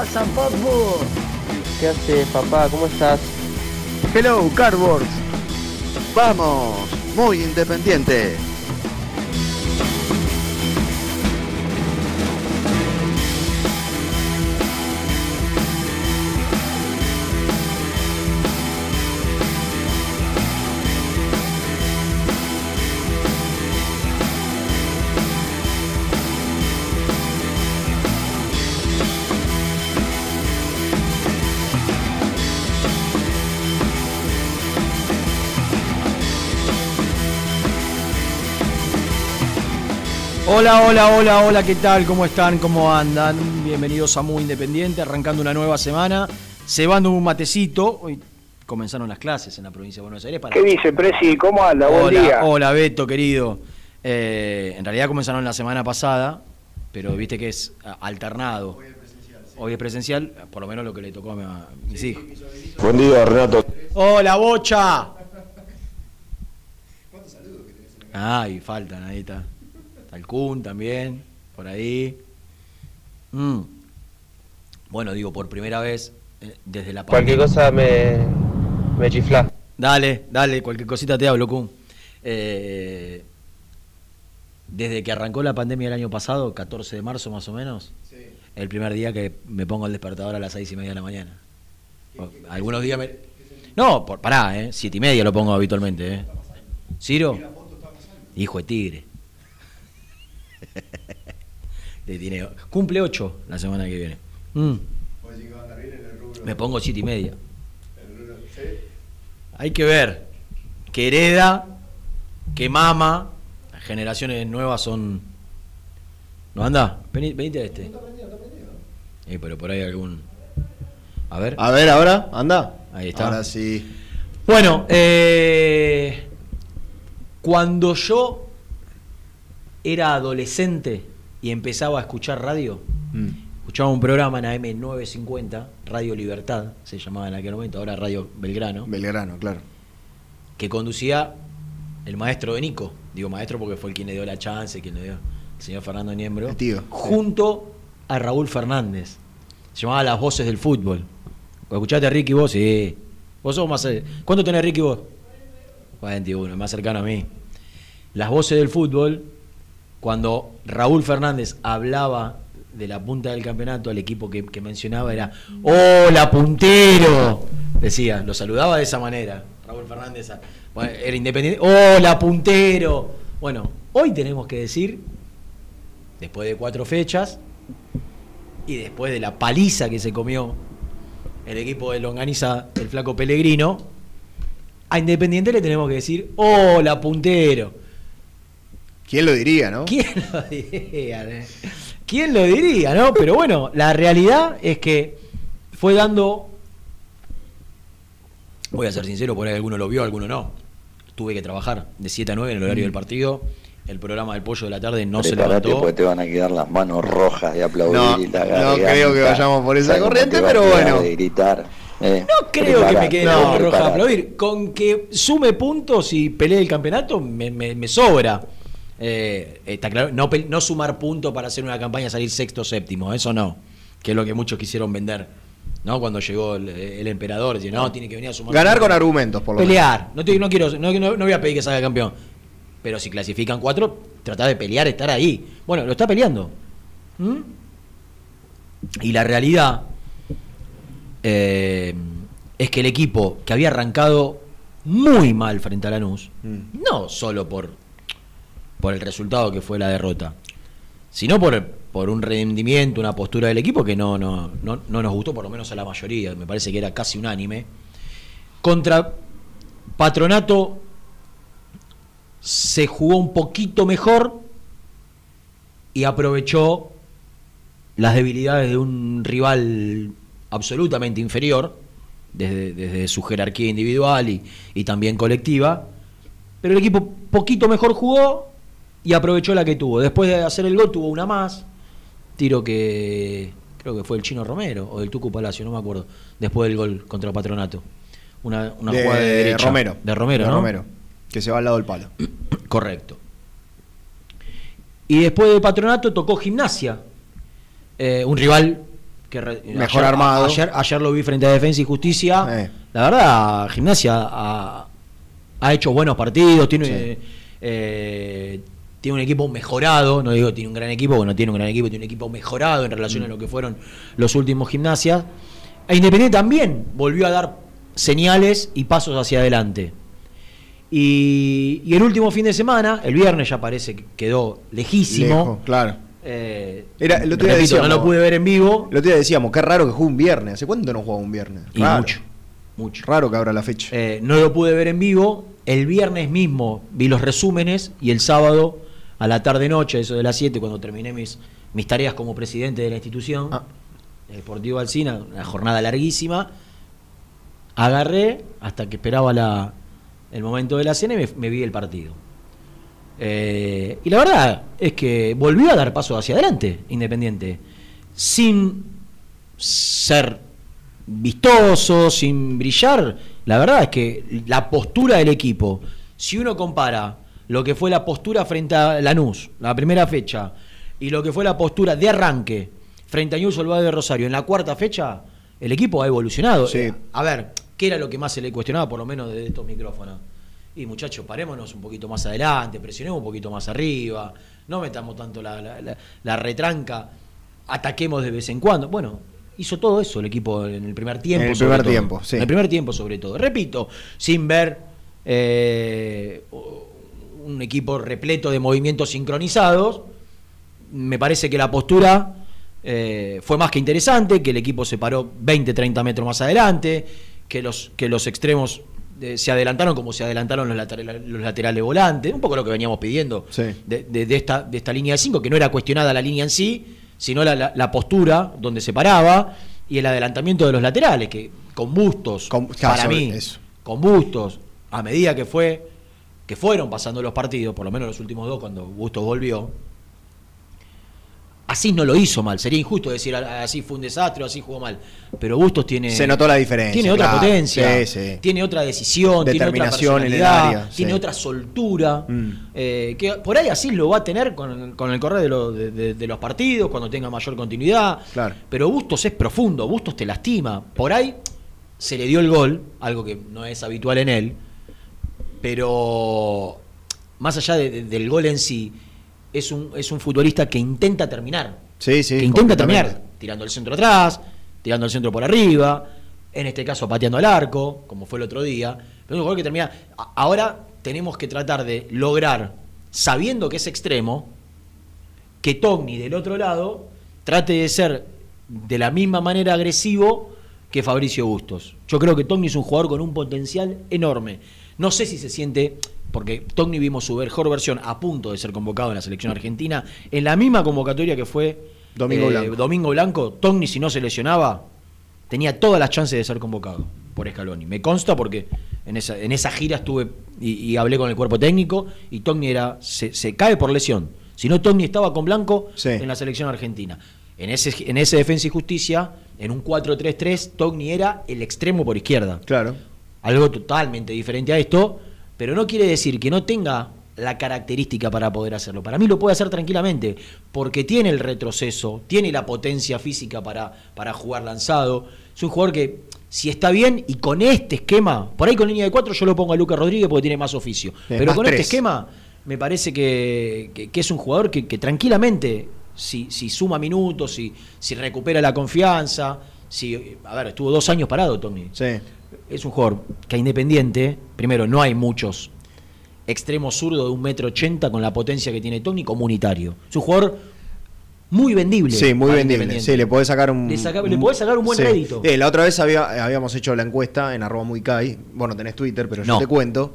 Pasa, papu? ¿Qué haces, papá? ¿Cómo estás? Hello, Cardboards. Vamos, muy independiente. Hola, hola, hola, hola, ¿qué tal? ¿Cómo están? ¿Cómo andan? Bienvenidos a Muy Independiente, arrancando una nueva semana, cebando un matecito. Hoy comenzaron las clases en la provincia de Buenos Aires. Para... ¿Qué dice, Presi? ¿Cómo anda? Buen Hola, día. hola, Beto, querido. Eh, en realidad comenzaron la semana pasada, pero viste que es alternado. Hoy es presencial, por lo menos lo que le tocó a mi- a mis hijos. Buen día, Renato. ¡Hola, bocha! Ay, faltan, ahí está. Kun también, por ahí. Mm. Bueno, digo, por primera vez eh, desde la Cualquier pandemia- cosa me, me chifla. Dale, dale, cualquier cosita te hablo, Kun. Eh, desde que arrancó la pandemia el año pasado, 14 de marzo más o menos, el primer día que me pongo el despertador a las seis y media de la mañana. Algunos días me... No, por, pará, ¿eh? Siete y media lo pongo habitualmente, ¿eh? ¿Ciro? Hijo de tigre. Tiene- Cumple 8 la semana que viene. Mm. Me pongo siete y media. Hay que ver que hereda, que mama. Las generaciones nuevas son. ¿No anda? Vení- Venite a este. Eh, pero por ahí algún. A ver. A ver, ahora, anda. Ahí está. Ahora sí. Bueno, eh, cuando yo era adolescente y empezaba a escuchar radio, Mm. escuchaba un programa en AM950, Radio Libertad, se llamaba en aquel momento, ahora Radio Belgrano, Belgrano, claro. que conducía el maestro de Nico. Digo maestro porque fue el quien le dio la chance, quien le dio el señor Fernando Niembro. El tío, sí. Junto a Raúl Fernández. Se llamaba Las Voces del Fútbol. ¿Escuchaste a Ricky vos? Sí. Vos sos más... ¿Cuánto tenés Ricky vos? 41, más cercano a mí. Las Voces del Fútbol, cuando Raúl Fernández hablaba de la punta del campeonato, el equipo que, mencionaba era ¡Hola, puntero! Decía, lo saludaba de esa manera. Raúl Fernández bueno, era independiente. ¡Hola, puntero! Bueno, hoy tenemos que decir, después de cuatro fechas, y después de la paliza que se comió el equipo de Longaniza, el flaco Pellegrino, a Independiente le tenemos que decir, hola puntero. ¿Quién lo diría, no? ¿Quién lo diría? eh? ¿Quién lo diría, no? Pero bueno, la realidad es que fue dando. Voy a ser sincero, por ahí alguno lo vio, alguno no. Tuve que trabajar de 7 a 9 en el horario del partido. El programa del pollo de la tarde no se levantó. porque te van a quedar las manos rojas de aplaudir No, y la no garganta. creo que vayamos por esa ¿Sabes cómo corriente, pero bueno. De gritar. Eh, No creo que me quede no, roja aplaudir. Con que sume puntos y pelee el campeonato, me, me- me sobra. Eh, está claro, no, no sumar puntos para hacer una campaña salir sexto o séptimo, eso no. Que es lo que muchos quisieron vender. ¿no? Cuando llegó el, el emperador, dice, no, tiene que venir a sumar. Ganar puntos". con argumentos, por lo menos. Pelear. No, te- no quiero, no, no- no voy a pedir que salga campeón. Pero si clasifican cuatro, tratar de pelear, estar ahí. Bueno, lo está peleando. ¿Mm? Y la realidad eh, es que el equipo que había arrancado muy mal frente a Lanús, Mm. no solo por, por el resultado que fue la derrota, sino por, por un rendimiento, una postura del equipo que no, no, no, no nos gustó, por lo menos a la mayoría, me parece que era casi unánime. Contra Patronato se jugó un poquito mejor y aprovechó las debilidades de un rival absolutamente inferior, desde, desde su jerarquía individual y, y también colectiva, pero el equipo poquito mejor jugó y aprovechó la que tuvo. Después de hacer el gol tuvo una más, tiro que creo que fue el Chino Romero o del Tucu Palacio, no me acuerdo, después del gol contra Patronato. Una, una de jugada de derecha. Romero. De Romero, De ¿no? Romero. Que se va al lado del palo. Correcto. Y después de Patronato tocó Gimnasia, eh, un rival que Mejor armado. Ayer, ayer lo vi frente a Defensa y Justicia. Eh. La verdad, Gimnasia ha, ha hecho buenos partidos, tiene, Sí. eh, tiene un equipo mejorado, no digo tiene un gran equipo, porque no tiene un gran equipo, tiene un equipo mejorado en relación a Mm. lo que fueron los últimos Gimnasias. E Independiente también volvió a dar señales y pasos hacia adelante. Y, y el último fin de semana, el viernes ya parece que quedó lejísimo. Claro. Eh, Era- día repito, decíamos- no lo pude ver en vivo. Otro día decíamos, qué raro que juegue un viernes. ¿Hace cuánto no juega un viernes? Y Raro. mucho, mucho. Raro que abra la fecha. Eh, no lo pude ver en vivo. El viernes mismo vi los resúmenes y el sábado a la tarde-noche, eso de las 7, cuando terminé mis, mis tareas como presidente de la institución, Ah. Deportivo Alcina, una jornada larguísima, agarré hasta que esperaba la, el momento de la cena y me, me vi el partido. Eh, y la verdad es que volvió a dar paso hacia adelante, Independiente, sin ser vistoso, sin brillar. La verdad es que la postura del equipo, si uno compara lo que fue la postura frente a Lanús, la primera fecha, y lo que fue la postura de arranque frente a News Old de Rosario en la cuarta fecha, el equipo ha evolucionado. Sí. Eh, A ver, ¿qué era lo que más se le cuestionaba, por lo menos de estos micrófonos? Y muchachos, parémonos un poquito más adelante, presionemos un poquito más arriba, no metamos tanto la, la- la- la retranca, ataquemos de vez en cuando. Bueno, hizo todo eso el equipo en el primer tiempo. En el primer todo. tiempo, sí. En el primer tiempo, sobre todo. Repito, sin ver eh, un equipo repleto de movimientos sincronizados, me parece que la postura eh, fue más que interesante, que el equipo se paró 20, 30 metros más adelante, que los, que los extremos eh, se adelantaron como se adelantaron los, laterales, los laterales volantes, un poco lo que veníamos pidiendo Sí. de, de- de esta, de esta línea de 5, que no era cuestionada la línea en sí, sino la, la- la postura donde se paraba y el adelantamiento de los laterales, que con bustos, Con- para mí, eso. con bustos, a medida que fue que fueron pasando los partidos, por lo menos los últimos dos, cuando Bustos volvió, Así no lo hizo mal, sería injusto decir "Ah, así fue un desastre o así jugó mal. Pero Bustos tiene. Se notó la diferencia, Tiene otra claro. potencia, Sí, sí. tiene otra decisión, tiene otra Determinación en el personalidad, área, tiene sí. otra soltura. Mm. eh, que por ahí así lo va a tener con, con el correr de, lo- de- de- de los partidos, cuando tenga mayor continuidad. Claro. Pero Bustos es profundo, Bustos te lastima. Por ahí se le dio el gol, algo que no es habitual en él, pero más allá de- de- del gol en sí, es un, es un futbolista que intenta terminar. Sí, sí. que intenta terminar, tirando el centro atrás, tirando el centro por arriba, en este caso pateando al arco, como fue el otro día. Pero es un jugador que termina. Ahora tenemos que tratar de lograr, sabiendo que es extremo, que Togni del otro lado trate de ser de la misma manera agresivo que Fabricio Bustos. Yo creo que Togni es un jugador con un potencial enorme. No sé si se siente porque Togni vimos su mejor versión a punto de ser convocado en la selección argentina, en la misma convocatoria que fue eh, Domingo Blanco. Domingo Blanco, Togni si no se lesionaba, tenía todas las chances de ser convocado por Scaloni. Me consta porque en esa, en esa gira estuve y, y hablé con el cuerpo técnico y Togni era, se, se cae por lesión. Si no, Togni estaba con Blanco Sí. en la selección argentina. En ese, en ese Defensa y Justicia, en un 4-3-3, Togni era el extremo por izquierda. Claro. Algo totalmente diferente a esto, pero no quiere decir que no tenga la característica para poder hacerlo. Para mí lo puede hacer tranquilamente, porque tiene el retroceso, tiene la potencia física para, para jugar lanzado. Es un jugador que, si está bien y con este esquema, por ahí con línea de cuatro yo lo pongo a Lucas Rodríguez porque tiene más oficio. pero más con tres. este esquema me parece que, que- que es un jugador que, que tranquilamente, si, si suma minutos, si, si recupera la confianza, si, a ver, estuvo dos años parado Tony. Sí. Es un jugador que a Independiente, primero, no hay muchos extremos zurdo de un metro ochenta con la potencia que tiene Tony comunitario. Es un jugador muy vendible. Sí, muy vendible. Sí, le podés sacar un. Le saca- le podés sacar un buen sí. rédito. Eh, la otra vez había- habíamos hecho la encuesta en arroba muy Kai. Bueno, tenés Twitter, pero yo te cuento.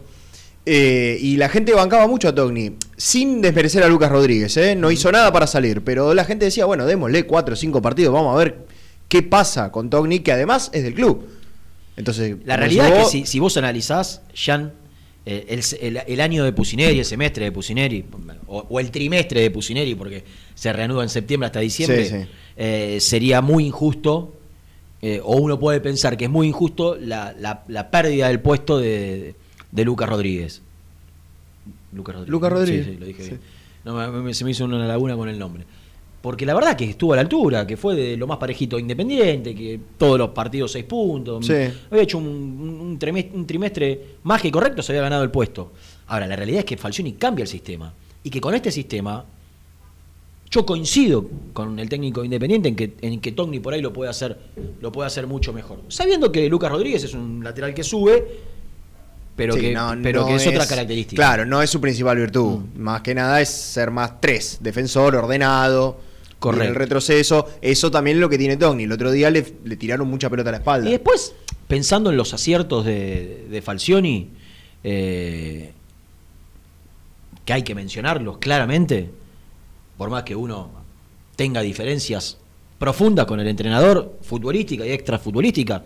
Eh, y la gente bancaba mucho a Togni, sin desmerecer a Lucas Rodríguez, ¿eh? no hizo nada para salir, pero la gente decía, bueno, démosle cuatro o cinco partidos, vamos a ver qué pasa con Togni, que además es del club. Entonces, La realidad es que si, si vos analizás, Jan, eh, el, el- el año de Pusineri, el semestre de Pusineri, o, o el trimestre de Pusineri, porque se reanuda en septiembre hasta diciembre, Sí, sí. eh, sería muy injusto, eh, o uno puede pensar que es muy injusto la, la- la pérdida del puesto de, de Lucas Rodríguez. Lucas Rodríguez. Lucas. Rodríguez, Sí, sí, lo dije bien. No, me- me- se me hizo una laguna con el nombre. Porque la verdad que estuvo a la altura, que fue de lo más parejito Independiente, que todos los partidos seis puntos. Sí. Había hecho un, un- un trimestre más que correcto, se había ganado el puesto. Ahora, la realidad es que Falcioni cambia el sistema. Y que con este sistema, yo coincido con el técnico independiente en que, en que Togni por ahí lo puede hacer, lo puede hacer mucho mejor. Sabiendo que Lucas Rodríguez es un lateral que sube, pero sí, que, no- pero no que es, otra característica. Claro, no es su principal virtud. Más que nada es ser más tres, defensor, ordenado. Correcto. y El retroceso, eso también es lo que tiene Togni. El otro día le, le tiraron mucha pelota a la espalda. Y después, pensando en los aciertos de, de Falcioni, eh, que hay que mencionarlos claramente, por más que uno tenga diferencias profundas con el entrenador, futbolística y extrafutbolística,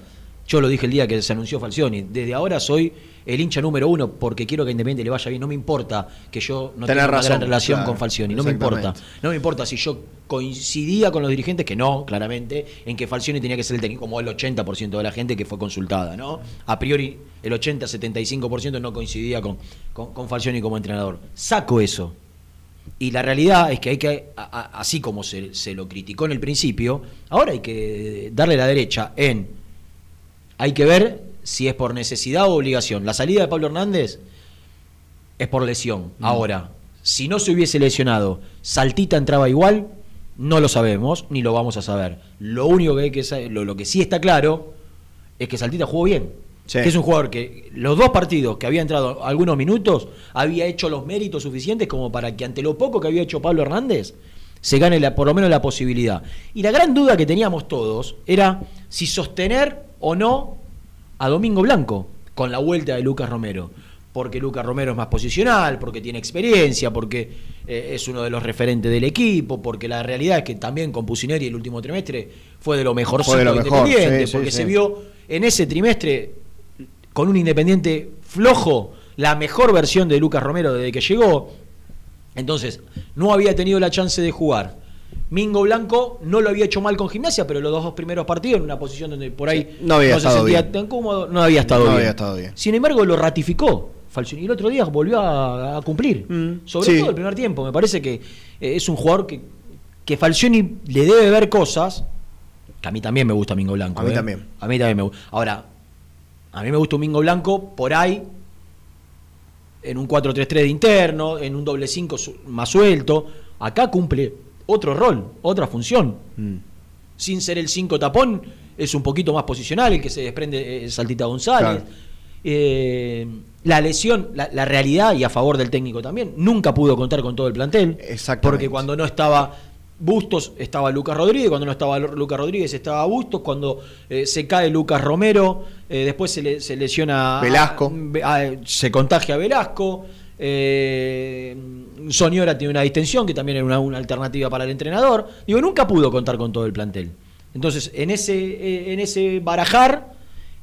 yo lo dije el día que se anunció Falcioni, desde ahora soy el hincha número uno porque quiero que a Independiente le vaya bien, no me importa que yo no tenga una gran relación claro, con Falcioni, no me importa. No me importa si yo coincidía con los dirigentes, que no, claramente, en que Falcioni tenía que ser el técnico, como el 80% de la gente que fue consultada, ¿no? A priori, el 80-75% no coincidía con, con, con Falcioni como entrenador. Saco eso. Y la realidad es que hay que, a- a- así como se, se lo criticó en el principio, ahora hay que darle la derecha en. Hay que ver si es por necesidad o obligación. La salida de Pablo Hernández es por lesión. Ahora, si no se hubiese lesionado, Saltita entraba igual, no lo sabemos, ni lo vamos a saber. Lo único que hay que sa- lo, lo que sí está claro es que Saltita jugó bien. Sí. Que es un jugador que los dos partidos que había entrado algunos minutos había hecho los méritos suficientes como para que ante lo poco que había hecho Pablo Hernández se gane la- por lo menos la posibilidad. Y la gran duda que teníamos todos era si sostener o no a Domingo Blanco con la vuelta de Lucas Romero. Porque Lucas Romero es más posicional, porque tiene experiencia, porque eh, es uno de los referentes del equipo, porque la realidad es que también con Pusineri el último trimestre fue de lo mejorcito Fue de lo de mejor, Independiente, sí, porque sí. se vio en ese trimestre con un Independiente flojo, la mejor versión de Lucas Romero desde que llegó. Entonces, no había tenido la chance de jugar. Mingo Blanco no lo había hecho mal con gimnasia, pero los dos primeros partidos en una posición donde por ahí no había se estado sentía bien. tan cómodo, no había estado No bien. había estado bien. Sin embargo, lo ratificó Falcioni. Y el otro día volvió a, a cumplir. Mm, Sobre sí. todo el primer tiempo. Me parece que eh, es un jugador que, que Falcioni le debe ver cosas. Que a mí también me gusta Mingo Blanco. A mí ¿eh? también. A mí también me gusta. Ahora, a mí me gusta un Mingo Blanco por ahí, en un 4-3-3 de interno, en un doble 5 su- más suelto. Acá cumple otro rol, otra función. Mm. Sin ser el 5 tapón, es un poquito más posicional, el que se desprende es Saltita González. Claro. Eh, la lesión, la, la realidad y a favor del técnico también, nunca pudo contar con todo el plantel. Exactamente. Porque cuando no estaba Bustos estaba Lucas Rodríguez, cuando no estaba Lucas Rodríguez estaba Bustos, cuando eh, se cae Lucas Romero, eh, después se, le- se lesiona Velasco. a- a- se contagia Velasco, eh, Soñora tiene una distensión que también era una, una alternativa para el entrenador. Digo, nunca pudo contar con todo el plantel. Entonces, en ese, eh, en ese barajar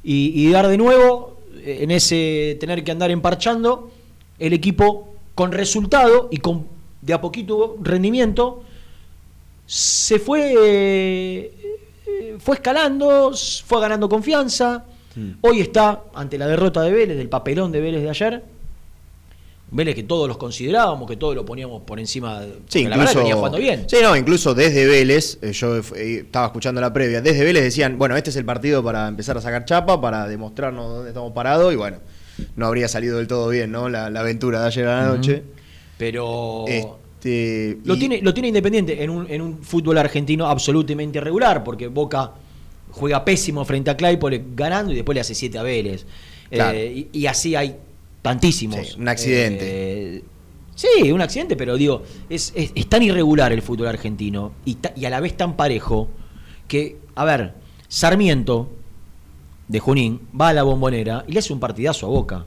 y, y dar de nuevo, eh, en ese tener que andar emparchando, el equipo con resultado y con de a poquito rendimiento se fue eh, fue escalando, fue ganando confianza. Hoy está ante la derrota de Vélez, del papelón de Vélez de ayer. Vélez que todos los considerábamos, que todos lo poníamos por encima. de- Sí, porque la verdad incluso, venía jugando bien. Sí, no, incluso desde Vélez, eh, yo eh, estaba escuchando la previa, desde Vélez decían, bueno, este es el partido para empezar a sacar chapa, para demostrarnos dónde estamos parados, y bueno, no habría salido del todo bien, ¿no? La, la aventura de ayer a la noche. Pero Este, lo y- tiene, lo tiene Independiente en un, en un fútbol argentino absolutamente irregular, porque Boca juega pésimo frente a Claypole ganando y después le hace 7 a Vélez. Claro. Eh, y, y así hay tantísimos. Sí, un accidente. Eh, sí, un accidente, pero digo, es, es- es tan irregular el fútbol argentino y, ta- y a la vez tan parejo que, a ver, Sarmiento de Junín va a la bombonera y le hace un partidazo a Boca.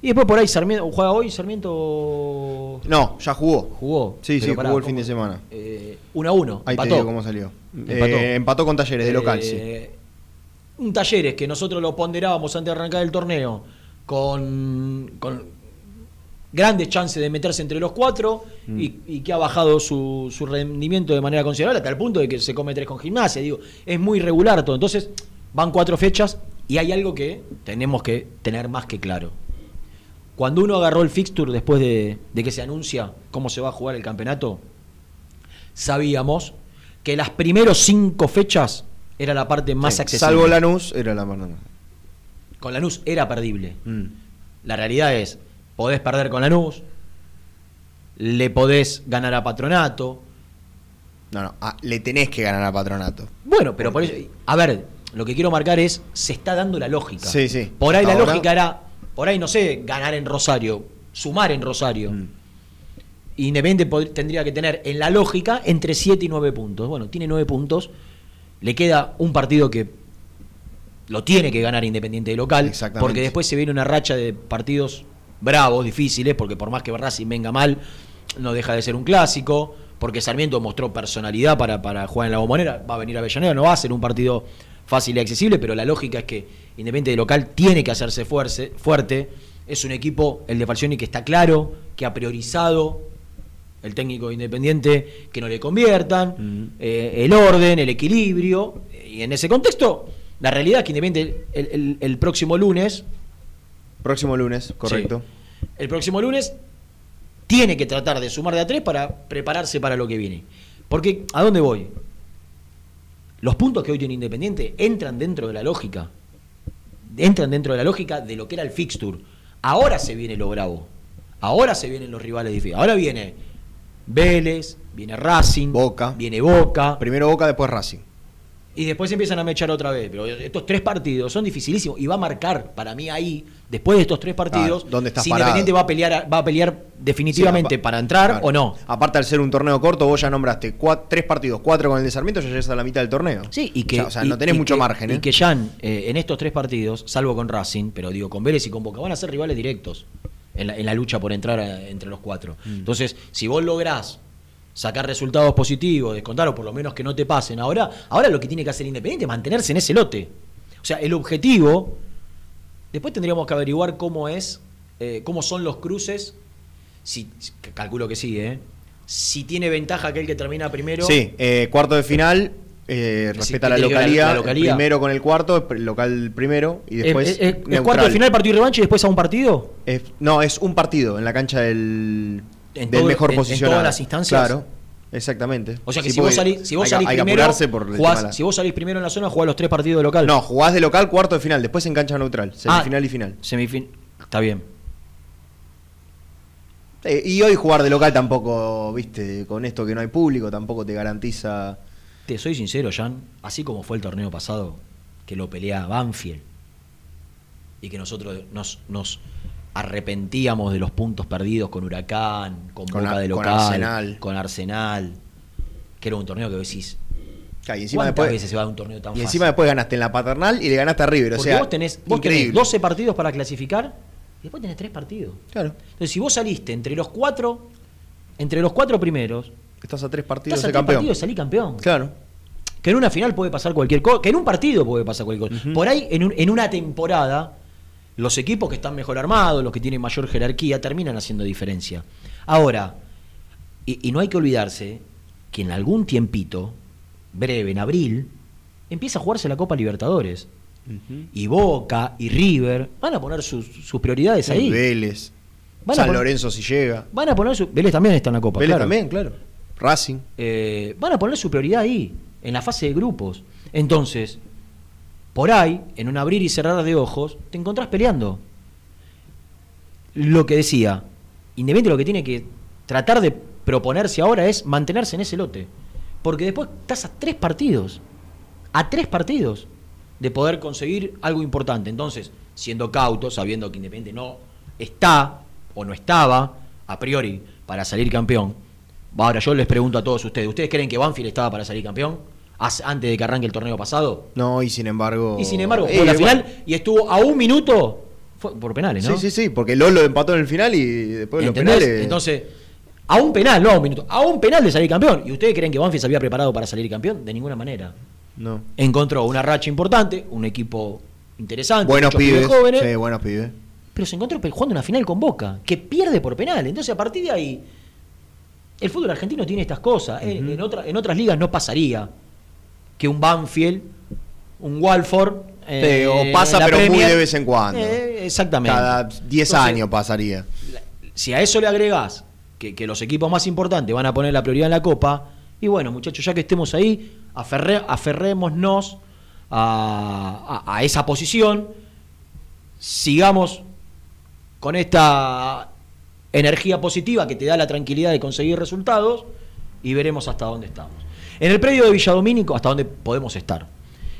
Y después por ahí Sarmiento, juega hoy, Sarmiento No, ya jugó. jugó. Sí, sí, pará, jugó el ¿cómo? fin de semana. Eh, 1 a 1. Ahí empató. te digo cómo salió. Empató. Eh, empató con Talleres, de local, sí. Eh, Un Talleres que nosotros lo ponderábamos antes de arrancar el torneo con, con grandes chances de meterse entre los cuatro Mm. y, y que ha bajado su, su rendimiento de manera considerable hasta el punto de que se come tres con gimnasia. Digo, es muy irregular todo. Entonces, van cuatro fechas y hay algo que tenemos que tener más que claro. Cuando uno agarró el fixture después de, de que se anuncia cómo se va a jugar el campeonato, sabíamos que las primeros cinco fechas era la parte más Sí, accesible. Salvo Lanús, era la mano. Con Lanús era perdible. Mm. La realidad es, podés perder con Lanús, le podés ganar a Patronato. No, no, le tenés que ganar a Patronato. Bueno, pero por eso, a ver, lo que quiero marcar es, se está dando la lógica. Sí, sí. Por ahí la lógica era, por ahí no sé, ganar en Rosario, sumar en Rosario. Mm. Independiente tendría que tener en la lógica entre 7 y 9 puntos. Bueno, tiene 9 puntos. Le queda un partido que lo tiene que ganar Independiente de local. Porque después se viene una racha de partidos bravos, difíciles, porque por más que Racing venga mal, no deja de ser un clásico. Porque Sarmiento mostró personalidad para, para jugar en la bombonera. Va a venir a Avellaneda, no va a ser un partido fácil y accesible, pero la lógica es que Independiente de local tiene que hacerse fuerce- fuerte. Es un equipo, el de Falcioni, que está claro, que ha priorizado el técnico independiente que no le conviertan, eh, el orden, el equilibrio. Y en ese contexto, la realidad es que Independiente el, el- el próximo lunes, Próximo lunes, correcto. sí, el próximo lunes tiene que tratar de sumar de a tres para prepararse para lo que viene. Porque, ¿a dónde voy? Los puntos que hoy tiene Independiente entran dentro de la lógica. Entran dentro de la lógica de lo que era el fixture. Ahora se viene lo bravo. Ahora se vienen los rivales difíciles. Ahora viene Vélez, viene Racing, Boca. viene Boca. Primero Boca, después Racing. Y después empiezan a mechar otra vez. Pero estos tres partidos son dificilísimos. Y va a marcar para mí ahí, después de estos tres partidos, Claro, ¿dónde si? Independiente va a pelear, va a pelear definitivamente Sí, para entrar claro. o no. Aparte, al ser un torneo corto, vos ya nombraste tres partidos, cuatro con el desarmiento, ya llegas a la mitad del torneo. Sí, y que. Ya, o sea, y- no tenés mucho que- margen, ¿eh? Y que Jan, eh, en estos tres partidos, salvo con Racing, pero digo, con Vélez y con Boca, van a ser rivales directos en la, en la lucha por entrar a- entre los cuatro. Mm. Entonces, si vos lográs sacar resultados positivos, descontar o por lo menos que no te pasen ahora, ahora lo que tiene que hacer Independiente es mantenerse en ese lote. O sea, el objetivo. Después tendríamos que averiguar cómo es, eh, cómo son los cruces. Si, calculo que sí, ¿eh? Si tiene ventaja aquel que termina primero. Sí, eh, cuarto de final, eh, respeta la localidad. primero con el cuarto, local primero y ¿Es- después es, es- es neutral. cuarto de final, partido y revancha y después a un partido? Es- no, es un partido en la cancha del, En del todo- mejor en- en todas las instancias. Claro, exactamente. O sea que Sí, si, vos salís, si vos hay, salís hay que primero, apurarse por el jugás- tema de la- si vos salís primero en la zona, jugás los tres partidos de local. No, jugás de local, cuarto de final, después en cancha neutral, semifinal Ah, y final. Semifin está bien. Eh, y hoy jugar de local tampoco, viste, con esto que no hay público, tampoco te garantiza. Te soy sincero, Jan, así como fue el torneo pasado, que lo pelea Banfield, y que nosotros nos, nos arrepentíamos de los puntos perdidos con Huracán, con, Con Boca de con local, Arsenal. con Arsenal. que era un torneo que decís. Claro, y encima ¿Cuántas después, veces se va a un torneo tan y fácil? encima después ganaste en la paternal y le ganaste a River. O Porque sea, vos tenés, vos tenés increíble. 12 partidos para clasificar y después tenés 3 partidos. Claro. Entonces, si vos saliste entre los cuatro, entre los cuatro primeros, Estás a tres partidos estás a de campeón. partidos de salir campeón. Claro. Que en una final puede pasar cualquier cosa, que en un partido puede pasar cualquier cosa. Por ahí, en, un- en una temporada, los equipos que están mejor armados, los que tienen mayor jerarquía, terminan haciendo diferencia. Ahora, y, y no hay que olvidarse que en algún tiempito, breve, en abril, empieza a jugarse la Copa Libertadores. Y Boca y River van a poner sus, sus prioridades ahí. Vélez. Van San Lorenzo si llega. Van a poner su. Vélez también está en la Copa. Vélez claro. también, claro. Racing. Eh, van a poner su prioridad ahí, en la fase de grupos. Entonces, por ahí, en un abrir y cerrar de ojos, te encontrás peleando. Lo que decía, Independiente lo que tiene que tratar de proponerse ahora es mantenerse en ese lote. Porque después estás a tres partidos. A tres partidos de poder conseguir algo importante. Entonces, siendo cauto, sabiendo que Independiente no está o no estaba a priori para salir campeón. Ahora yo les pregunto a todos ustedes, ¿ustedes creen que Banfield estaba para salir campeón? Antes de que arranque el torneo pasado. No, y sin embargo. Y sin embargo, Eh, jugó la bueno. final y estuvo a un minuto fue por penales, ¿no? Sí, sí, sí, porque Lolo empató en el final y después los ¿Entendés? penales. Entonces, a un penal, no a un minuto, a un penal de salir campeón. ¿Y ustedes creen que Banfield se había preparado para salir campeón? De ninguna manera. No. Encontró una racha importante, un equipo interesante, Buenos pibes pibes. jóvenes, Sí, buenos pibes. pero se encontró jugando una final con Boca, que pierde por penal. Entonces, a partir de ahí, el fútbol argentino tiene estas cosas. En- en, otra- en otras ligas no pasaría que un Banfield, un Walford. Sí, o eh, pasa, la pero muy de vez en cuando. Eh, exactamente. Cada 10 Entonces, años pasaría. si a eso le agregás que, que los equipos más importantes van a poner la prioridad en la Copa, y bueno, muchachos, ya que estemos ahí, aferré- aferrémonos a, a- a esa posición, sigamos con esta energía positiva que te da la tranquilidad de conseguir resultados y veremos hasta dónde estamos. En el predio de Villadomínico, hasta dónde podemos estar.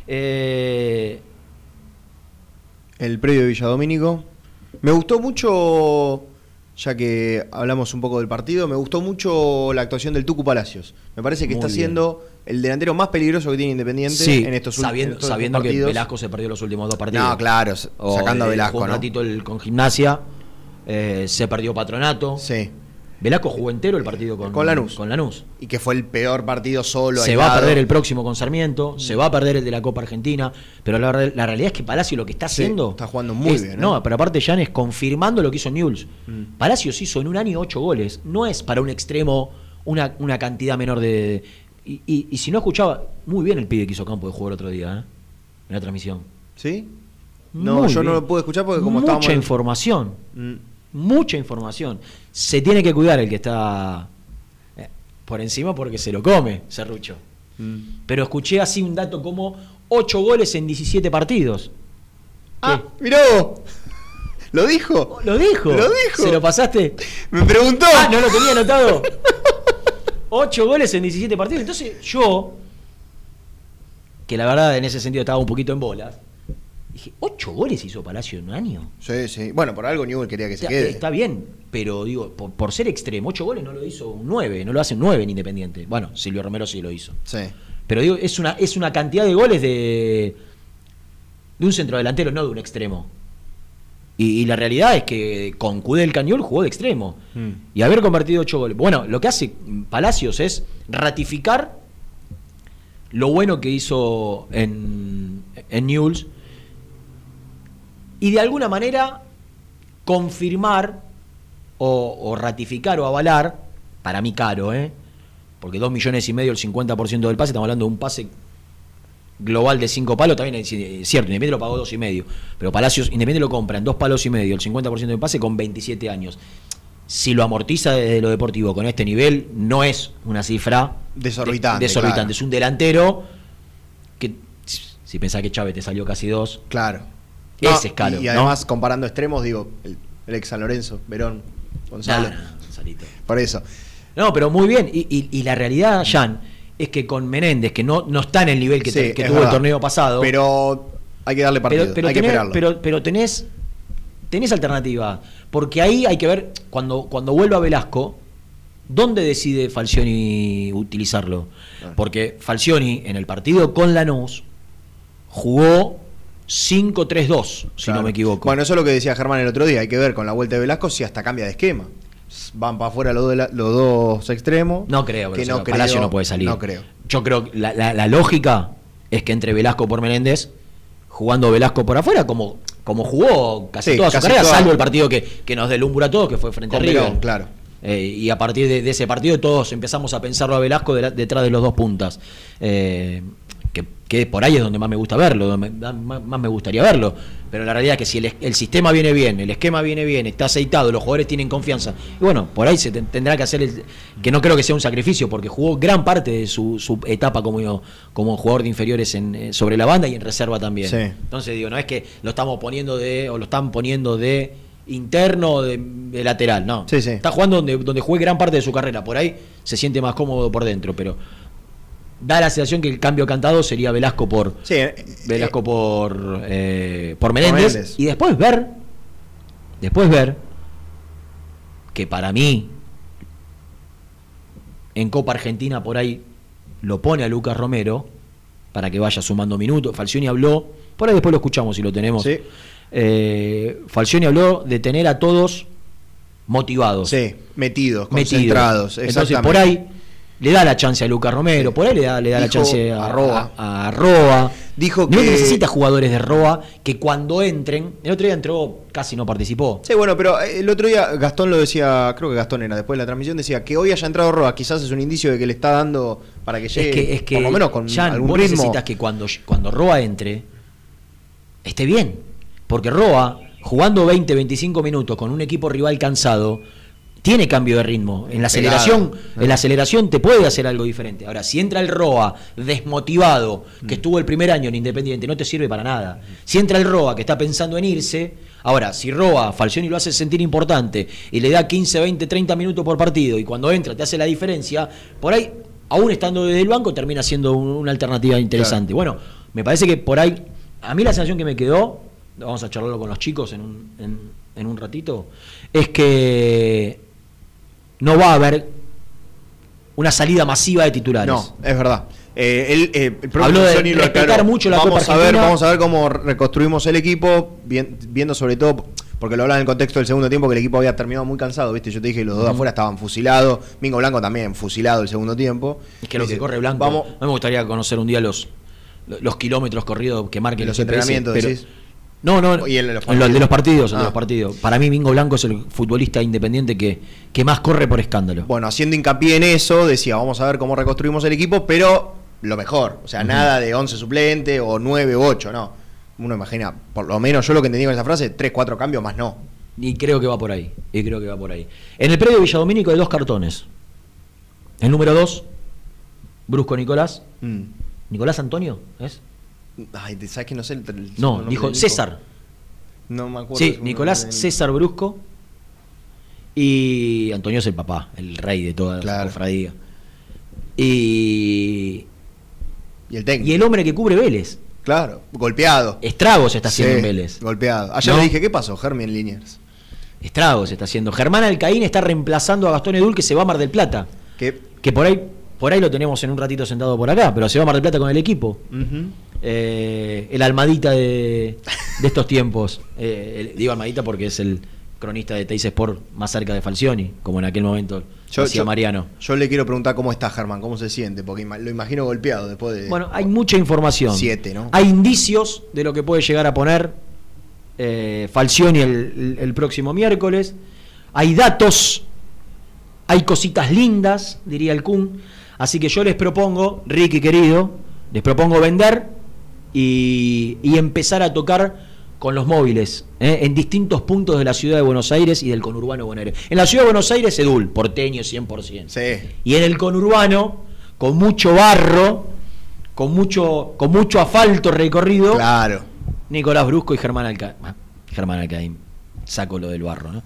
Eh, El predio de Villadomínico. Me gustó mucho, ya que hablamos un poco del partido, me gustó mucho la actuación del Tucu Palacios. Me parece que Muy está bien. siendo el delantero más peligroso que tiene Independiente Sí, en estos sabiendo, en estos sabiendo que. Velasco se perdió los últimos dos partidos. No, claro, sacando a eh, Velasco, un ¿no? ratito el- con gimnasia, eh, se perdió Patronato. Sí. Velasco jugó entero el partido con, Con Lanús. Con Lanús. Y que fue el peor partido solo. Se va a perder el próximo con Sarmiento, se va a perder el de la Copa Argentina, pero la, la realidad es que Palacio lo que está Sí, haciendo. está jugando muy es- bien, ¿eh? No, pero aparte Jan es confirmando lo que hizo Newell's. Mm. Palacios hizo en un año ocho goles. No es para un extremo una, una cantidad menor de. Y, y- y si no escuchaba, muy bien el pibe que hizo campo de el otro día, ¿eh? en la transmisión. ¿Sí? No, Muy yo no lo pude escuchar porque como Mucha estábamos. información. Mm. Mucha información. Se tiene que cuidar el que está eh, por encima porque se lo come, Serrucho. Mm. Pero escuché así un dato como 8 goles en 17 partidos. Ah, mirá vos. ¿Lo dijo? ¿Lo dijo? Lo dijo. ¿Se lo pasaste? Me preguntó. Ah, no lo tenía anotado. 8 goles en 17 partidos. Entonces yo, que la verdad en ese sentido estaba un poquito en bolas, dije, ¿8 goles hizo Palacio en un año? Sí, sí. Bueno, por algo Newell quería que se Está, quede. está bien, pero digo, por, por ser extremo, 8 goles no lo hizo un 9, no lo hace un 9 en Independiente. Bueno, Silvio Romero sí lo hizo. Sí. Pero digo, es una, es una cantidad de goles de, de un centrodelantero, no de un extremo. Y, y la realidad es que con Cudel Cañol jugó de extremo. Mm. Y haber convertido 8 goles. Bueno, lo que hace Palacios es ratificar lo bueno que hizo en, en Newell's y de alguna manera confirmar o, o ratificar o avalar, para mí caro, ¿eh? porque 2 millones y medio, el 50% del pase, estamos hablando de un pase global de 5 palos, también es cierto, Independiente lo pagó dos y medio, pero Palacios, Independiente lo compra en 2 palos y medio, el 50% del pase con 27 años. Si lo amortiza desde lo deportivo con este nivel, no es una cifra Desorbitante, de- desorbitante. claro. Es un delantero que, si pensás que Chávez te salió casi dos, Claro. Ese es caro, Y, ¿no? además, comparando extremos, digo, el, el ex San Lorenzo, Verón, Gonzalo. Nah. Por eso. No, pero muy bien. Y, y- y la realidad, Jan, es que con Menéndez, que no, no está en el nivel que, Sí, te- que es tuvo el torneo pasado, Pero hay que darle partido. pero, pero hay que tenés, esperarlo. pero, pero tenés, tenés alternativa. Porque ahí hay que ver, cuando, cuando vuelva Velasco, ¿dónde decide Falcioni utilizarlo? Porque Falcioni en el partido con Lanús jugó 5-3-2, si Claro. no me equivoco. Bueno, eso es lo que decía Germán el otro día. Hay que ver con la vuelta de Velasco si hasta cambia de esquema. Van para afuera los, dos de la- los dos extremos. no creo, que no creo, Palacio no puede salir. No creo. Yo creo que la, la- la lógica es que entre Velasco por Menéndez, jugando Velasco por afuera, como, como jugó casi Sí, toda su casi carrera, toda. salvo el partido que, que nos delumbra a todos, que fue frente Con a River. Claro. Eh, y a partir de, de ese partido todos empezamos a pensarlo a Velasco de la- detrás de los dos puntas. Eh, que, por ahí es donde más me gusta verlo, donde me- más, más me gustaría verlo. Pero la realidad es que si el, el sistema viene bien, el esquema viene bien, está aceitado, los jugadores tienen confianza. Y bueno, por ahí se ten- tendrá que hacer, el, que no creo que sea un sacrificio, porque jugó gran parte de su, su etapa como, como jugador de inferiores en, eh, sobre la banda y en reserva también. Sí. Entonces digo, no es que lo estamos poniendo de, o lo están poniendo de interno o de, de lateral, no. Sí, sí. Está jugando donde, donde juegue gran parte de su carrera. Por ahí se siente más cómodo por dentro, pero da la sensación que el cambio cantado sería Velasco por Sí, eh, Velasco por eh, por Menéndez, Menéndez. y después ver después ver que para mí en Copa Argentina por ahí lo pone a Lucas Romero para que vaya sumando minutos. Falcioni habló, por ahí después lo escuchamos si lo tenemos. Sí. Eh, Falcioni habló de tener a todos motivados sí, metidos, metidos. concentrados. Entonces, por ahí le da la chance a Lucas Romero, por ahí le da, le da la chance a, a Roa. a- a Roa. Dijo No que- necesita jugadores de Roa que cuando entren, el otro día entró, casi no participó. Sí, bueno, pero eh, el otro día Gastón lo decía, creo que Gastón era después de la transmisión, decía que hoy haya entrado Roa, quizás es un indicio de que le está dando para que llegue, es que, es que por lo menos con Jan, algún vos ritmo. necesitas que cuando, cuando Roa entre, esté bien. Porque Roa, jugando 20, 25 minutos con un equipo rival cansado, tiene cambio de ritmo. En la aceleración, en la aceleración te puede hacer algo diferente. Ahora, si entra el Roa desmotivado, que Mm. estuvo el primer año en Independiente, no te sirve para nada. Si entra el Roa que está pensando en irse, ahora, si Roa, Falcioni lo hace sentir importante y le da 15, 20, 30 minutos por partido y cuando entra te hace la diferencia, por ahí, aún estando desde el banco, termina siendo un- una alternativa interesante. Bueno, me parece que por ahí, a mí la sensación que me quedó, vamos a charlarlo con los chicos en un, en- en un ratito, es que no va a haber una salida masiva de titulares. No, es verdad. Eh, él, eh, el Habló de respetar mucho la vamos Copa a ver. Vamos a ver cómo reconstruimos el equipo, bien- viendo sobre todo, porque lo hablaba en el contexto del segundo tiempo, que el equipo había terminado muy cansado, ¿viste? Yo te dije que los dos afuera estaban fusilados, Mingo Blanco también fusilado el segundo tiempo. Es que lo que corre Blanco. Vamos, a mí me gustaría conocer un día los, los kilómetros corridos que marquen los GPS, entrenamientos, pero- decís. No, no, Y en los en lo- de los partidos, Ah. los partidos. Para mí Mingo Blanco es el futbolista independiente que, que más corre por escándalo. Bueno, haciendo hincapié en eso, decía, vamos a ver cómo reconstruimos el equipo, pero lo mejor. O sea, nada de 11 suplentes o 9 o 8, no. Uno imagina, por lo menos yo lo que entendí con esa frase, 3, 4 cambios más no. Y creo que va por ahí. Y creo que va por ahí. En el predio Villadomínico hay dos cartones. El número 2, Brusco Nicolás. Mm. ¿Nicolás Antonio? ¿Es? Ay, ¿te- ¿sabes que no sé el, el No, dijo? César. No me acuerdo. Sí, Nicolás nombre César Brusco. Y Antonio es el papá, el rey de toda la cofradía. Y, Y el técnico. y el hombre que cubre Vélez. Claro, golpeado. Estragos está haciendo Sí, en Vélez. Golpeado. Ayer ¿No? le dije, ¿qué pasó, Germán Liniers? Estragos está haciendo. Germán Alcaín está reemplazando a Gastón Edul que se va a Mar del Plata. Que Que por ahí, por ahí lo tenemos en un ratito sentado por acá, pero se va a Mar del Plata con el equipo. Ujú. Eh, el almadita de, de estos tiempos. Eh, digo almadita porque es el cronista de Teis Sport más cerca de Falcioni, como en aquel momento Yo, yo- Mariano. yo le quiero preguntar cómo está Germán, cómo se siente, porque lo imagino golpeado después de. Bueno, hay mucha información. Siete, ¿no? Hay indicios de lo que puede llegar a poner eh, Falcioni el, el- el próximo miércoles. Hay datos, hay cositas lindas, diría el Kun. Así que yo les propongo, Ricky querido, les propongo vender y, y empezar a tocar con los móviles ¿eh? en distintos puntos de la ciudad de Buenos Aires y del conurbano bonaerense. En la ciudad de Buenos Aires, Edul, porteño 100%. Sí. Y en el conurbano, con mucho barro, con mucho, con mucho asfalto recorrido, Claro. Nicolás Brusco y Germán Alca ah, Germán Alcaín. Saco lo del barro, ¿no?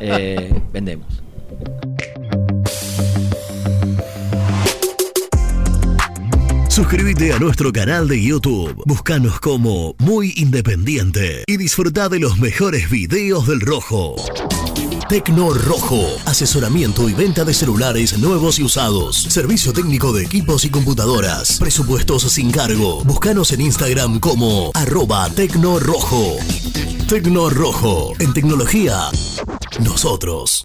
Eh, vendemos. Suscríbete a nuestro canal de YouTube. Búscanos como Muy Independiente y disfruta de los mejores videos del Rojo. Tecno Rojo. Asesoramiento y venta de celulares nuevos y usados. Servicio técnico de equipos y computadoras. Presupuestos sin cargo. Búscanos en Instagram como arroba Tecno Rojo. Tecno Rojo. En tecnología, nosotros.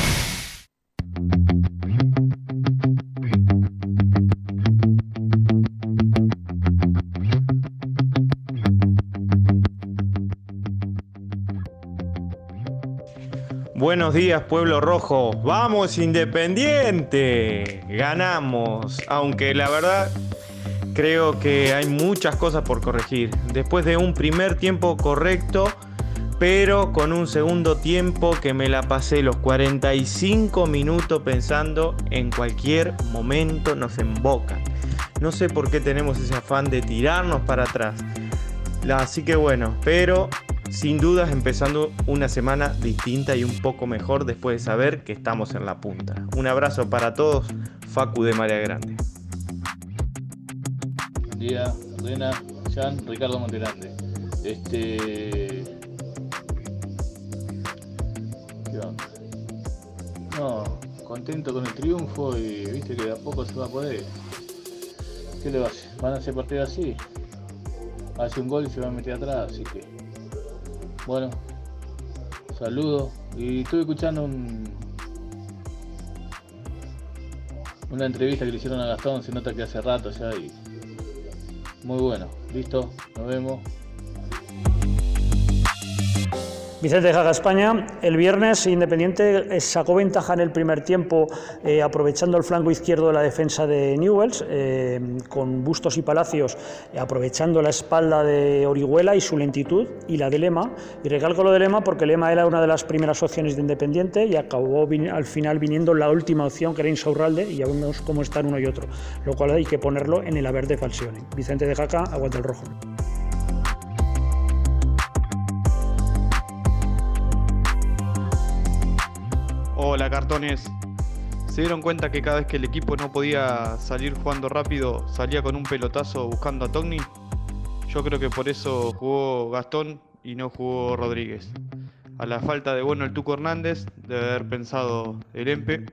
Buenos días, pueblo rojo. Vamos, Independiente. Ganamos. Aunque la verdad creo que hay muchas cosas por corregir. Después de un primer tiempo correcto, pero con un segundo tiempo que me la pasé los 45 minutos pensando en cualquier momento nos embocan. No sé por qué tenemos ese afán de tirarnos para atrás. Así que bueno, pero sin dudas empezando una semana distinta y un poco mejor después de saber que estamos en la punta. Un abrazo para todos, Facu de María Grande. Buen día, Elena, Jan, Ricardo Monterande. Este. ¿Qué onda? No, contento con el triunfo y viste que de a poco se va a poder. ¿Qué le va a hacer? Van a hacer partidos así. Hace un gol y se va a meter atrás, así que. Bueno, saludos. Y estuve escuchando un, una entrevista que le hicieron a Gastón, se nota que hace rato ya y muy bueno. Listo, nos vemos. Vicente Jaga España, el viernes Independiente eh, sacó ventaja en el primer tiempo eh, aprovechando el flanco izquierdo de la defensa de Newells, eh, con Bustos y Palacios aprovechando la espalda de Orihuela y su lentitud y la de Lema. Y recalco lo de Lema porque Lema era una de las primeras opciones de Independiente y acabó al final viniendo la última opción que era Insaurralde y ya vemos cómo están uno y otro, lo cual hay que ponerlo en el haber de Falsione. Vicente de Jaca, aguanta el rojo. Hola cartones. ¿Se dieron cuenta que cada vez que el equipo no podía salir jugando rápido, salía con un pelotazo buscando a Togni? Yo creo que por eso jugó Gastón y no jugó Rodríguez. A la falta de bueno el Tuco Hernández, debe haber pensado el Empe.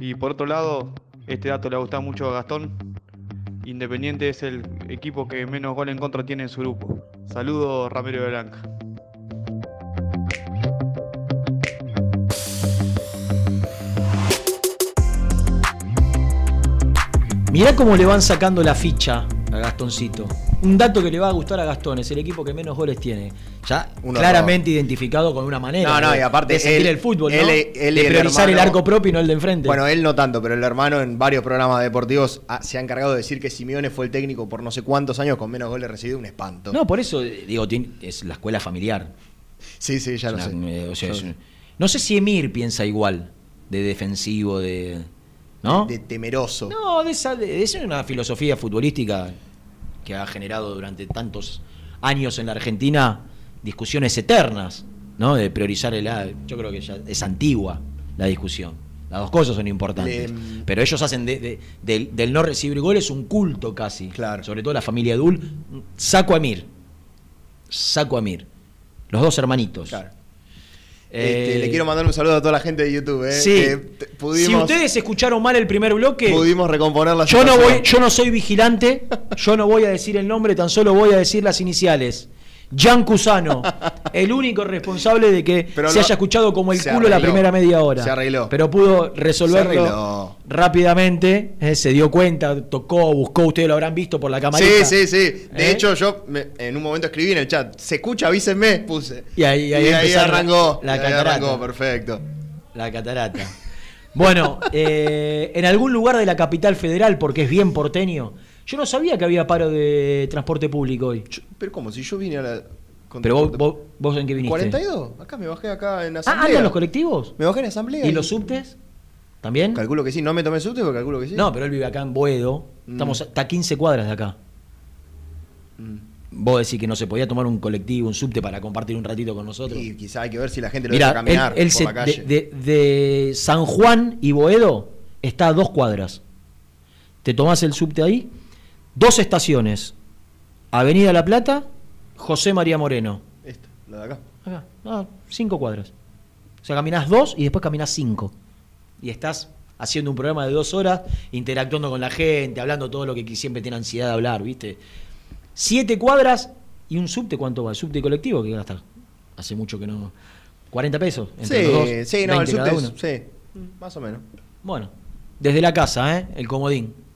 Y por otro lado, este dato le ha gustado mucho a Gastón. Independiente es el equipo que menos gol en contra tiene en su grupo. Saludos, Ramiro de Blanca. Mirá cómo le van sacando la ficha a Gastoncito. Un dato que le va a gustar a Gastón, es el equipo que menos goles tiene. Ya Uno claramente identificado con una manera No, no, y aparte de seguir él- el fútbol, de priorizar el, hermano- arco propio y no el de enfrente. Bueno, él no tanto, pero el hermano en varios programas deportivos se ha encargado de decir que Simeone fue el técnico por no sé cuántos años con menos goles recibido, un espanto. No, por eso, eh, digo, es la escuela familiar. Sí, sí, ya lo una- sé. eh, o sea, Yo- es un- no sé si Emir piensa igual, de defensivo, de. ¿No? De temeroso. No, de esa, de esa es una filosofía futbolística que ha generado durante tantos años en la Argentina discusiones eternas, ¿no? De priorizar el A. Yo creo que ya es antigua la discusión. Las dos cosas son importantes. Le- Pero ellos hacen de- de- del, del no recibir goles un culto casi. Claro. Sobre todo la familia Dul. Saco a Emir. Saco a Emir. Los dos hermanitos. Claro. Este, Eh, le quiero mandar un saludo a toda la gente de YouTube. Eh, Sí. Si ustedes escucharon mal el primer bloque, pudimos recomponer la yo no voy, yo no soy vigilante, yo no voy a decir el nombre, tan solo voy a decir las iniciales. Gian Cusano, el único responsable de que Pero se lo- haya escuchado como el se culo la arregló. primera media hora. Se arregló. Pero pudo Se resolverlo arregló. rápidamente, eh, se dio cuenta, tocó, buscó, ustedes lo habrán visto por la camarita. Sí, sí, sí. De ¿Eh? hecho, yo me- en un momento escribí en el chat, se escucha, avísenme, puse. Y ahí, ahí empezaron arrancó. la y ahí catarata. arrancó, perfecto. La catarata. Bueno, eh, en algún lugar de la capital federal, porque es bien porteño, yo no sabía que había paro de transporte público hoy. Pero como si yo vine a la. Pero vos, vos, vos en qué viniste. 42. Acá me bajé acá en Ah, asamblea. ¿andan los colectivos? Me bajé en asamblea. ¿Y los subtes? ¿También? Calculo que sí. No me tomé el subte, pero calculo que sí. No, pero él vive acá en Boedo. Estamos hasta 15 cuadras de acá. Vos decís que no se podía tomar un colectivo, un subte para compartir un ratito con nosotros. Y quizá hay que ver si la gente lo Mira, deja caminar él- él por se- la calle. de, de- de San Juan y Boedo está a dos cuadras. Te tomás el subte ahí, dos estaciones. Avenida La Plata, José María Moreno. Esta, la de acá. Acá, ah, cinco cuadras. O sea, caminás dos y después caminás cinco. Y estás haciendo un programa de dos horas, interactuando con la gente, hablando todo lo que siempre tiene ansiedad de hablar, ¿viste? Siete cuadras y un subte, ¿cuánto va? El subte colectivo que gasta. Hace mucho que no. 40 pesos. Entre los dos, Sí, sí, no, el 20 cada subte. es- Sí, más o menos. Bueno, desde la casa, ¿eh? El comodín.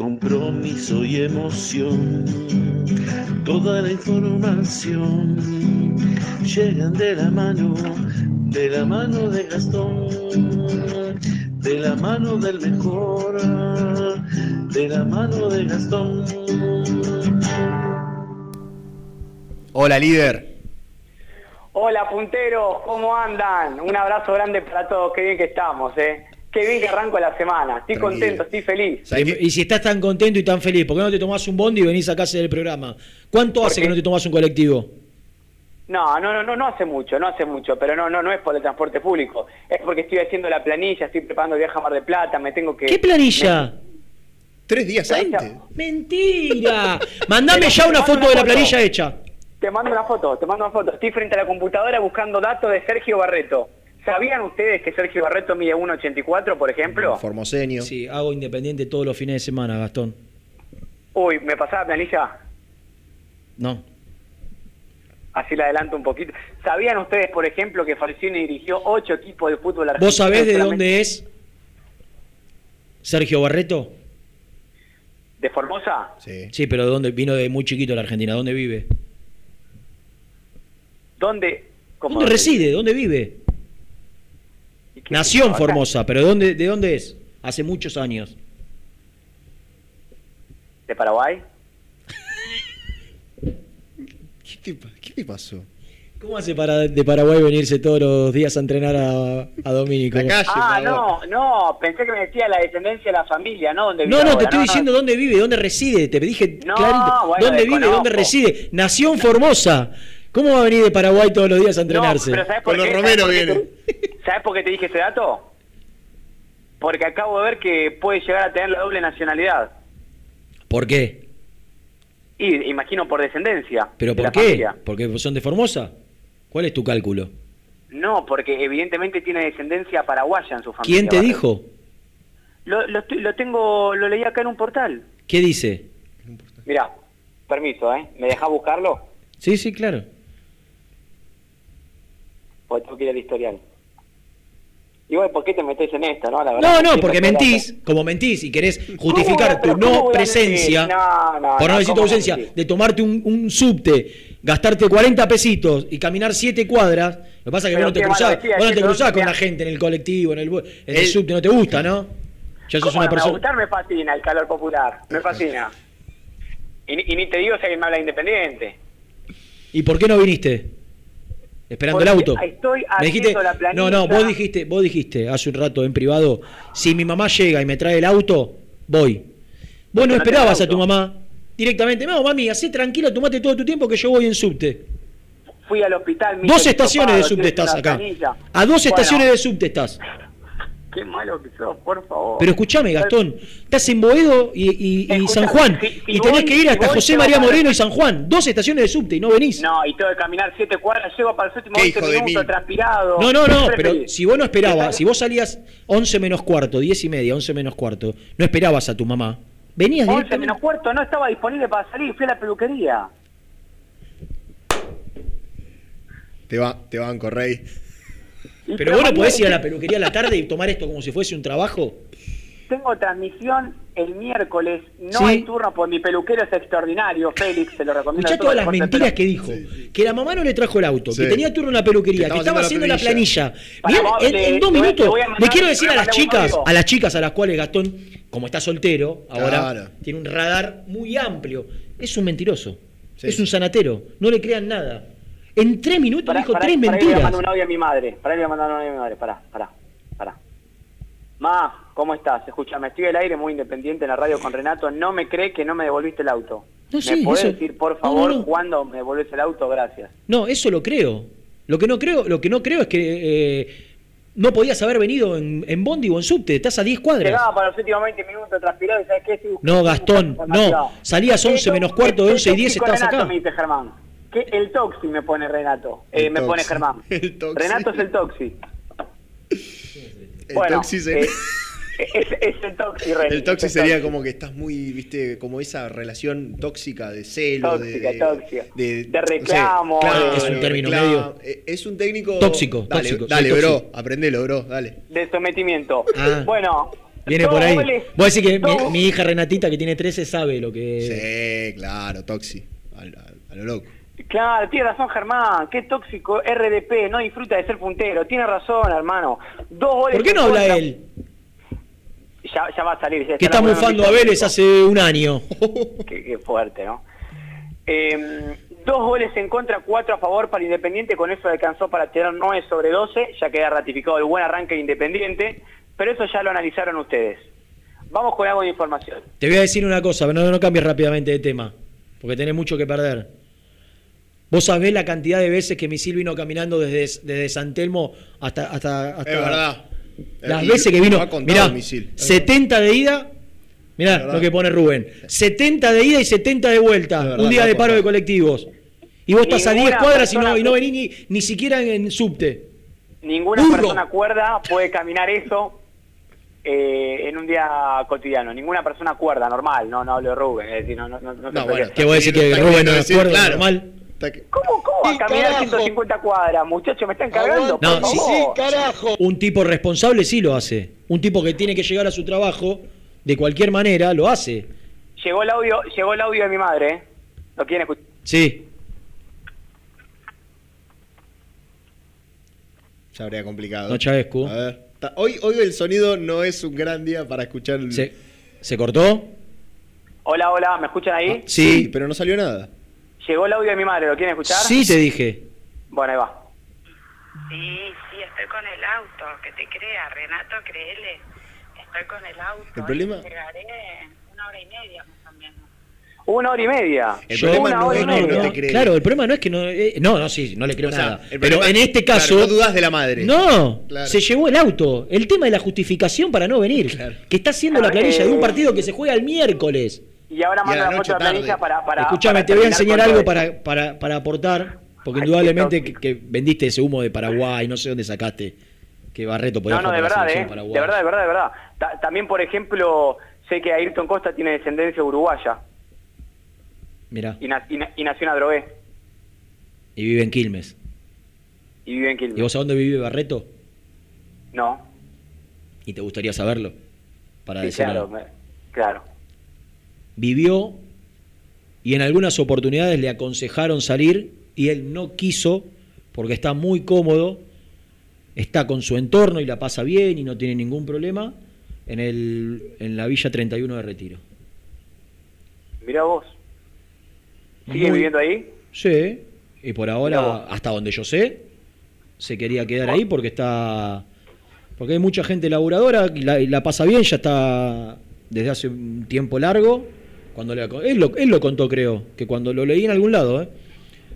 Compromiso y emoción, toda la información llegan de la mano, de la mano de Gastón, de la mano del mejor, de la mano de Gastón. Hola, líder. Hola punteros, ¿cómo andan? Un abrazo grande para todos, qué bien que estamos, ¿eh? Qué bien que arranco la semana, estoy contento, estoy feliz. Y, y si estás tan contento y tan feliz, ¿por qué no te tomás un bondi y venís acá a hacer el programa? ¿Cuánto hace que no te tomás un colectivo? No, no, no, no, no hace mucho, no hace mucho, pero no, no, no es por el transporte público, es porque estoy haciendo la planilla, estoy preparando el viaje a Mar del Plata, me tengo que... ¿Qué planilla? Tres días Planilla. antes. ¡Mentira! Mandame ya una foto de la foto. planilla hecha. Te mando una foto, te mando una foto. Estoy frente a la computadora buscando datos de Sergio Barreto. ¿Sabían ustedes que Sergio Barreto mide 1,84, por ejemplo? Formoseño. Sí, hago independiente todos los fines de semana, Gastón. Uy, ¿me pasaba la planilla? No. Así la adelanto un poquito. ¿Sabían ustedes, por ejemplo, que Falcioni dirigió ocho equipos de fútbol argentino? ¿Vos sabés de solamente- dónde es Sergio Barreto? ¿De Formosa? Sí. Sí, pero ¿de dónde vino de muy chiquito a la Argentina? ¿Dónde vive? ¿Dónde? cómo ¿Dónde reside? ¿Dónde vive? Nació en Acá. Formosa, pero ¿dónde, ¿de dónde es? Hace muchos años. ¿De Paraguay? ¿Qué te, qué te pasó? ¿Cómo hace para de Paraguay venirse todos los días a entrenar a, a Domínico? ah, no, no, pensé que me decía la descendencia de la familia, ¿no? ¿Dónde No, vive no, te ahora? estoy diciendo dónde vive, dónde reside. Te dije No, clarito. bueno, ¿Dónde vive, dónde reside? Nació en Formosa. ¿Cómo va a venir de Paraguay todos los días a entrenarse? No, pero ¿sabes por qué? ¿Sabes por qué te- ¿Sabes por qué te dije ese dato? Porque acabo de ver que puede llegar a tener la doble nacionalidad. ¿Por qué? Y imagino por descendencia. ¿Pero de por qué? familia. ¿Porque son de Formosa? ¿Cuál es tu cálculo? No, porque evidentemente tiene descendencia paraguaya en su familia. ¿Quién te dijo? Lo, lo, lo tengo, lo leí acá en un portal. ¿Qué dice? Mirá, permiso, ¿eh? ¿Me dejás buscarlo? Sí, sí, claro. Porque tengo que ir al historial. Igual, ¿por qué te metes en esta, no? La verdad, No, no, porque mentís, como mentís y querés justificar tu no presencia, mentir? No, no, por no no, decir tu ¿cómo ausencia, mentir? de tomarte un, un subte, gastarte 40 pesitos y caminar 7 cuadras, lo que pasa es que Pero vos no te cruzás, decía, vos no te cruzás con la gente en el colectivo, en el, bu- en el El- subte, no te gusta, ¿no? Ya sos ¿Cómo una persona... gustar? Me fascina el calor popular, me fascina. Y, ni- y ni te digo si alguien me habla de independiente. ¿Y por qué no viniste? Esperando el auto. Estoy Me dijiste, la planilla. no, no, vos dijiste, vos dijiste hace un rato en privado, si mi mamá llega y me trae el auto, voy. Vos no no esperabas a tu mamá, directamente, no, mami, hacé tranquila, tomate todo tu tiempo que yo voy en subte. Fui al hospital. Dos estaciones de subte estás acá. A dos Bueno, estaciones de subte estás. Qué malo que sos, por favor. Pero escúchame, Gastón, estás en Boedo y, y- y Escucha, San Juan. si- si y tenés voy- que ir hasta José María para- Moreno y San Juan. Dos estaciones de subte y no venís. No, y tengo que caminar siete cuadras, llego para el séptimo Qué 20 hijo de minutos, transpirado. No, no, ¿Qué no, pero si vos no esperabas, si vos salías 11 menos cuarto, 10 y media, 11 menos cuarto, no esperabas a tu mamá. Venías 11 directamente. menos cuarto no estaba disponible para salir, fui a la peluquería. Te, va, te banco, Rey. Pero vos no podés ir a la peluquería a la tarde y tomar esto como si fuese un trabajo. Tengo transmisión el miércoles, no Sí. hay turno, porque mi peluquero es extraordinario, Félix, se lo recomiendo. Escuchá todas las mentiras que dijo. Que la mamá no le trajo el auto, Sí. que tenía turno en la peluquería, Que que estaba haciendo la planilla. Para Bien, vos, en, dos minutos le quiero decir a las chicas, a las chicas a las cuales Gastón, como está soltero, ahora Claro. tiene un radar muy amplio. Es un mentiroso. Es un sanatero. No le crean nada. En tres minutos Pará, dijo pará, tres pará, le voy a mentiras. mandar un audio a mi madre. Pará, le voy a mandar un audio a mi madre. Pará, pará, pará. Ma, ¿cómo estás? Escúchame, estoy al aire muy independiente en la radio con Renato. No me cree que no me devolviste el auto. No, ¿Me sí, podés eso- decir, por no, favor, no. cuándo me devolvés el auto? Gracias. No, eso lo creo. Lo que no creo, lo que no creo es que eh, no podías haber venido en, en Bondi o en subte. Estás a 10 cuadras. Llegaba para los últimos 20 minutos transpirado y ¿sabes qué? Estoy No, Gastón, no. Salías 11 ¿Qué menos to- cuarto, qué 11 y 10 tóxico estabas Renato, acá. me dice Germán. ¿Qué? El toxi me pone Renato. Eh, me pone. Germán. El toxi. Renato es el toxi. El Bueno, toxi se- eh, es, es el toxi, Renato. El toxi sería toxi. como que estás muy, viste, como esa relación tóxica de celo, Tóxica, de, tóxica. de, De reclamo, claro, de- Es un término reclamo. medio- Eh, Es un técnico Tóxico, Dale, tóxico, dale, soy bro, tóxico. aprendelo, bro, dale. de sometimiento. Ah. Bueno, Viene por ahí. goles- Vos decís que mi hija Renatita, que tiene 13, sabe lo que. Sí, claro, toxi. A, a- a lo loco. Claro, tiene razón Germán, qué tóxico RDP, no disfruta de ser puntero, tiene razón hermano. Dos goles ¿Por qué no habla contra- él? Ya, ya va a salir. ya Que está en a Vélez hace un año. Qué, qué fuerte, ¿no? Eh, dos goles en contra, cuatro a favor para Independiente, con eso alcanzó para tener 9 sobre 12, ya queda ratificado el buen arranque de Independiente, pero eso ya lo analizaron ustedes. Vamos con algo de información. Te voy a decir una cosa, pero no, no cambies rápidamente de tema, porque tenés mucho que perder. Vos sabés la cantidad de veces que Misil vino caminando desde, desde San Telmo hasta, hasta, hasta- Es verdad. Las Y veces que lo vino. Mirá, Misil. 70 de ida. Mirá lo que pone Rubén. 70 de ida y 70 de vuelta. verdad, un día de paro de colectivos. Y vos estás a 10 Ninguna cuadras y no, y no venís ni, ni siquiera en, en subte. Ninguna Burro. persona cuerda puede caminar eso eh, en un día cotidiano. Ninguna persona cuerda, normal, no, no hablo de Rubén. Es decir, no, no, no, no bueno, ¿Qué vos decís que Está Rubén no es decir, cuerda claro. normal? Está que- ¿Cómo, cómo va a caminar carajo. 150 cuadras, muchachos? ¿Me están cargando? No, sí, carajo. Un tipo responsable sí lo hace. Un tipo que tiene que llegar a su trabajo de cualquier manera lo hace. Llegó el audio, llegó el audio de mi madre, ¿eh? ¿Lo quieren escuchar? Sí. Ya habría complicado. No, Chavescu. A ver. Hoy, hoy el sonido no es un gran día para escuchar. el- ¿Se, ¿se cortó? Hola, hola, ¿me escuchan ahí? Sí. pero no salió nada. Llegó el audio de mi madre, ¿lo quieren escuchar? Sí, te dije. Bueno, ahí va. Sí, sí, estoy con el auto, que te crea, Renato, créele. Estoy con el auto. El problema- Llegaré una hora y media más o menos. Una hora y media. El Yo- problema una no hora es y media. no te. Claro, el problema no es que no. eh, no, no, sí, no le creo O sea, nada. Pero en este claro, caso. no dudas de la madre. No, Claro. se llevó el auto. El tema de la justificación para no venir. Que está haciendo la planilla de un eh, partido que se juega el miércoles. Y ahora Y a mando la foto de tarde. para, para. Escúchame, para te voy a enseñar algo para, para, para aportar. Porque Ay, indudablemente que, que vendiste ese humo de Paraguay, no sé dónde sacaste. Que Barreto podía No, no, jugar de verdad, ¿eh? paraguaya. De verdad, de verdad, de verdad. Ta- también, por ejemplo, sé que Ayrton Costa tiene descendencia uruguaya Mirá, y, na- y na- y nació en Adrogué y vive en Quilmes. y vive en ¿Y Quilmes. vos a dónde vive Barreto? No, Y te gustaría saberlo. Para sí, decirlo. claro, me- claro. Vivió y en algunas oportunidades le aconsejaron salir y él no quiso porque está muy cómodo, está con su entorno y la pasa bien y no tiene ningún problema en, el, en la Villa 31 de Retiro. Mirá vos. ¿Sigue Muy- viviendo ahí? Sí, y por ahora, hasta donde yo sé, se quería quedar ahí porque está... Porque hay mucha gente laburadora y la, y la pasa bien, ya está desde hace un tiempo largo Cuando le, él, lo, él lo contó, creo, que cuando lo leí en algún lado, ¿eh?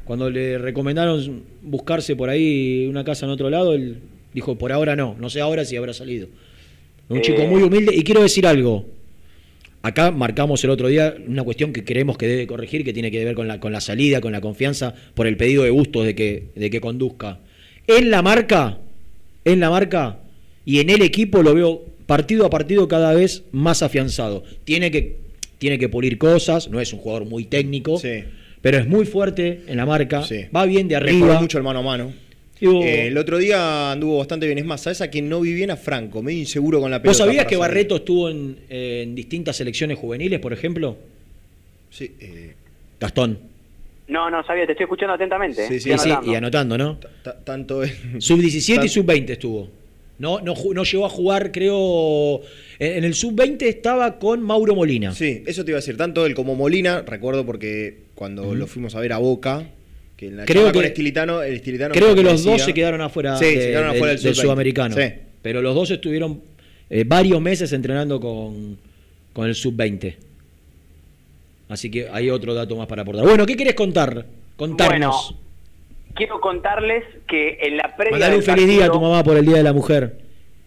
cuando le recomendaron buscarse por ahí una casa en otro lado, él dijo, por ahora no, no sé ahora si habrá salido. Un Eh. chico muy humilde. Y quiero decir algo. Acá marcamos el otro día una cuestión que creemos que debe corregir, que tiene que ver con la, con la salida, con la confianza, por el pedido de Bustos de que, de que conduzca. En la marca, en la marca y en el equipo lo veo partido a partido cada vez más afianzado. Tiene que, tiene que pulir cosas, no es un jugador muy técnico, pero es muy fuerte en la marca, va bien de Mejoró arriba. mucho el mano a mano. Digo- Eh, el otro día anduvo bastante bien. Es más, ¿sabes a quien no vi bien? A Franco, medio inseguro con la pelota. ¿Vos sabías que salir. Barreto estuvo en, en distintas selecciones juveniles, por ejemplo? Sí. eh, Gastón. No, no sabía, te estoy escuchando atentamente. Sí, eh. sí, sí, anotando. y anotando, ¿no? ta- tanto en- Sub-17 y tan- sub-20 estuvo. No, no, llegó a jugar, creo. En, el sub-20 estaba con Mauro Molina. Sí, eso te iba a decir. Tanto él como Molina, recuerdo porque cuando lo fuimos a ver a Boca, que en la Creo que- con Estilitano, el Estilitano Creo que los dos se quedaron afuera, Sí, de- se quedaron afuera del, del sub-20. sudamericano. Sí. Pero los dos estuvieron eh, varios meses entrenando con, con el sub-20. Así que hay otro dato más para aportar. Bueno, ¿qué querés contar? Contarnos. Bueno, quiero contarles que en la previa Mandale un feliz día a tu mamá por el Día de la Mujer.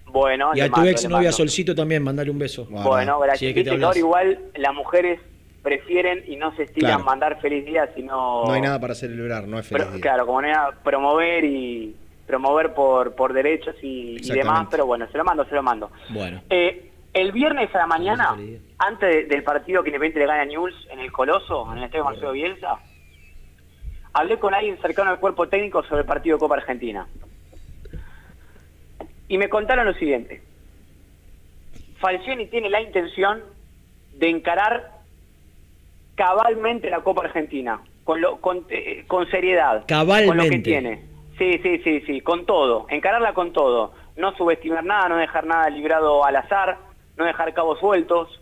Bueno, y a tu mando, ex novia. Solcito también, mandale un beso. Bueno, gracias. Si es que te igual las mujeres prefieren y no se estilan Claro. mandar feliz día, sino... No hay nada para celebrar, no es feliz Pero, día. claro, como era promover y promover por, por derechos y, demás, pero bueno, se lo mando, se lo mando. Bueno. Eh, el viernes a la mañana, antes de- del partido que Independiente le gana a News en el Coloso, en el Estadio Marcelo Bielsa, hablé con alguien cercano al cuerpo técnico sobre el partido de Copa Argentina. Y me contaron lo siguiente. Falcioni tiene la intención de encarar cabalmente la Copa Argentina, con, lo, con, eh, con seriedad, con lo que Cabalmente. tiene. Sí, sí, sí, sí, con todo, encararla con todo, no subestimar nada, no dejar nada librado al azar, no dejar cabos sueltos.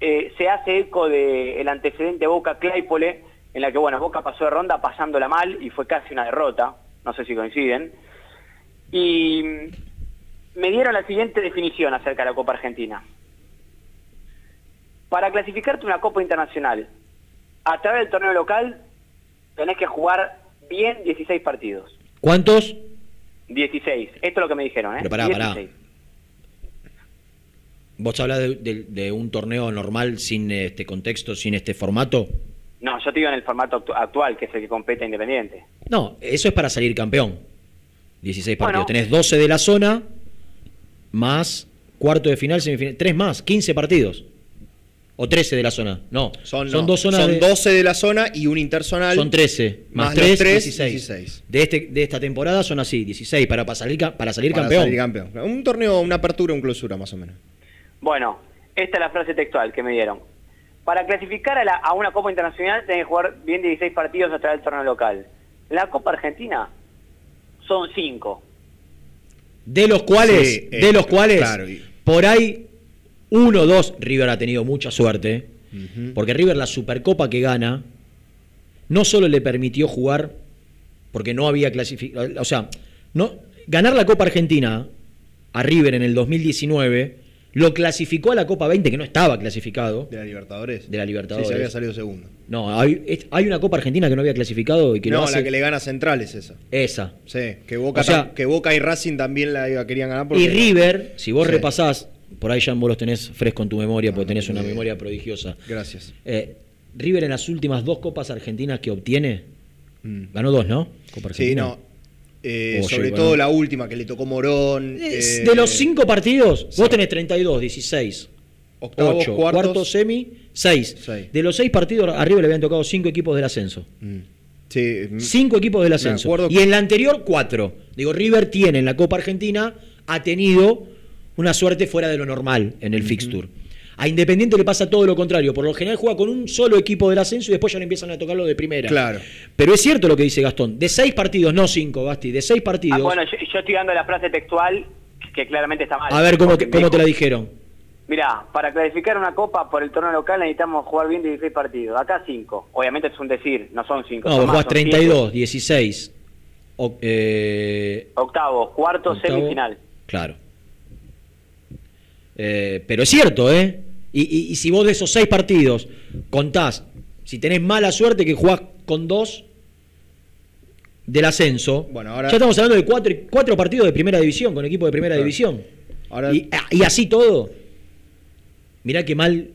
Eh, se hace eco del antecedente Boca Claypole, en la que bueno, Boca pasó de ronda pasándola mal y fue casi una derrota, no sé si coinciden. Y me dieron la siguiente definición acerca de la Copa Argentina. Para clasificarte una Copa Internacional a través del torneo local, tenés que jugar bien 16 partidos. ¿Cuántos? 16. Esto es lo que me dijeron, ¿eh? Pero pará, pará. 16. ¿Vos hablas de, de- de un torneo normal sin este contexto, sin este formato? No, yo te digo en el formato actu- actual, que es el que compete Independiente. No, eso es para salir campeón. 16 partidos. Bueno. Tenés 12 de la zona, más cuarto de final, semifinal. Tres más, 15 partidos. O 13 de la zona. No, son, no, dos zonas. son de- 12 de la zona y un interzonal. Son 13. Más, Más los 3, tres, 16. 16. De, este, de esta temporada son así, 16, para, para salir, para salir para campeón. salir campeón. Un torneo, una apertura, un clausura, más o menos. Bueno, esta es la frase textual que me dieron. Para clasificar a, la- a una Copa Internacional tenés que jugar bien 16 partidos a través del torneo local. La Copa Argentina son 5. De los cuales, Sí, eh, de los cuales, claro, por ahí, uno o dos, River ha tenido mucha suerte. Porque River la Supercopa que gana, no solo le permitió jugar, porque no había clasificado, o sea, no, ganar la Copa Argentina a River en el 2019, lo clasificó a la Copa 20, que no estaba clasificado. De la Libertadores. De la Libertadores. Sí, se había salido segundo. No, hay, es- hay una Copa Argentina que no había clasificado y que lo no, hace- la que le gana Central es esa. Esa. Sí, que Boca, O sea- tam- que Boca y Racing también la querían ganar. porque- Y River, si vos Sí. repasás, por ahí ya vos los tenés fresco en tu memoria, porque tenés una memoria prodigiosa. Gracias. Eh, River en las últimas dos copas argentinas que obtiene, Mm. ganó dos, ¿no? Copa Sí, Argentina. no. Eh, sobre todo la última que le tocó Morón. Es- eh, de los cinco partidos, vos tenés 32, 16, Octavos, 8, cuartos. cuarto semi, 6. De los seis partidos, a River le habían tocado cinco equipos del ascenso. Sí, Cinco equipos del ascenso. Y en la anterior, cuatro. Digo, River tiene en la Copa Argentina, ha tenido una suerte fuera de lo normal en el fixture. A Independiente le pasa todo lo contrario. Por lo general juega con un solo equipo del ascenso y después ya le empiezan a tocarlo de primera. Claro. Pero es cierto lo que dice Gastón. De seis partidos, no cinco, Basti. De seis partidos. Ah, bueno, yo, yo estoy dando la frase textual que claramente está mal. a ver cómo, te, me cómo te la dijeron. Mirá, para clasificar una copa por el torneo local necesitamos jugar bien 16 partidos. Acá 5. Obviamente es un decir, no son 5. No, vos jugás 32, 16. o- eh, Octavos, cuarto, Octavo. semifinal. Claro. Eh, pero es cierto, ¿eh? Y, y- y si vos de esos seis partidos contás, si tenés mala suerte que jugás con dos del ascenso, Bueno, ahora- ya estamos hablando de cuatro, cuatro partidos de primera división, con equipo de primera Claro. división. Ahora- y, y así todo. Mirá qué mal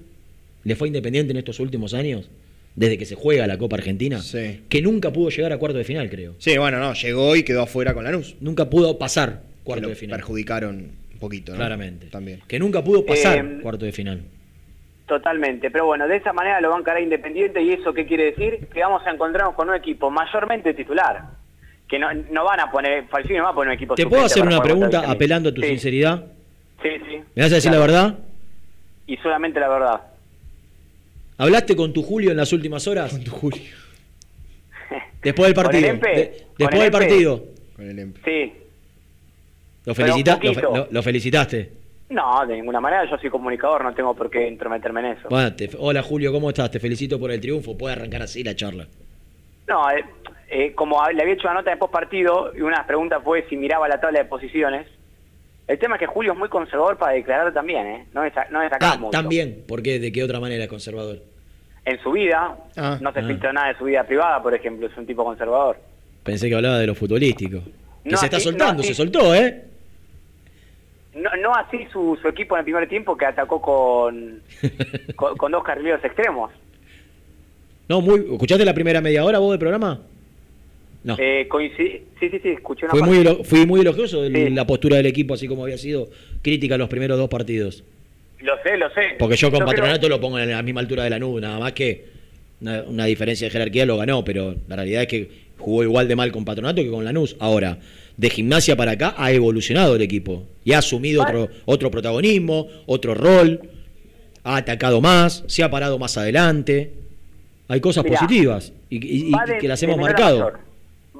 le fue Independiente en estos últimos años, desde que se juega la Copa Argentina, Sí. que nunca pudo llegar a cuarto de final, creo. Sí, bueno, no, llegó y quedó afuera con Lanús. Nunca pudo pasar Que cuarto lo de final. perjudicaron un poquito, ¿no? Claramente. También. Que nunca pudo pasar Eh, cuarto de final. Totalmente, pero bueno, de esa manera lo van a encarar Independiente y eso qué quiere decir? Que vamos a encontrarnos con un equipo mayormente titular, que no, no van a poner, Falcioni no va a poner un equipo ¿Te puedo hacer una pregunta apelando a tu Sí, sinceridad? Sí, sí. ¿Me vas a decir Claro. la verdad? Y solamente la verdad. ¿Hablaste con tu Julio en las últimas horas? Con tu Julio. Después del ¿Con el partido. Empe? de- ¿Con después el del partido. Con el Empe. Sí. ¿Lo, felicita- lo fe- poquito. lo- lo felicitaste? No, de ninguna manera, yo soy comunicador, no tengo por qué intrometerme en eso. Bueno, te- hola Julio, ¿cómo estás? Te felicito por el triunfo. Puede arrancar así la charla. No, eh, eh, como le había hecho una nota de post partido y una de las preguntas fue si miraba la tabla de posiciones. El tema es que Julio es muy conservador para declarar también, ¿eh? No es, no es acá Ah, mucho. también. ¿Por qué? ¿De qué otra manera es conservador? En su vida, Ah. no se Ah. filtra nada de su vida privada, por ejemplo, es un tipo conservador. Pensé que hablaba de lo futbolístico. Que No, se está soltando, no, se soltó, ¿eh? No, no así su, su equipo en el primer tiempo que atacó con, con, con dos carrileros extremos. No, muy. ¿Escuchaste la primera media hora vos del programa? No. Eh, coincidi- sí, sí, sí, escuché una Fui parte. muy, fui muy elogioso de Sí. la postura del equipo, así como había sido crítica en los primeros dos partidos. Lo sé, lo sé. Porque yo con Patronato lo pongo en la misma altura de la nube, nada más que una, una diferencia de jerarquía lo ganó, pero la realidad es que jugó igual de mal con Patronato que con Lanús. Ahora, de gimnasia para acá ha evolucionado el equipo y ha asumido otro, otro protagonismo, otro rol, ha atacado más, se ha parado más adelante. Hay cosas Mirá, positivas y, y- y Va de- que las hemos marcado.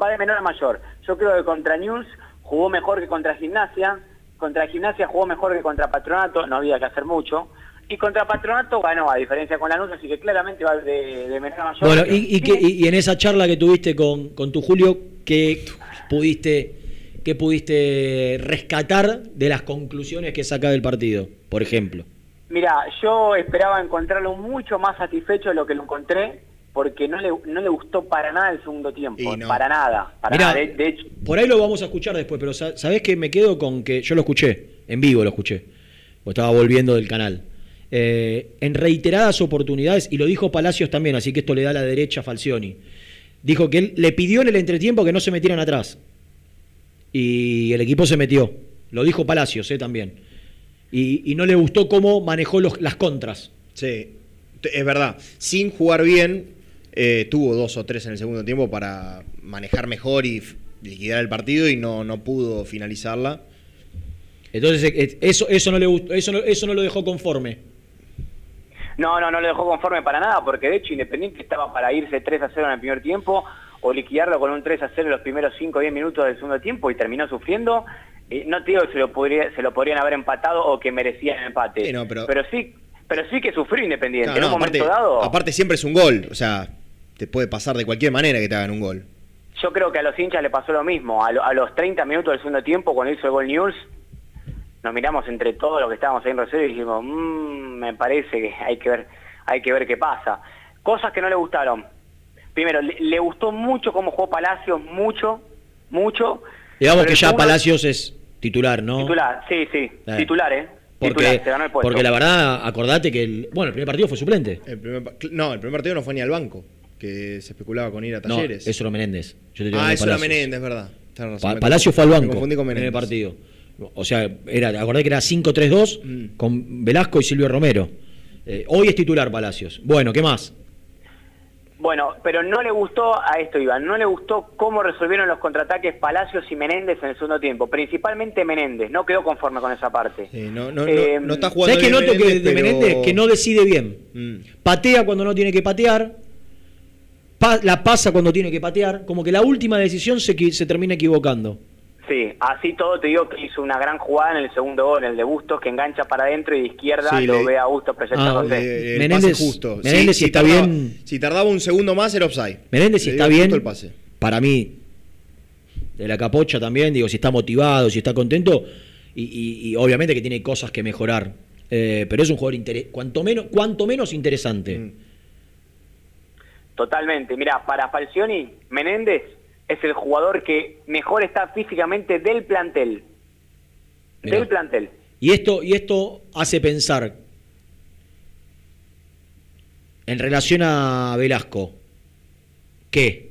Va de menor a mayor. Yo creo que contra News jugó mejor que contra Gimnasia. Contra Gimnasia jugó mejor que contra Patronato, no había que hacer mucho. Y contra Patronato ganó, a diferencia con Lanús, así que claramente va de, de menor a mayor. Bueno, y, y, que- y- y en esa charla que tuviste con, con tu Julio, ¿qué pudiste, ¿qué pudiste rescatar de las conclusiones que saca del partido, por ejemplo? Mira, yo esperaba encontrarlo mucho más satisfecho de lo que lo encontré, porque no le, no le gustó para nada el segundo tiempo. Para nada. Para Mirá, nada. De, de hecho, Por ahí lo vamos a escuchar después, pero sa- ¿sabés que me quedo con que yo lo escuché, en vivo lo escuché, o estaba volviendo del canal? Eh, en reiteradas oportunidades, y lo dijo Palacios también, así que esto le da la derecha a Falcioni, dijo que él le pidió en el entretiempo que no se metieran atrás. Y el equipo se metió. Lo dijo Palacios eh, también. Y, y no le gustó cómo manejó los- las contras. Sí, es verdad. Sin jugar bien, eh, tuvo dos o tres en el segundo tiempo para manejar mejor y liquidar el partido y no, no pudo finalizarla. Entonces, eso, eso, no le gustó, eso, no, eso no lo dejó conforme. No, no, no lo dejó conforme para nada, porque de hecho Independiente estaba para irse 3 a 0 en el primer tiempo o liquidarlo con un 3 a 0 en los primeros 5 o 10 minutos del segundo tiempo y terminó sufriendo. Eh, no te digo que se lo, podría, se lo podrían haber empatado o que merecían el empate, Sí, no, pero- sí pero sí que sufrió Independiente. Claro, en un momento aparte, dado, aparte siempre es un gol, o sea, te puede pasar de cualquier manera que te hagan un gol. yo creo que a los hinchas le pasó lo mismo. A, lo- a los 30 minutos del segundo tiempo, cuando hizo el gol News, nos miramos entre todos los que estábamos ahí en reserva y dijimos, "Mm, me parece que hay que ver hay que ver qué pasa. Cosas que no le gustaron. Primero, le, le gustó mucho cómo jugó Palacios, mucho, mucho. Digamos que ya Palacios es titular, ¿no? Titular, sí, sí, Eh. titular, ¿eh? Porque, titular, se ganó el puesto. porque la verdad, acordate que el, bueno, el primer partido fue suplente. El primer no, el primer partido no fue ni al banco, que se especulaba con ir a No, talleres. eso era Menéndez. Yo te ah, eso era. Menéndez, es verdad. Pa- Palacio fue al me banco confundí con en el Menéndez. partido. O sea, era, acordate que era 5-3-2 con Velasco y Silvio Romero. Eh, hoy es titular Palacios. Bueno, ¿qué más? Bueno, pero no le gustó a esto, Iván, no le gustó cómo resolvieron los contraataques Palacios y Menéndez en el segundo tiempo, principalmente Menéndez, no quedó conforme con esa parte. no, no, Eh, no está jugando ¿Sabes qué bien noto que Menéndez, de pero- Menéndez? Que no decide bien. Mm. Patea cuando no tiene que patear. pa- la pasa cuando tiene que patear. Como que la última decisión se termina equivocando. Sí, así todo te digo que hizo una gran jugada en el segundo gol, el de Bustos, que engancha para adentro y de izquierda Sí, lo le- ve a Bustos proyectándose. Eh, el Menéndez- justo. Menéndez, si está tardaba, bien- Si tardaba un segundo más, era offside. Menéndez, si Le está bien, justo el pase. para mí, de la capocha también, digo, si está motivado, si está contento, y, y- y obviamente que tiene cosas que mejorar. Eh, pero es un jugador cuanto, menos, cuanto menos interesante. Totalmente. Mira, para Falcioni, Menéndez es el jugador que mejor está físicamente del plantel. Del plantel. Y esto, y esto hace pensar en relación a Velasco. ¿Qué?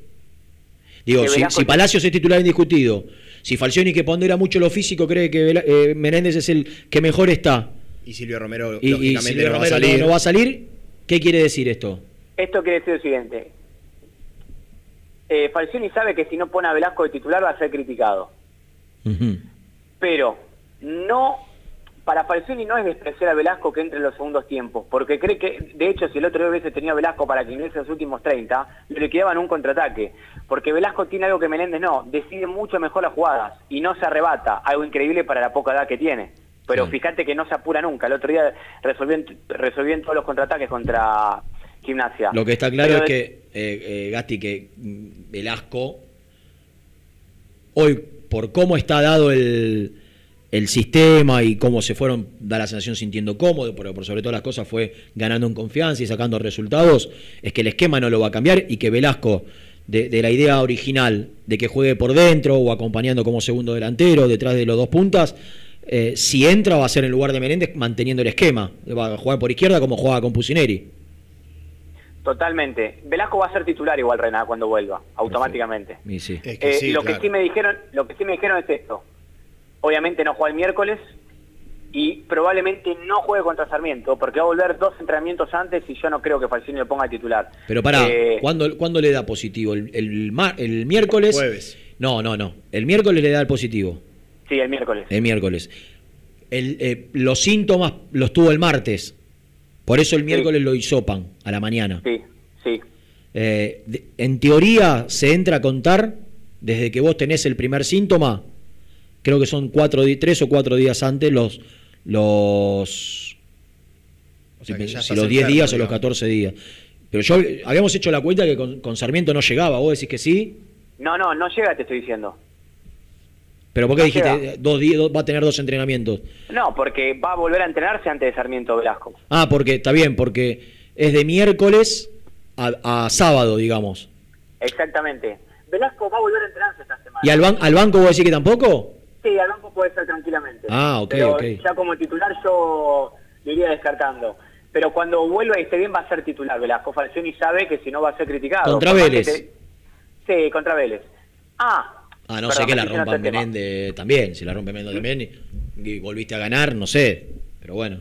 Digo, Que si, Velasco si tiene- Palacios es titular indiscutido, si Falcioni que pondera mucho lo físico cree que Vela- eh, Menéndez es el que mejor está, Y Silvio Romero, y, y lógicamente, Silvio no va a Romero no- salir. no va a salir, ¿qué quiere decir esto? Esto quiere decir lo siguiente. Eh, Falcioni sabe que si no pone a Velasco de titular va a ser criticado. Pero no, para Falcioni no es despreciar a Velasco que entre en los segundos tiempos, porque cree que, de hecho, si el otro día hubiese tenido a Velasco para que ingrese los últimos 30, le liquidaban un contraataque. Porque Velasco tiene algo que Menéndez no, decide mucho mejor las jugadas y no se arrebata, algo increíble para la poca edad que tiene. Pero fíjate que no se apura nunca. El otro día resolvió en, resolvió en todos los contraataques contra Gimnasia. Lo que está claro Pero es de- que, eh, eh, Gasti, que mm, Velasco, hoy, por cómo está dado el, el sistema y cómo se fueron, da la sensación sintiendo cómodo, pero por sobre todas las cosas fue ganando en confianza y sacando resultados, es que el esquema no lo va a cambiar y que Velasco, de, de la idea original de que juegue por dentro o acompañando como segundo delantero, detrás de los dos puntas, eh, si entra va a ser en lugar de Menéndez manteniendo el esquema, va a jugar por izquierda como juega con Pusineri. Totalmente. Velasco va a ser titular igual, Rená, cuando vuelva, automáticamente. Y sí. Eh, lo que sí me dijeron, lo que sí me dijeron es esto. Obviamente no juega el miércoles y probablemente no juegue contra Sarmiento, porque va a volver dos entrenamientos antes y yo no creo que Falcioni lo ponga titular. Pero pará, Eh, ¿cuándo, cuándo le da positivo? ¿El, el, mar- el miércoles? Jueves. No, no, no. El miércoles le da el positivo. Sí, el miércoles. El miércoles. El, eh, los síntomas los tuvo el martes. Por eso el miércoles lo hisopan a la mañana. Sí, sí. Eh, de- en teoría se entra a contar desde que vos tenés el primer síntoma. Creo que son cuatro, tres o cuatro días antes los los O sea, si los 10 enfermo, días o los digamos. 14 días. Pero yo habíamos hecho la cuenta que con, con Sarmiento no llegaba. Vos decís que sí. No, no, no llega, te estoy diciendo. Pero ¿por qué No dijiste llega. dos días, dos- va a tener dos entrenamientos? No, porque va a volver a entrenarse antes de Sarmiento Velasco. Ah, porque está bien, porque es de miércoles a, a sábado, digamos. Exactamente. Velasco va a volver a entrenarse esta semana. ¿Y al, ban- al banco vos decís que tampoco? Sí, al banco puede ser tranquilamente. Ah, ok, Pero ok. ya como titular yo lo iría descartando. Pero cuando vuelva y esté bien va a ser titular. Velasco Falcioni sabe que si no va a ser criticado. Contra Vélez. te- Sí, contra Vélez. Ah, Ah, no Perdón, sé que la estoy yendo a rompan otro tema. Menéndez también. Si la rompe Menéndez también y, y volviste a ganar, no sé. Pero bueno.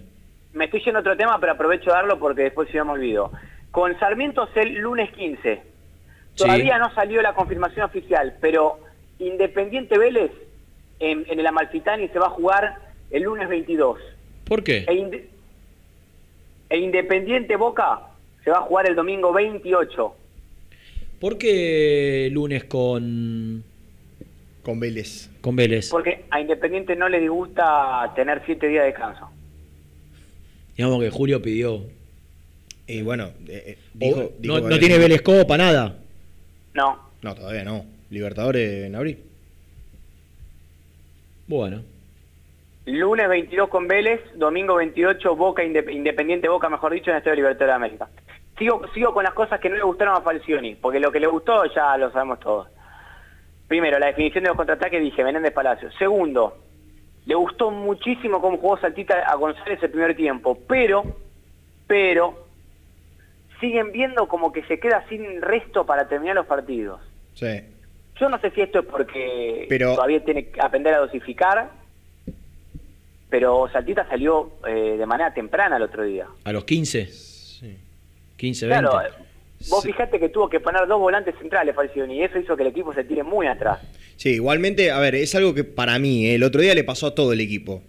me estoy yendo a otro tema, pero aprovecho de darlo porque después si no me olvido. Con Sarmiento es el lunes 15. Todavía no salió la confirmación oficial, pero Independiente Vélez en, en el Amalfitani se va a jugar el lunes 22. ¿Por qué? E, e Independiente Boca se va a jugar el domingo 28. ¿Por qué lunes con, Con Vélez. con Vélez? Porque a Independiente no le disgusta tener siete días de descanso. Digamos que Julio pidió. Y bueno, eh, eh, O- dijo- dijo no, no tiene Vélez Copa, nada. No. No, todavía no. Libertadores en abril. Bueno. Lunes 22 con Vélez, domingo 28 Boca Inde- Independiente Boca, mejor dicho, en el Estadio Libertadores de América. Sigo, sigo con las cosas que no le gustaron a Falcioni, porque lo que le gustó ya lo sabemos todos. Primero, la definición de los contraataques, dije, Menéndez Palacio. Segundo, le gustó muchísimo cómo jugó Saltita a González el primer tiempo, pero, pero, siguen viendo como que se queda sin resto para terminar los partidos. Sí. Yo no sé si esto es porque Pero- todavía tiene que aprender a dosificar, pero Saltita salió eh, de manera temprana el otro día. A los 15. 15, 20. Claro, vos fijate que tuvo que poner dos volantes centrales, Falcioni, y eso hizo que el equipo se tire muy atrás. Sí, igualmente, a ver, es algo que para mí, eh, el otro día le pasó a todo el equipo.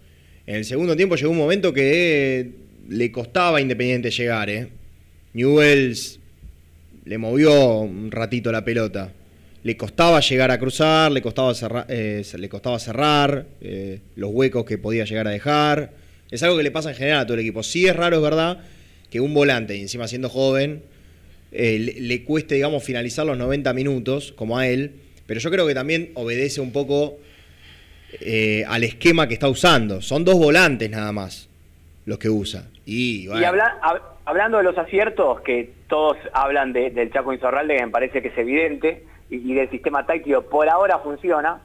En el segundo tiempo llegó un momento que eh, le costaba a Independiente llegar, ¿eh? Newells le movió un ratito la pelota. Le costaba llegar a cruzar, le costaba cerrar, eh, le costaba cerrar eh, los huecos que podía llegar a dejar. Es algo que le pasa en general a todo el equipo. Sí es raro, es verdad, que un volante, y encima siendo joven, eh, le, le cueste, digamos, finalizar los 90 minutos, como a él, pero yo creo que también obedece un poco eh, al esquema que está usando. Son dos volantes nada más. los que usa. Y, Y bueno, habla- hab- hablando de los aciertos, que todos hablan de- del Chaco Insorralde, que me parece que es evidente, y, y del sistema táctico por ahora funciona,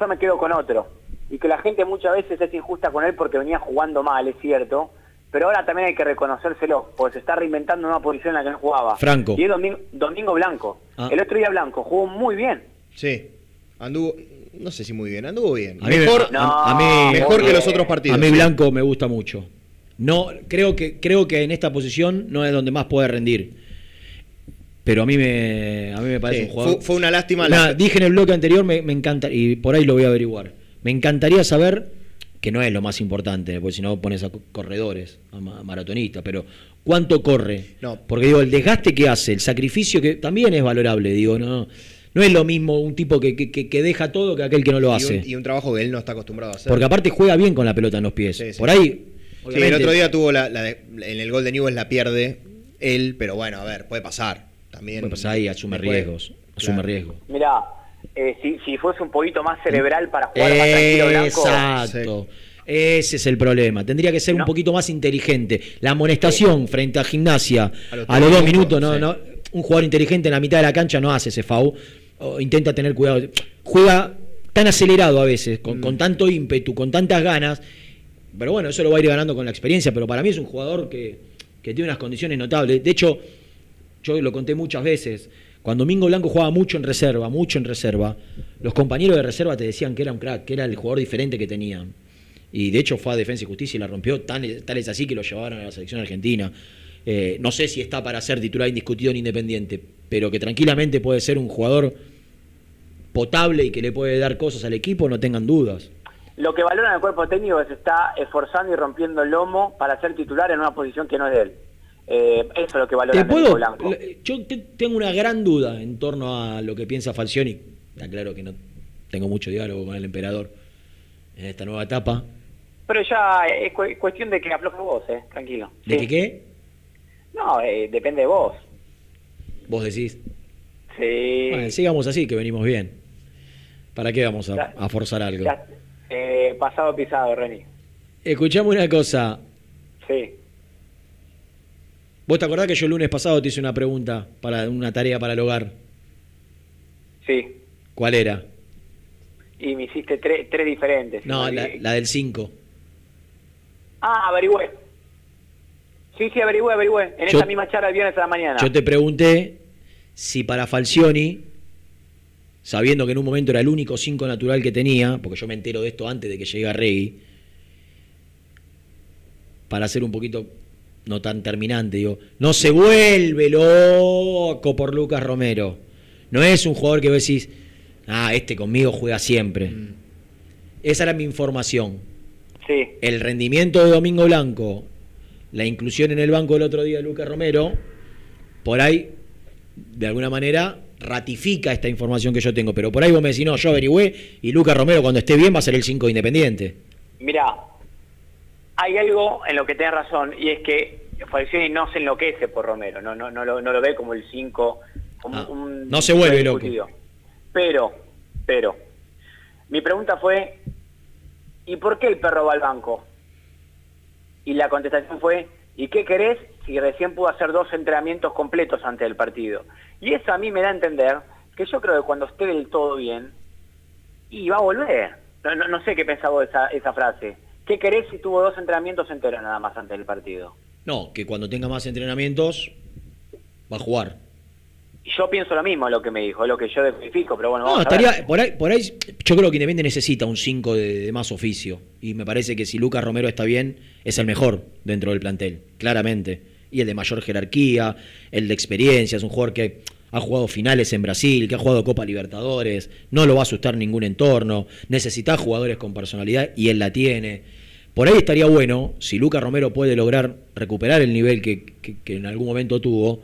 yo me quedo con otro. Y que la gente muchas veces es injusta con él porque venía jugando mal, es cierto, pero ahora también hay que reconocérselo, porque se está reinventando una posición en la que no jugaba. Franco. Y es Domingo, Domingo Blanco. Ah. El otro día Blanco jugó muy bien. sí, anduvo, no sé si muy bien, anduvo bien. A mí, mejor me- a- a mí- mejor que los otros partidos. A mí. Blanco me gusta mucho. No, creo que, creo que en esta posición no es donde más puede rendir. Pero a mí me, a mí me parece Sí, un jugador. fue- fue una lástima la- dije en el bloque anterior, me, me encanta, y por ahí lo voy a averiguar. Me encantaría saber, que no es lo más importante, porque si no pones a co- corredores, a ma- maratonistas, pero ¿cuánto corre? No. Porque digo, el desgaste que hace, el sacrificio que también es valorable, digo, no, no es lo mismo un tipo que, que- que- que deja todo que aquel que no lo Y hace. un, y un trabajo que él no está acostumbrado a hacer. Porque aparte juega bien con la pelota en los pies. Sí, sí. Por ahí. Sí, el otro día tuvo la, la de- en el gol de Newell's la pierde él, pero bueno, a ver, puede pasar. También. Puede pasar ahí, asume Después, riesgos. Asume claro. riesgos. Mirá, eh, si, si fuese un poquito más cerebral para jugar más tranquilo Blanco... Exacto. Ese es el problema. Tendría que ser un poquito más inteligente. La amonestación frente a gimnasia A los a los dos minutos, minutos, no, sí. no, un jugador inteligente en la mitad de la cancha no hace ese FAU. O intenta tener cuidado. Juega tan acelerado a veces, con, Mm. con tanto ímpetu, con tantas ganas. Pero bueno, eso lo va a ir ganando con la experiencia. Pero para mí es un jugador que, que tiene unas condiciones notables. De hecho, yo lo conté muchas veces. Cuando Mingo Blanco jugaba mucho en reserva, mucho en reserva, los compañeros de reserva te decían que era un crack, que era el jugador diferente que tenían. Y de hecho fue a Defensa y Justicia y la rompió, tan, tal es así que lo llevaron a la selección argentina. Eh, no sé si está para ser titular indiscutido en Independiente, pero que tranquilamente puede ser un jugador potable y que le puede dar cosas al equipo, no tengan dudas. Lo que valora el cuerpo técnico es que está esforzando y rompiendo el lomo para ser titular en una posición que no es de él. Eh, eso es lo que valora Te puedo, Blanco. yo te- tengo una gran duda en torno a lo que piensa Falcioni. Claro que no tengo mucho diálogo con el emperador en esta nueva etapa. Pero ya es cu- cuestión de que afloje vos, eh, tranquilo. ¿De Sí. que qué? No, eh, depende de vos. Vos decís. Sí. Bueno, sigamos así, que venimos bien. ¿Para qué vamos a, Ya- a forzar algo? Ya, eh, pasado pisado, Reni. Escuchame una cosa. Sí. ¿Vos te acordás que yo el lunes pasado te hice una pregunta para una tarea para el hogar? Sí. ¿Cuál era? Y me hiciste tre- tres diferentes. No, la, la del 5. Ah, averigüé. Sí, sí, averigüé, averigüé. En Yo- esa misma charla el viernes a la mañana. Yo te pregunté si para Falcioni, sabiendo que en un momento era el único 5 natural que tenía, porque yo me entero de esto antes de que llegue a Regui, para ser un poquito no tan terminante, digo, no se vuelve loco por Lucas Romero. No es un jugador que vos decís, ah, este conmigo juega siempre. Esa era mi información. Sí. El rendimiento de Domingo Blanco, la inclusión en el banco el otro día de Lucas Romero, por ahí, de alguna manera, ratifica esta información que yo tengo. Pero por ahí vos me decís, no, yo averigüé y Lucas Romero cuando esté bien va a ser el 5 independiente. Mirá, hay algo en lo que tenés razón, y es que Falcioni no se enloquece por Romero, no, no, no, lo, no lo ve como el 5, como Ah, un... no se vuelve loco. Pero, pero, mi pregunta fue, ¿y por qué el perro va al banco? Y la contestación fue, ¿y qué querés si recién pudo hacer dos entrenamientos completos antes del partido? Y eso a mí me da a entender que yo creo que cuando esté del todo bien, y va a volver. No, no, no sé qué pensaba esa, esa frase. ¿Qué querés si tuvo dos entrenamientos enteros nada más antes del partido? No, que cuando tenga más entrenamientos va a jugar. Yo pienso lo mismo, lo que me dijo, lo que yo verifico, pero bueno, No, vamos a ver. estaría, por ahí, por ahí, yo creo que Independiente necesita un 5 de, de más oficio. Y me parece que si Lucas Romero está bien, es el mejor dentro del plantel, claramente. Y el de mayor jerarquía, el de experiencia, es un jugador que ha jugado finales en Brasil, que ha jugado Copa Libertadores, no lo va a asustar ningún entorno, necesita jugadores con personalidad y él la tiene. Por ahí estaría bueno, si Lucas Romero puede lograr recuperar el nivel que, que- que en algún momento tuvo,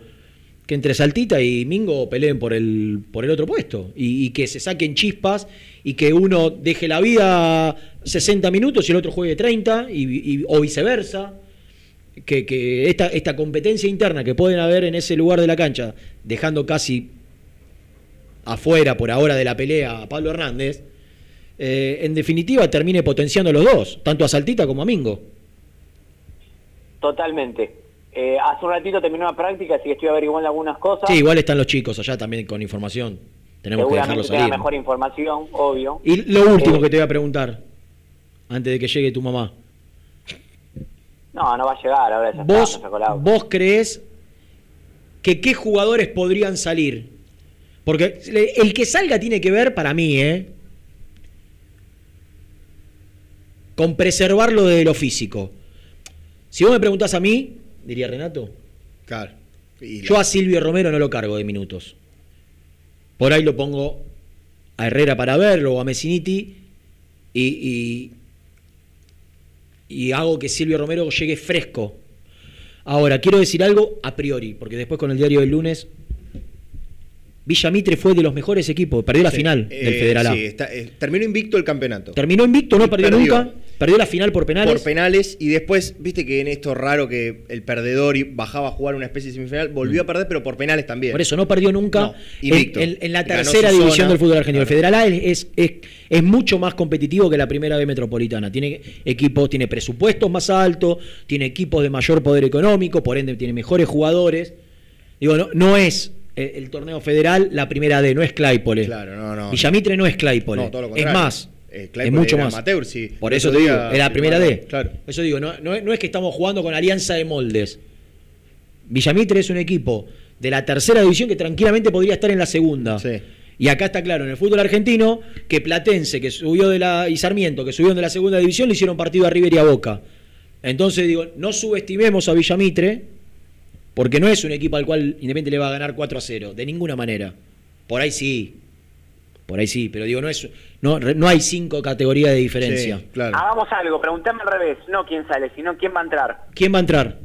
que entre Saltita y Mingo peleen por el, por el otro puesto y, y que se saquen chispas y que uno deje la vida 60 minutos y el otro juegue 30 y, y- o viceversa. Que, que esta, esta competencia interna que pueden haber en ese lugar de la cancha, dejando casi afuera por ahora de la pelea a Pablo Hernández, eh, en definitiva termine potenciando a los dos, tanto a Saltita como a Mingo. Totalmente. Eh, hace un ratito terminó una práctica, así que estoy averiguando algunas cosas. Sí, igual están los chicos allá también con información. Tenemos que dejarlos salir. mejor información, obvio. Y lo último Eh, que te voy a preguntar, antes de que llegue tu mamá. No, no va a llegar ahora. Ya ¿Vos, está, me sacó el auto. ¿Vos crees que qué jugadores podrían salir? Porque el que salga tiene que ver, para mí, ¿eh? con preservarlo de lo físico. Si vos me preguntás a mí, diría Renato, Claro. Y yo a Silvio Romero no lo cargo de minutos. Por ahí lo pongo a Herrera para verlo o a Messiniti y, y, y hago que Silvio Romero llegue fresco. Ahora, quiero decir algo a priori, porque después con el diario del lunes, Villa Mitre fue de los mejores equipos, perdió la Sí, final eh, del Federal A. sí, está- eh, terminó invicto el campeonato. Terminó invicto, no perdió, perdió. nunca, perdió la final por penales. Por penales y después, viste que en esto raro que el perdedor bajaba a jugar una especie de semifinal, volvió a perder, pero por penales también. Mm. Por eso no perdió nunca No, en, en- en la tercera división zona. del fútbol argentino. El Federal A es, es, es- es mucho más competitivo que la primera B metropolitana. Tiene equipos, tiene presupuestos más altos, tiene equipos de mayor poder económico, por ende tiene mejores jugadores. Digo, no, no es eh, el torneo federal la primera D, no es Claypole. Claro, no, no. Villamitre no es Claypole. No, todo lo es más. Eh, es mucho más. amateur, sí. Por eso te digo, la primera D. claro. Eso digo, no, no es que estamos jugando con alianza de moldes. Villamitre es un equipo de la tercera división que tranquilamente podría estar en la segunda. Y acá está claro, en el fútbol argentino, que Platense, que subió de la. y Sarmiento, que subieron de la segunda división, le hicieron partido a River y a Boca. Entonces digo, no subestimemos a Villamitre, porque no es un equipo al cual Independiente le va a ganar 4 a 0, de ninguna manera. Por ahí sí. Por ahí sí, pero digo, no es no, no hay cinco categorías de diferencia. Hagamos algo, preguntame al revés, no quién sale, sino quién va a entrar. ¿Quién va a entrar?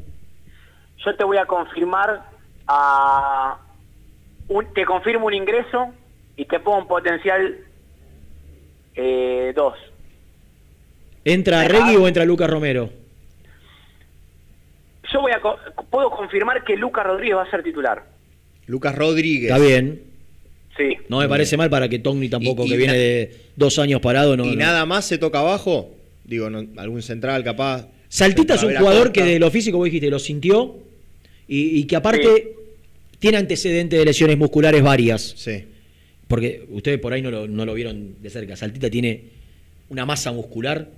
Yo te voy a confirmar a un- te confirmo un ingreso y te pongo un potencial 2. ¿Entra Regui o entra Lucas Romero? Yo voy a co- puedo confirmar que Lucas Rodríguez va a ser titular. Lucas Rodríguez. Está bien. Sí. No me parece mal para que Togni tampoco, Y- y que viene de dos años parado, no. y no. nada más se toca abajo. Digo, no- algún central capaz. Saltita es un jugador que de lo físico, vos dijiste, lo sintió y, y que aparte tiene antecedentes de lesiones musculares varias. Sí. Porque ustedes por ahí no lo, no lo vieron de cerca. Saltita tiene una masa muscular.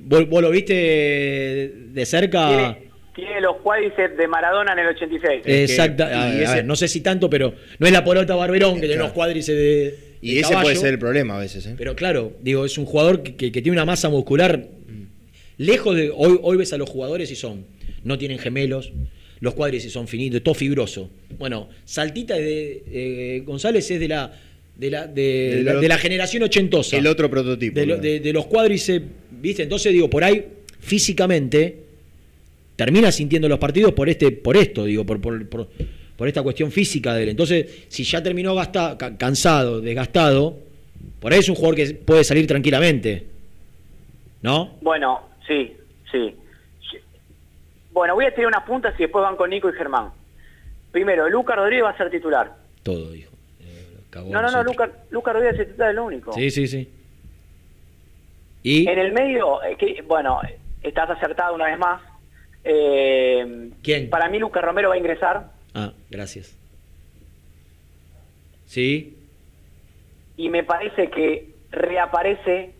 ¿Vos, vos lo viste de cerca? Tiene, tiene los cuádriceps de Maradona en el 86. Exacta. y a- a ese- ver, no sé si tanto, pero no es la porota Barberón que tiene unos cuádriceps de. Y de ese caballo. puede ser el problema a veces. ¿eh? Pero claro, digo, es un jugador que, que- que tiene una masa muscular lejos de. Hoy, hoy ves a los jugadores y son. No tienen gemelos, los cuádriceps son finitos, todo fibroso. Bueno, Saltita de. eh, González es de la. De la, de, la- otro- de la generación ochentosa. El otro prototipo. de, lo- ¿no? de- de los cuádriceps, ¿viste? Entonces digo, por ahí, físicamente, termina sintiendo los partidos por este, por esto, digo, por, por, por- por esta cuestión física de él. Entonces, si ya terminó gasta- ca- cansado, desgastado, por ahí es un jugador que puede salir tranquilamente. ¿No? Bueno, sí, sí. Bueno, voy a tirar unas puntas y después van con Nico y Germán. Primero, Lucas Rodríguez va a ser titular. Todo, dijo. Eh, No, no, no. Lucas Lucas Rodríguez es titular, es lo único. Sí, sí, sí. Y En el medio, eh, que, bueno, estás acertado una vez más. Eh, ¿Quién? Para mí Lucas Romero va a ingresar Ah, gracias. Sí. y me parece que reaparece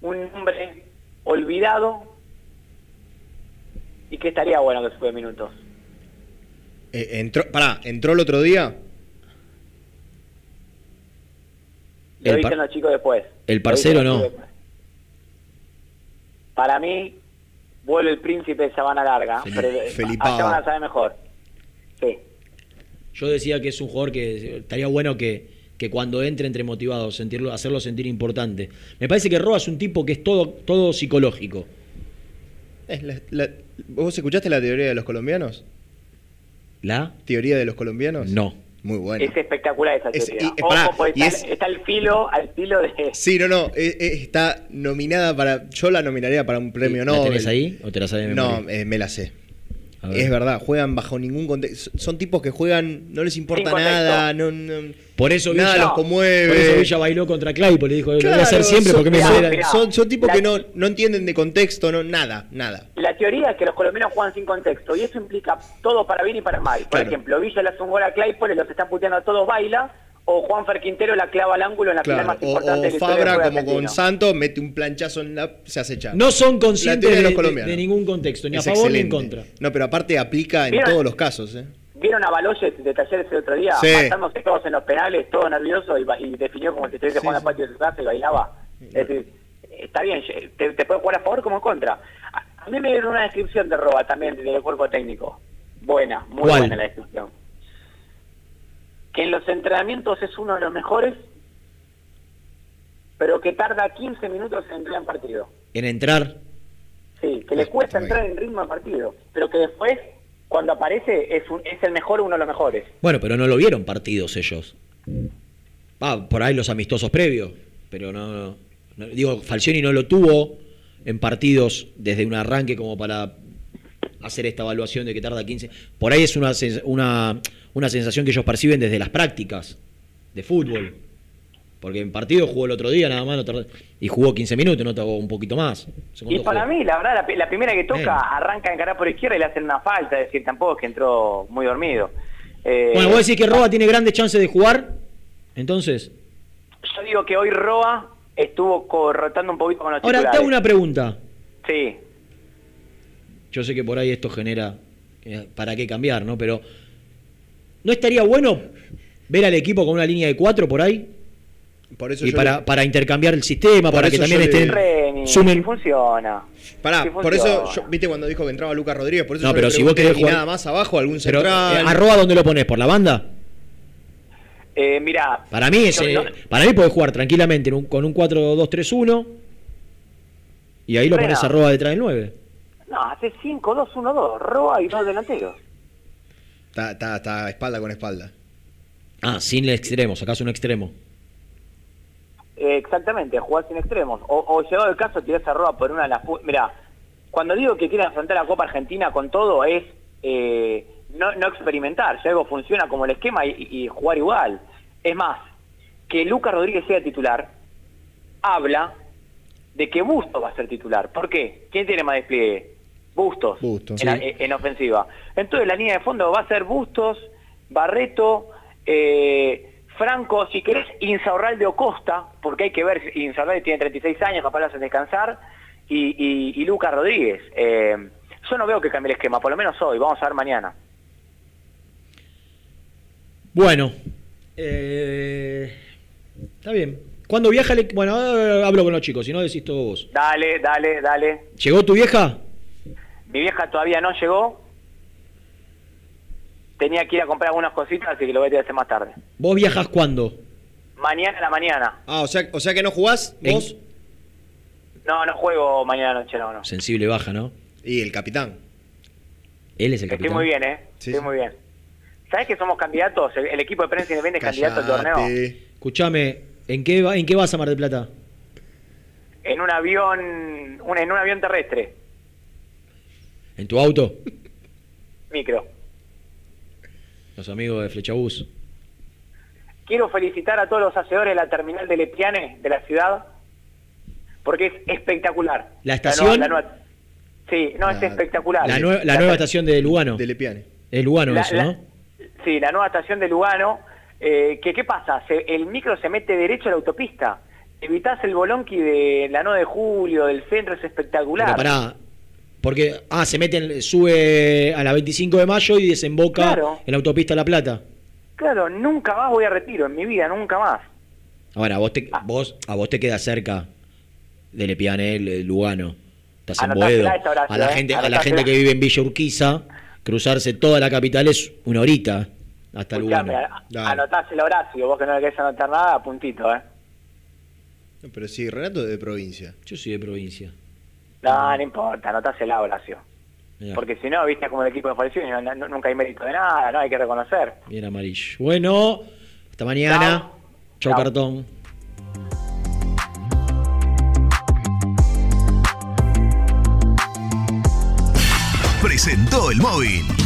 un hombre olvidado y que estaría bueno que se fue minutos. Eh, entró, pará, entró el otro día. Lo El dicen los chicos después. el parcero no. Para mí, vuelve el príncipe de Sabana Larga. Eh, Felipao. allá van a saber mejor. Sí. Yo decía que es un jugador que estaría bueno que, que cuando entre entre motivado, sentirlo, hacerlo sentir importante. Me parece que Roa es un tipo que es todo, todo psicológico. Es la- la- ¿Vos escuchaste la teoría de los colombianos? ¿La? ¿Teoría de los colombianos? No. Muy bueno. Es espectacular esa Es- teoría. y- Ojo, pará, porque y está, es- está al filo, al filo de... Sí, no, no. eh, eh, está nominada para. Yo la nominaría para un premio ¿La Nobel. tenés ahí o te la sabes de No, eh, me la sé. Ver. Es verdad, juegan bajo ningún contexto. Son tipos que juegan, no les importa nada, no, no- Por eso nada Villa, los conmueve. Por eso Villa bailó contra Claypole y dijo, lo voy a Claro, hacer siempre son, porque me son- sale- son- son tipos La- que no, no entienden de contexto, no, nada, nada. La teoría es que los colombianos juegan sin contexto y eso implica todo para bien y para mal. Por Claro. ejemplo, Villa le hace un gol a Claypole, los están puteando a todos, baila, o Juan Quintero la clava al ángulo en la final Claro, más o, importante o de la historia del Fabra como con. Santos mete un planchazo en la se hace echar. No son conscientes de, los de- colombianos. de ningún contexto, ni a Es favor ni en excelente. contra. No, pero aparte aplica en todos los casos, ¿eh? ¿Vieron a Baloyes de Talleres el otro día? Sí. Matándose todos en los penales, todo nervioso y, definió como si estuviese jugando al patio de su casa y bailaba. Es decir, está bien, te, te puede jugar a favor como en contra. A, a mí me dieron una descripción de Roba también del cuerpo técnico. Buena, muy ¿Cuál? buena la descripción. Que en los entrenamientos es uno de los mejores, pero que tarda 15 minutos en entrar en partido. En entrar, Sí, que le cuesta entrar en ritmo al partido, pero que después, cuando aparece, es, un- es el mejor, uno de los mejores. bueno, pero no lo vieron partidos ellos. Ah, por ahí los amistosos previos, pero no, no- no- digo, Falcioni no lo tuvo en partidos desde un arranque como para hacer esta evaluación de que tarda 15. Por ahí es una, una, una sensación que ellos perciben desde las prácticas de fútbol. Porque en partido jugó el otro día nada más no tardó- y jugó 15 minutos, no tardó un poquito más. Y para jugó. mí, la verdad, la, la primera que toca Bien. arranca a encarar por izquierda y le hacen una falta, es decir, tampoco es que entró muy dormido. Eh, Bueno, vos decís que Roba tiene grandes chances de jugar, entonces. Yo digo que hoy Roa estuvo co- rotando un poquito con los Ahora, te hago una pregunta. Sí, Yo sé que por ahí esto genera eh, para qué cambiar, ¿no? Pero ¿no estaría bueno ver al equipo con una línea de cuatro por ahí? Por eso y para, le- para intercambiar el sistema, Por para que también le- estén Reni, sumen. sí funciona. Pará, por eso, yo, viste cuando dijo que entraba Lucas Rodríguez, por eso No, yo pero si vos querés ¿y jugar- nada más abajo, algún Pero central. eh, arroba dónde lo pones, por la banda. Eh, mira, Para mí es, yo eh, no- para mí puede jugar tranquilamente en un- con un 4-2-3-1 y ahí lo pones arroba detrás del 9. No, hace 5-2-1-2, Roa y dos delanteros. Está, está, está espalda con espalda. Ah, sin extremos, acaso un extremo. Eh, exactamente, jugar sin extremos. O, o llegado el caso, tirás a Roa por una de las... pu- Mira, cuando digo que quieren afrontar la Copa Argentina con todo es eh, no, no experimentar. Si algo funciona como el esquema y, y jugar igual. Es más, que Lucas Rodríguez sea titular habla de que Bustos va a ser titular. ¿Por qué? ¿Quién tiene más despliegue? Bustos, Bustos, en, sí. en ofensiva. Entonces la línea de fondo va a ser Bustos, Barreto, eh, Franco, si querés, Insaurralde o Costa, porque hay que ver, si Insaurralde tiene 36 años, capaz lo hacen descansar, y, y, y Lucas Rodríguez. Eh, yo no veo que cambie el esquema, por lo menos hoy, vamos a ver mañana. Bueno, eh, está bien. ¿Cuándo viaja el Bueno, hablo con los chicos, si no decís todo vos. Dale, dale, dale. ¿Llegó tu vieja? Mi vieja todavía no llegó. Tenía que ir a comprar algunas cositas, así que lo voy a hacer más tarde. ¿Vos viajás cuándo? Mañana a la mañana. Ah, o sea, o sea que no jugás vos No, no juego mañana noche, no, no. Sensible baja, ¿no? y el capitán. Él es el Estoy capitán. muy bien, ¿eh? Sí, Estoy muy bien. ¿Sabes que somos candidatos? El, el equipo de prensa independiente es candidato al torneo. Escuchame, ¿en qué, va- ¿en qué vas a Mar del Plata? En un avión, un- en un avión terrestre, ¿En tu auto? micro. Los amigos de Flechabús. Quiero felicitar a todos los hacedores de la terminal de Lepiane, de la ciudad, porque es espectacular. ¿La estación? nueva- la nueva- sí, no, es espectacular. La, nue- la nueva estación de Lugano. De Lepiane. Es Lugano La- eso, la- ¿no? Sí, la nueva estación de Lugano. Eh, que, ¿Qué pasa? Se- el micro se mete derecho a la autopista. Evitás el bolonqui de la 9 de julio, del centro, es espectacular. Pero pará. Porque, ah, se mete, en- sube a la 25 de mayo y desemboca Claro. en la autopista La Plata. Claro, nunca más voy a retiro en mi vida, nunca más. Ahora, vos te, vos, a vos te queda cerca de Lepiane, el- el Lugano. Estás en Boedo. Horacio, A la eh, gente, a la gente que vive en Villa Urquiza, cruzarse toda la capital es una horita hasta Escuchame, Lugano. a- anotáselo, Horacio, vos que no le querés anotar nada, puntito, ¿eh? No, pero sí, Renato es de provincia. Yo soy de provincia. No, no importa, anotásela, Horacio. Mirá, Porque si no, viste como el equipo de falleció y no- no- nunca hay mérito de nada, no hay que reconocer. bien amarillo. Bueno, hasta mañana. Chau. cartón. presentó el móvil.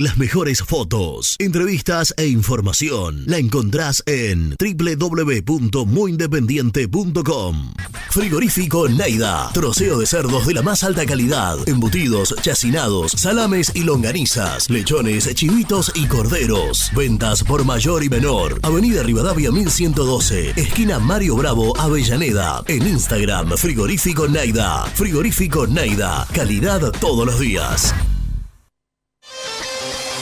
las mejores fotos, entrevistas e información la encontrás en www.muyindependiente.com. Frigorífico Neida, troceo de cerdos de la más alta calidad, embutidos, chacinados, salames y longanizas, lechones, chivitos y corderos. Ventas por mayor y menor. Avenida Rivadavia 1112, esquina Mario Bravo, Avellaneda. En Instagram, Frigorífico Neida. Frigorífico Neida, calidad todos los días.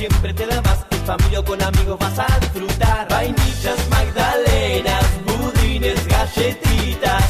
Siempre te da más. Familia o con amigos vas a disfrutar. Vainillas, magdalenas, budines, galletitas.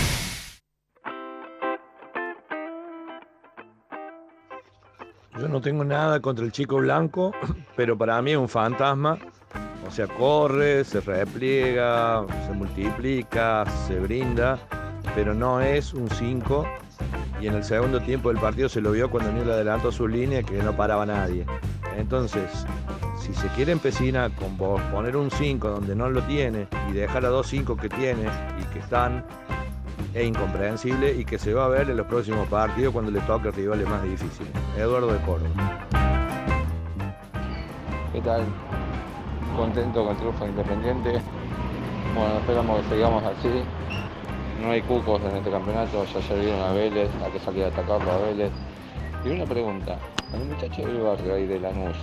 Yo no tengo nada contra el chico blanco, pero para mí es un fantasma. O sea, corre, se repliega, se multiplica, se brinda, pero no es un 5. Y en el segundo tiempo del partido se lo vio cuando Newell adelantó su línea que no paraba nadie. Entonces, si se quiere empecinar con poner un 5 donde no lo tiene y dejar a dos 5 que tiene y que están, es incomprensible y que se va a ver en los próximos partidos cuando le toque rivales más difíciles. Eduardo de Córdoba. ¿Qué tal? Contento con el triunfo independiente. Bueno, esperamos que sigamos así. No hay cucos en este campeonato, ya se vieron a Vélez, hay que salir a atacarlo a Vélez. Y una pregunta, al muchacho del barrio ahí de Lanús,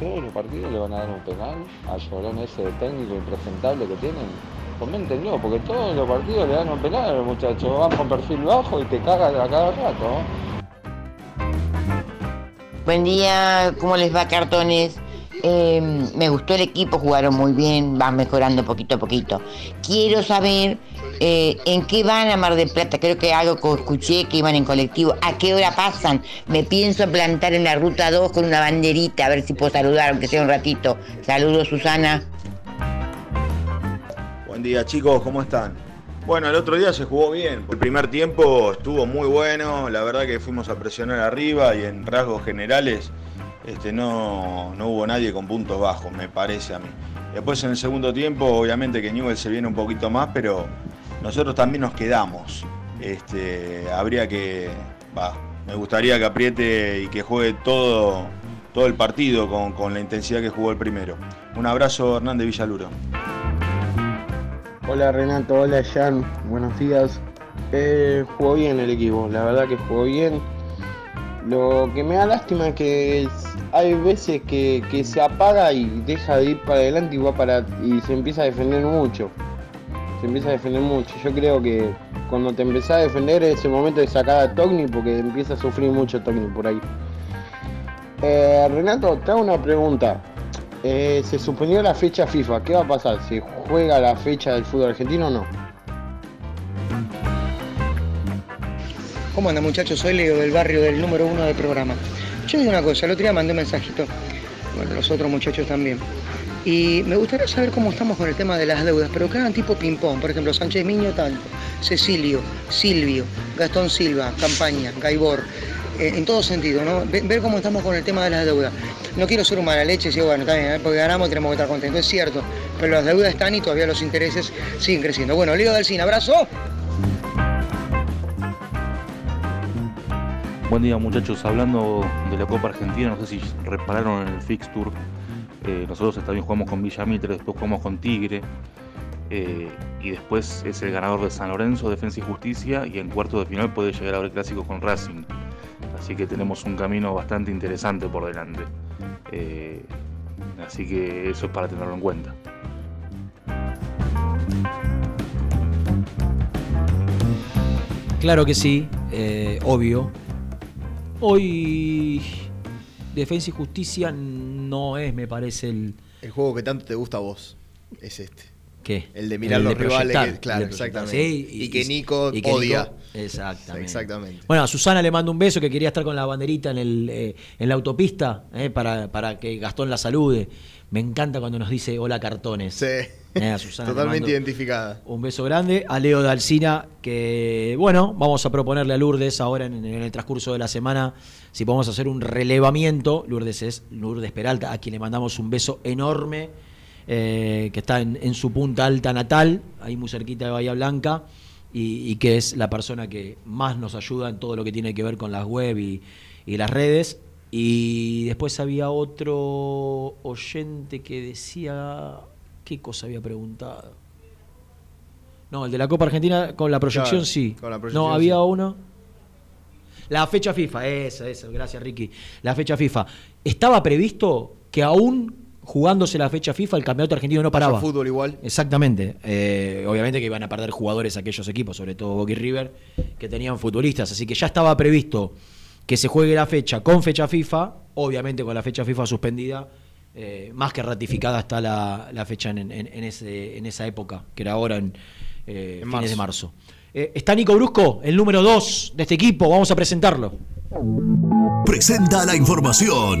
¿todos los partidos le van a dar un penal al llorón ese técnico impresentable que tienen? Coméntenlo, porque todos los partidos le dan un penal a los muchachos, van con perfil bajo y te cagan a cada rato. Buen día, ¿cómo les va cartones? Eh, me gustó el equipo, jugaron muy bien, van mejorando poquito a poquito. Quiero saber eh, en qué van a Mar del Plata, creo que algo que escuché que iban en colectivo, a qué hora pasan. Me pienso plantar en la ruta 2 con una banderita, a ver si puedo saludar, aunque sea un ratito. Saludos Susana. Buen día chicos, ¿cómo están? Bueno, el otro día se jugó bien. El primer tiempo estuvo muy bueno, la verdad que fuimos a presionar arriba y en rasgos generales este, no, no hubo nadie con puntos bajos, me parece a mí. Después en el segundo tiempo, obviamente que Newell se viene un poquito más, pero nosotros también nos quedamos. Este, habría que, va, me gustaría que apriete y que juegue todo, todo el partido con, con la intensidad que jugó el primero. Un abrazo, Hernández Villaluro. Hola Renato, hola Jan, buenos días. Eh, jugó bien el equipo, la verdad que jugó bien. Lo que me da lástima es que hay veces que, se apaga y deja de ir para adelante y va para y se empieza a defender mucho. Se empieza a defender mucho. Yo creo que cuando te empezás a defender es el momento de sacar a Togni porque empieza a sufrir mucho Togni por ahí. Eh, Renato, te hago una pregunta. Eh, se suponió la fecha FIFA, ¿qué va a pasar? ¿Se juega la fecha del fútbol argentino o no? ¿Cómo anda muchachos? Soy Leo del barrio del número uno del programa. Yo digo una cosa, el otro día mandé un mensajito, bueno, los otros muchachos también. Y me gustaría saber cómo estamos con el tema de las deudas, pero que hagan tipo ping-pong. Por ejemplo, Sánchez Miño tanto, Cecilio, Silvio, Gastón Silva, Campaña, Gaibor. eh, en todo sentido, ¿no? Ve- Ver cómo estamos con el tema de las deudas. No quiero ser un mala leche y decir, bueno, ¿eh? porque ganamos tenemos que estar contentos. Es cierto, pero las deudas están y todavía los intereses siguen creciendo. Bueno, Leo del Cine, abrazo. Buen día muchachos, hablando de la Copa Argentina, no sé si repararon en el fixture, eh, nosotros también jugamos con Villa Mitre, después jugamos con Tigre, eh, y después es el ganador de San Lorenzo, Defensa y Justicia, y en cuarto de final puede llegar a haber clásicos con Racing, así que tenemos un camino bastante interesante por delante, Eh, así que eso es para tenerlo en cuenta. Claro que sí, eh, obvio. Hoy Defensa y Justicia no es, me parece, el... El juego que tanto te gusta a vos es este. ¿Qué? El de mirar El los de rivales. que- claro, exactamente. sí, y, que Nico y que Nico- odia. exactamente. Exactamente. Bueno, a Susana le mando un beso que quería estar con la banderita en, el, eh, en la autopista eh, para, para que Gastón la salude. Me encanta cuando nos dice hola cartones. Eh, a Susana Totalmente identificada. Un beso grande. A Leo de Alcina, que bueno, vamos a proponerle a Lourdes ahora en, en el transcurso de la semana si podemos hacer un relevamiento. Lourdes es Lourdes Peralta, a quien le mandamos un beso enorme, eh, que está en, en su punta alta natal, ahí muy cerquita de Bahía Blanca, y, y que es la persona que más nos ayuda en todo lo que tiene que ver con las web y, y las redes. Y después había otro oyente que decía. ¿Qué cosa había preguntado? No, el de la Copa Argentina con la proyección Claro, sí. con la proyección, no, había sí. uno. La fecha FIFA, eso, eso, gracias Ricky. La fecha FIFA. Estaba previsto que aún jugándose la fecha FIFA el campeonato argentino no paraba. Fútbol igual. Exactamente. Eh, obviamente que iban a perder jugadores aquellos equipos, sobre todo Boca y River, que tenían futbolistas. Así que ya estaba previsto que se juegue la fecha con fecha FIFA, obviamente con la fecha FIFA suspendida. eh, más que ratificada está la, la fecha en, en- en ese, en esa época, que era ahora en, eh, En fines marzo. de marzo. Eh, está Nico Brusco, el número 2 de este equipo. Vamos a presentarlo. Presenta la información.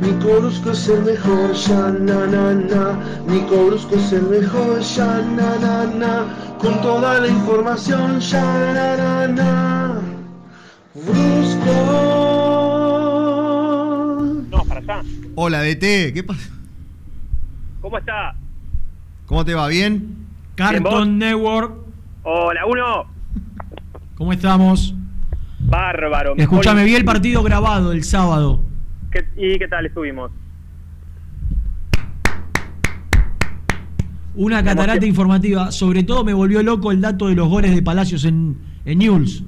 Nico Brusco es el mejor, ya na na na. Nico Brusco es el mejor, ya na na na. Con toda la información, ya na na na. Brusco. No, para allá. Hola, DT, ¿qué pasa? ¿Cómo está? ¿Cómo te va? ¿Bien? Bien, Carton Network. Hola, uno. ¿Cómo estamos? Bárbaro. Escúchame, vi el partido grabado el sábado. ¿Qué- ¿Y qué tal estuvimos? Una catarata informativa. Sobre todo me volvió loco el dato de los goles de Palacios en, en Newell's.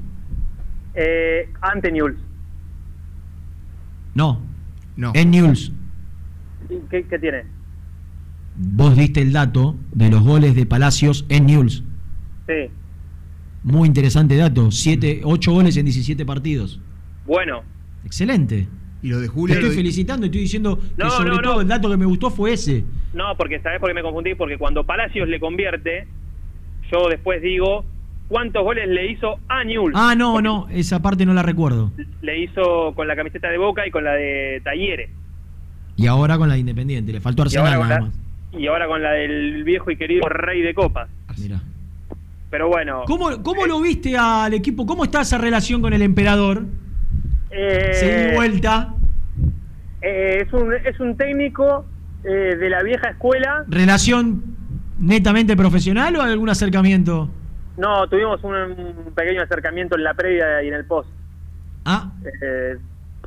Eh, ante Newell's. No. No. En Newell's. ¿Qué, qué tiene? Vos diste el dato de los goles de Palacios en Newell's. Sí. Muy interesante dato. Siete, ocho goles en 17 partidos. Bueno. Excelente. Y lo de Te Julio. estoy lo- felicitando y estoy diciendo No, que sobre no, no. todo el dato que me gustó fue ese. No, porque ¿sabés por qué me confundí? Porque cuando Palacios le convierte, yo después digo, ¿cuántos goles le hizo a Newell's? Ah, no, no, esa parte no la recuerdo. Le hizo con la camiseta de Boca y con la de Talleres. Y ahora con la de Independiente, le faltó Y ahora, Arsenal nada la, más. y ahora con la del viejo y querido Rey de Copas. Mirá. Pero bueno. ¿Cómo, cómo lo viste al equipo? ¿Cómo está esa relación con el emperador? Eh, Seguí vuelta. eh, es, un, es un técnico eh, de la vieja escuela. ¿Relación netamente profesional o algún acercamiento? No, tuvimos un, un pequeño acercamiento en la previa y en el post. Ah, Eh,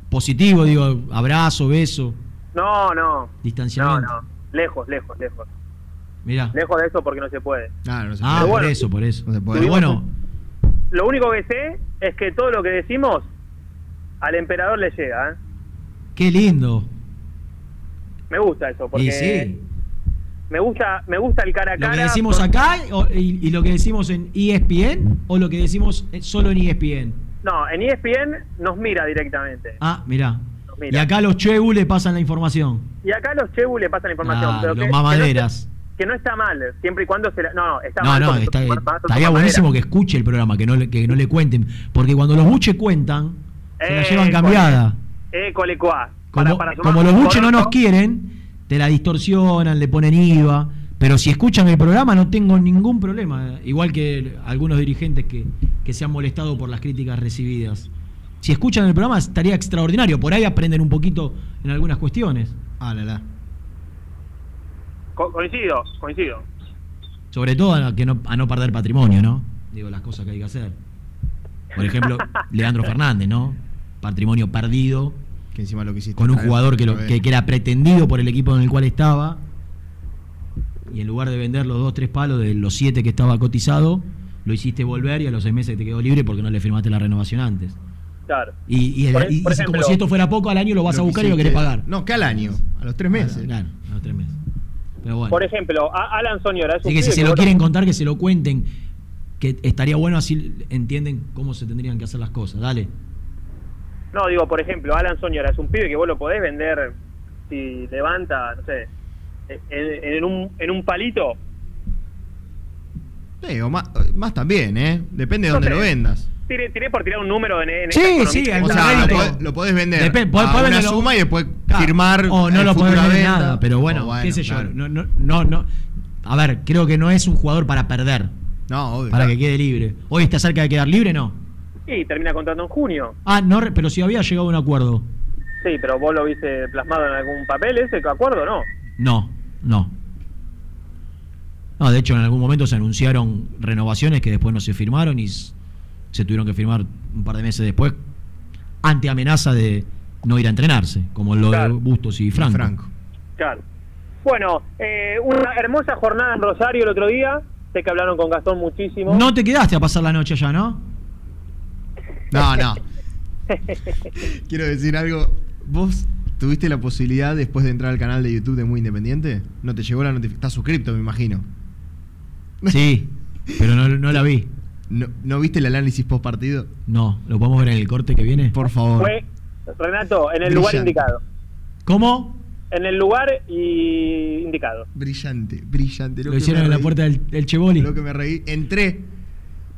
positivo, digo, abrazo, beso, no, no. No, distanciamiento. no. Lejos, lejos, lejos. Mirá. Lejos de eso porque no se puede. Claro, no se Ah, Pero por bueno, eso, por eso. puede. Pero bueno, Lo único que sé es que todo lo que decimos al emperador le llega. ¿eh? qué lindo. Me gusta eso porque Y sí, me gusta me gusta el cara a lo que decimos acá y, y lo que decimos en ESPN o lo que decimos solo en ESPN. No, en ESPN nos mira directamente. Ah, mirá. Nos Y mira. acá los Chebu le pasan la información. Y acá a los Chebu le pasan la información. Ah, pero los que, mamaderas. Que no, está, que no está mal, siempre y cuando se la- No, no, está No, mal. no, está- estaría buenísimo que escuche el programa, que no le, que no le cuenten. Porque cuando los buches cuentan, se la llevan cambiada. Eh, colecuá. Como, Para- para sumar como los buches no nos quieren, te la distorsionan, le ponen IVA. Pero si escuchan el programa no tengo ningún problema. Igual que algunos dirigentes que, que se han molestado por las críticas recibidas. Si escuchan el programa estaría extraordinario. Por ahí aprenden un poquito en algunas cuestiones. Ah, la, la. co- coincido, coincido. Sobre todo a, que no, a no perder patrimonio, ¿no? Digo, las cosas que hay que hacer. Por ejemplo, Leandro Fernández, ¿no? Patrimonio perdido Que encima lo que hiciste. con un jugador que, lo- traer. que, que era pretendido por el equipo en el cual estaba. Y en lugar de vender los dos, tres palos de los siete que estaba cotizado, lo hiciste volver y a los seis meses te quedó libre porque no le firmaste la renovación antes. Claro. Y, y- Por, y- por y si- como si esto fuera poco, al año lo vas Lo a buscar y lo querés pagar. No, que al año, a los tres meses. Claro, a los tres meses. Pero bueno. Por ejemplo, a- Alan Soñora Así que si se lo quieren contar, que se lo cuenten. Que estaría bueno así entienden cómo se tendrían que hacer las cosas. Dale. No, digo, por ejemplo, Alan Soñora es un pibe que vos lo podés vender si levanta, no sé, en, en un, en un palito. Sí, o más, más también, ¿eh? Depende de No dónde sé. lo vendas. Tiré, tiré por tirar un número en, en Sí, sí, O sea, lo, podés- lo podés vender Depende, podés- a podés una suma y después Claro. firmar o no lo podés vender venta. nada, pero bueno, qué sé yo. no, no, no. A ver, creo que no es un jugador para perder. No, obvio. Para que quede libre. Hoy está cerca de quedar libre, no. Y termina contrato en junio. Ah, no, re- pero si había llegado a un acuerdo. Sí, pero vos lo viste plasmado en algún papel ese acuerdo, ¿no? No, no. No, de hecho en algún momento se anunciaron renovaciones que después no se firmaron y se tuvieron que firmar un par de meses después ante amenaza de no ir a entrenarse, como lo de Bustos y Franco. Claro. Bueno, eh, una hermosa jornada en Rosario el otro día. Sé que hablaron con Gastón muchísimo. No te quedaste a pasar la noche allá, ¿no? No, no. Quiero decir algo. ¿Vos tuviste la posibilidad después de entrar al canal de YouTube de Muy Independiente? ¿No te llegó la notificación? Estás suscripto, me imagino. Sí, pero no, no la vi. ¿No, ¿No viste el análisis post partido? No, ¿lo podemos ver en el corte que viene? Por favor. Fue, Renato, en el lugar indicado. ¿Cómo? En el lugar y indicado. Brillante, brillante. Lo que hicieron en la puerta del, del Chevoli. Lo que me reí. Entré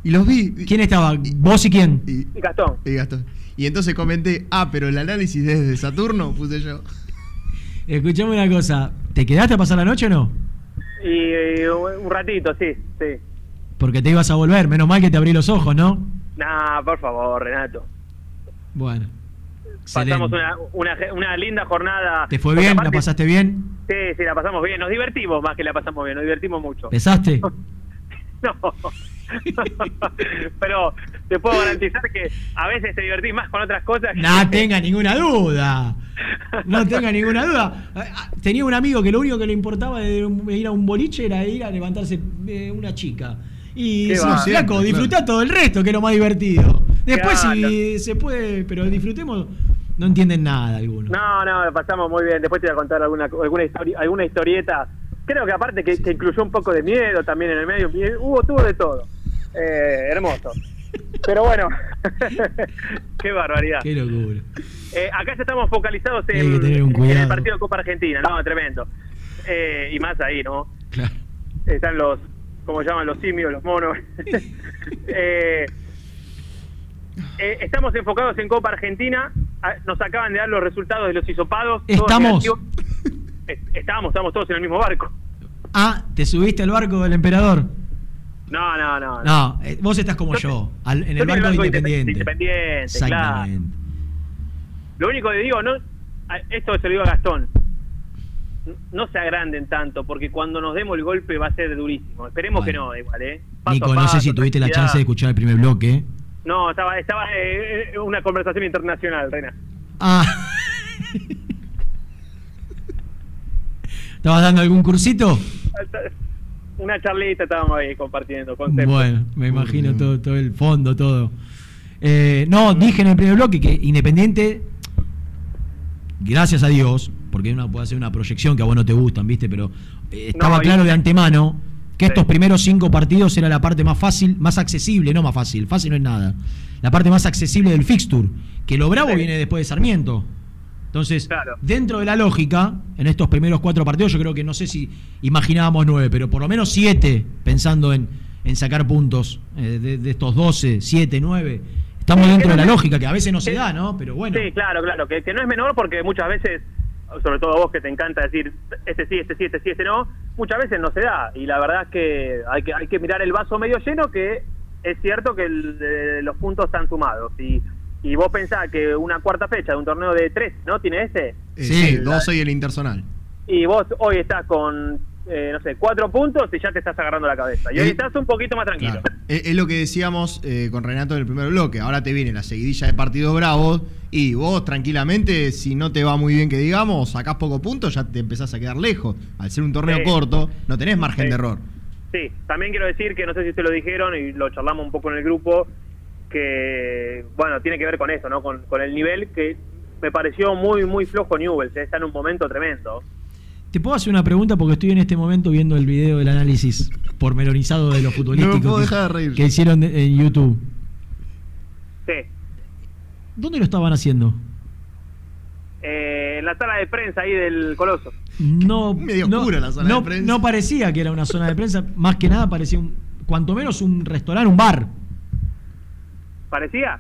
y los vi. ¿Quién estaba? ¿Vos y quién? Y, Y Gastón. y Gastón. Y entonces comenté, ah, pero el análisis desde Saturno, puse yo. Escuchame una cosa. ¿Te quedaste a pasar la noche o no? Y, eh, un ratito, sí, sí. Porque te ibas a volver. Menos mal que te abrí los ojos, ¿no? Nah, por favor, Renato. Bueno. Pasamos una, una, una linda jornada. ¿Te fue bien? ¿La pasaste bien? Sí, sí, la pasamos bien. Nos divertimos más que la pasamos bien. Nos divertimos mucho. ¿Pesaste? No. Pero te puedo garantizar que a veces te divertís más con otras cosas. que- No tenga ninguna duda. No tenga ninguna duda. Tenía un amigo que lo único que le importaba de ir a un boliche era ir a levantarse eh, una chica. Y sí, va. flaco, Claro. disfrutá todo el resto, que es lo más divertido. Después Claro. si se puede, pero disfrutemos, no entienden nada algunos. No, no, pasamos muy bien. Después te voy a contar alguna alguna, histori- alguna historieta. Creo que aparte que, que incluyó un poco de miedo también en el medio. Hubo, tuvo de todo. Eh, hermoso. Pero bueno, qué barbaridad. Qué locura. Eh, acá ya estamos focalizados en, el partido de Copa Argentina, no, tremendo. Eh, y más ahí, ¿no? Claro. Están los, ¿cómo llaman? Los simios, los monos. Eh, eh, estamos enfocados en Copa Argentina. Ah, Nos acaban de dar los resultados de los hisopados. Estamos. Estamos, estamos todos en el mismo barco. Ah, ¿te subiste al barco del emperador? No, no, no. No, eh, vos estás como yo, al- en Yo el de Independ- Independiente. Independiente, claro. Exactamente. Lo único que digo, no, esto se lo digo a Gastón, no se agranden tanto, porque cuando nos demos el golpe va a ser durísimo. Esperemos Bueno. que no, igual, ¿eh? Paso Nico, no sé si tuviste la chance de escuchar el primer bloque. No, estaba, estaba eh, eh, una conversación internacional, Reina. Ah. ¿Estabas dando algún cursito? Una charlita estábamos ahí compartiendo conceptos. Bueno, me imagino todo, todo el fondo, todo. Eh, no, dije en el primer bloque que Independiente, gracias a Dios, porque uno puede hacer una proyección que a vos no te gustan, ¿viste? Pero eh, estaba No, y- claro de antemano que estos primeros cinco partidos era la parte más fácil, más accesible, no más fácil, fácil no es nada. La parte más accesible del fixture, que lo bravo viene después de Sarmiento. Entonces, dentro de la lógica, en estos primeros cuatro partidos, yo creo que no sé si imaginábamos nueve, pero por lo menos siete, pensando en, en sacar puntos eh, de, de estos doce, siete, nueve. Estamos dentro de la lógica, que a veces no se da, ¿no? Pero bueno. Sí, claro, claro, que, que no es menor porque muchas veces, sobre todo a vos que te encanta decir, este sí, este sí, este sí, este no, muchas veces no se da. Y la verdad es que hay que, hay que mirar el vaso medio lleno, que es cierto que el- eh, los puntos están sumados. Y, y vos pensás que una cuarta fecha de un torneo de tres, ¿no? ¿Tiene ese? Sí, 12 y el Intersonal. Y vos hoy estás con, eh, no sé, cuatro puntos y ya te estás agarrando la cabeza. Y hoy Eh, estás un poquito más tranquilo. Es, es lo que decíamos eh, con Renato en el primer bloque. Ahora te viene la seguidilla de partidos bravos y vos tranquilamente, si no te va muy bien que digamos, sacás poco punto, ya te empezás a quedar lejos. Al ser un torneo Sí. corto, no tenés margen Sí. de error. Sí, también quiero decir que no sé si ustedes lo dijeron y lo charlamos un poco en el grupo, que, bueno, tiene que ver con eso, ¿no? Con, con el nivel que me pareció muy, muy flojo Newell's, ¿eh? está en un momento tremendo. ¿Te puedo hacer una pregunta? Porque estoy en este momento viendo el video del análisis pormenorizado de los futbolísticos que- dejar de reír. que hicieron en YouTube. Sí. ¿Dónde lo estaban haciendo? Eh, en la sala de prensa ahí del Coloso. No, Medio no, oscura la zona no- de prensa. no parecía que era una zona de prensa, más que nada parecía un, cuanto menos un restaurante, un bar. ¿Parecía?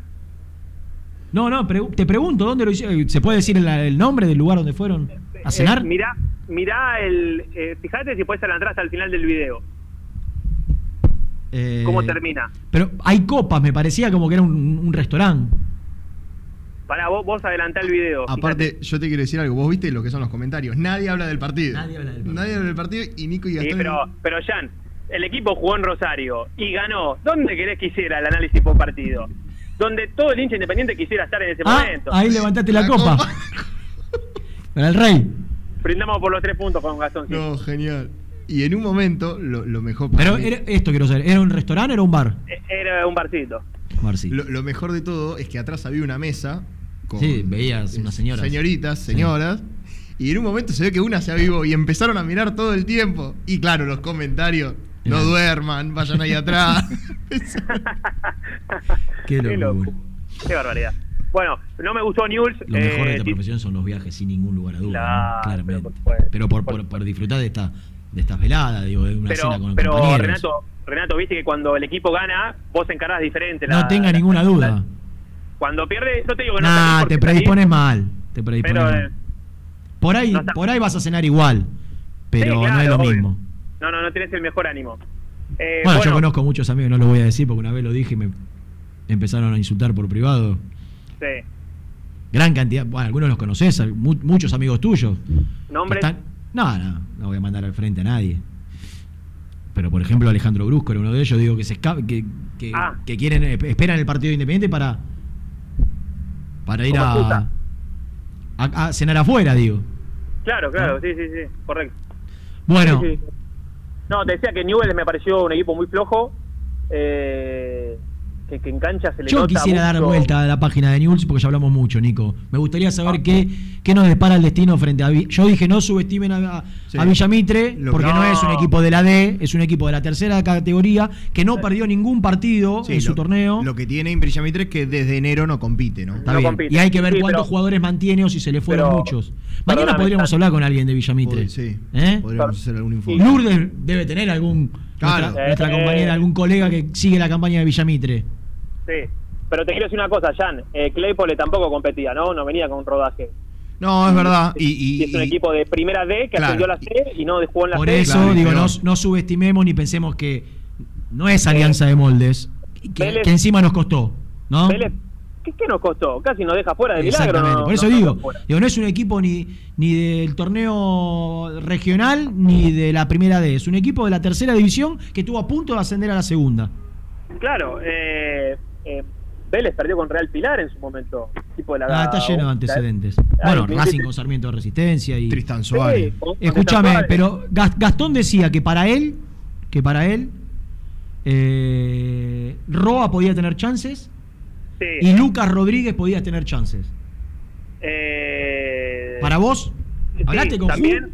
No, no, te pregunto, ¿dónde lo hicieron? ¿Se puede decir el, el nombre del lugar donde fueron a cenar? Eh, mirá, mirá el. eh, fíjate si puedes adelantar hasta el final del video. Eh, ¿Cómo termina? Pero hay copas, me parecía como que era un, un restaurante. Para vos, vos adelantá el video. Aparte, yo te quiero decir algo. Vos viste lo que son los comentarios. Nadie habla del partido. Nadie habla del partido. Nadie habla del partido y Nico y Sí, Gastón. pero, pero Jan, el equipo jugó en Rosario y ganó. ¿Dónde querés que hiciera el análisis por partido? Donde todo el hincha independiente quisiera estar en ese Ah, momento. ahí levantaste la, copa. Para el rey. Brindamos por los tres puntos con Gastón. sí. No, genial. Y en un momento, lo, lo mejor. Pero mí- era- esto quiero saber, ¿era un restaurante o era un bar? Eh, Era un barcito. Lo, lo mejor de todo es que atrás había una mesa con Sí, veías unas señoras. señoritas, señoras. Y en un momento se ve que una se avivó y empezaron a mirar todo el tiempo. Y claro, los comentarios. No duerman, vayan ahí atrás. Qué Qué locura. Qué barbaridad. Bueno, no me gustó Newell's. Lo mejor de eh, esta sí, profesión son los viajes, sin ningún lugar a duda, Claro, ¿no? claramente. Pero por, por, por disfrutar de esta de estas veladas, digo, de una pero, cena con pero compañeros. Renato, Renato, viste que cuando el equipo gana, vos encarás diferente. no la- tenga la- ninguna duda. Cuando pierde, no te digo que no Nah, te predispones salís, mal. Te predispones Pero, mal. eh, Por ahí, por ahí vas a cenar igual, pero Sí, no es lo obvio. mismo. No, no, no tenés el mejor ánimo. Eh, Bueno, yo conozco muchos amigos, no lo voy a decir porque una vez lo dije y me empezaron a insultar por privado. sí. Gran cantidad, bueno, algunos los conoces, mu- muchos amigos tuyos. ¿Nombres? Están- No, no, no voy a mandar al frente a nadie. Pero por ejemplo Alejandro Brusco era uno de ellos, digo que se escape, que, que, Ah. que quieren, eh, esperan el partido independiente para para ir a, a, a cenar afuera, digo. Claro, claro, sí, sí, sí, correcto. Bueno, Sí, sí. No, te decía que Newell me pareció un equipo muy flojo. eh, que, que en cancha se le yo nota quisiera dar vuelta a la página de News porque ya hablamos mucho, Nico. Me gustaría saber qué, qué nos depara el destino frente a... Yo dije no subestimen a, a- Sí. a Villamitre Lo porque que- no. No. es un equipo de la D, es un equipo de la tercera categoría que no perdió ningún partido Sí, en su lo- torneo. Lo que tiene Imbrillamitre es que desde enero no compite, ¿no? Está bien. Y hay que ver Sí, cuántos pero- jugadores mantiene o si se le fueron pero- muchos. Mañana podríamos hablar con alguien de Villamitre. Pod- sí, ¿Eh? podríamos hacer algún informe. Lourdes debe tener algún Claro. nuestra, nuestra Eh, compañera, eh. algún colega que sigue la campaña de Villamitre. Sí. Pero te quiero decir una cosa, Jan. Eh, Claypole tampoco competía, ¿no? No venía con un rodaje. No, es verdad. Y, Y es un y- equipo de primera D que Claro. ascendió a la C y no jugó en la Por C. eso, digo, no, no subestimemos ni pensemos que no es alianza de moldes, que, Vélez- que encima nos costó, ¿no? Vélez, ¿qué, qué nos costó? Casi nos deja fuera de milagro. Exactamente, no- por eso no- digo, digo, no es un equipo ni, ni del torneo regional ni de la primera D, es un equipo de la tercera división que estuvo a punto de ascender a la segunda. Claro, eh, eh, Vélez perdió con Real Pilar en su momento. Tipo de la, Ah, está lleno de antecedentes. Ay, Bueno, Racing con Sarmiento de Resistencia y Tristan Suárez. Sí, Escúchame, pero Gas- Gastón decía que para él, que para él, eh, Roa podía tener chances Sí. y Lucas Rodríguez podía tener chances. Eh, ¿Para vos? sí, ¿Hablaste con también.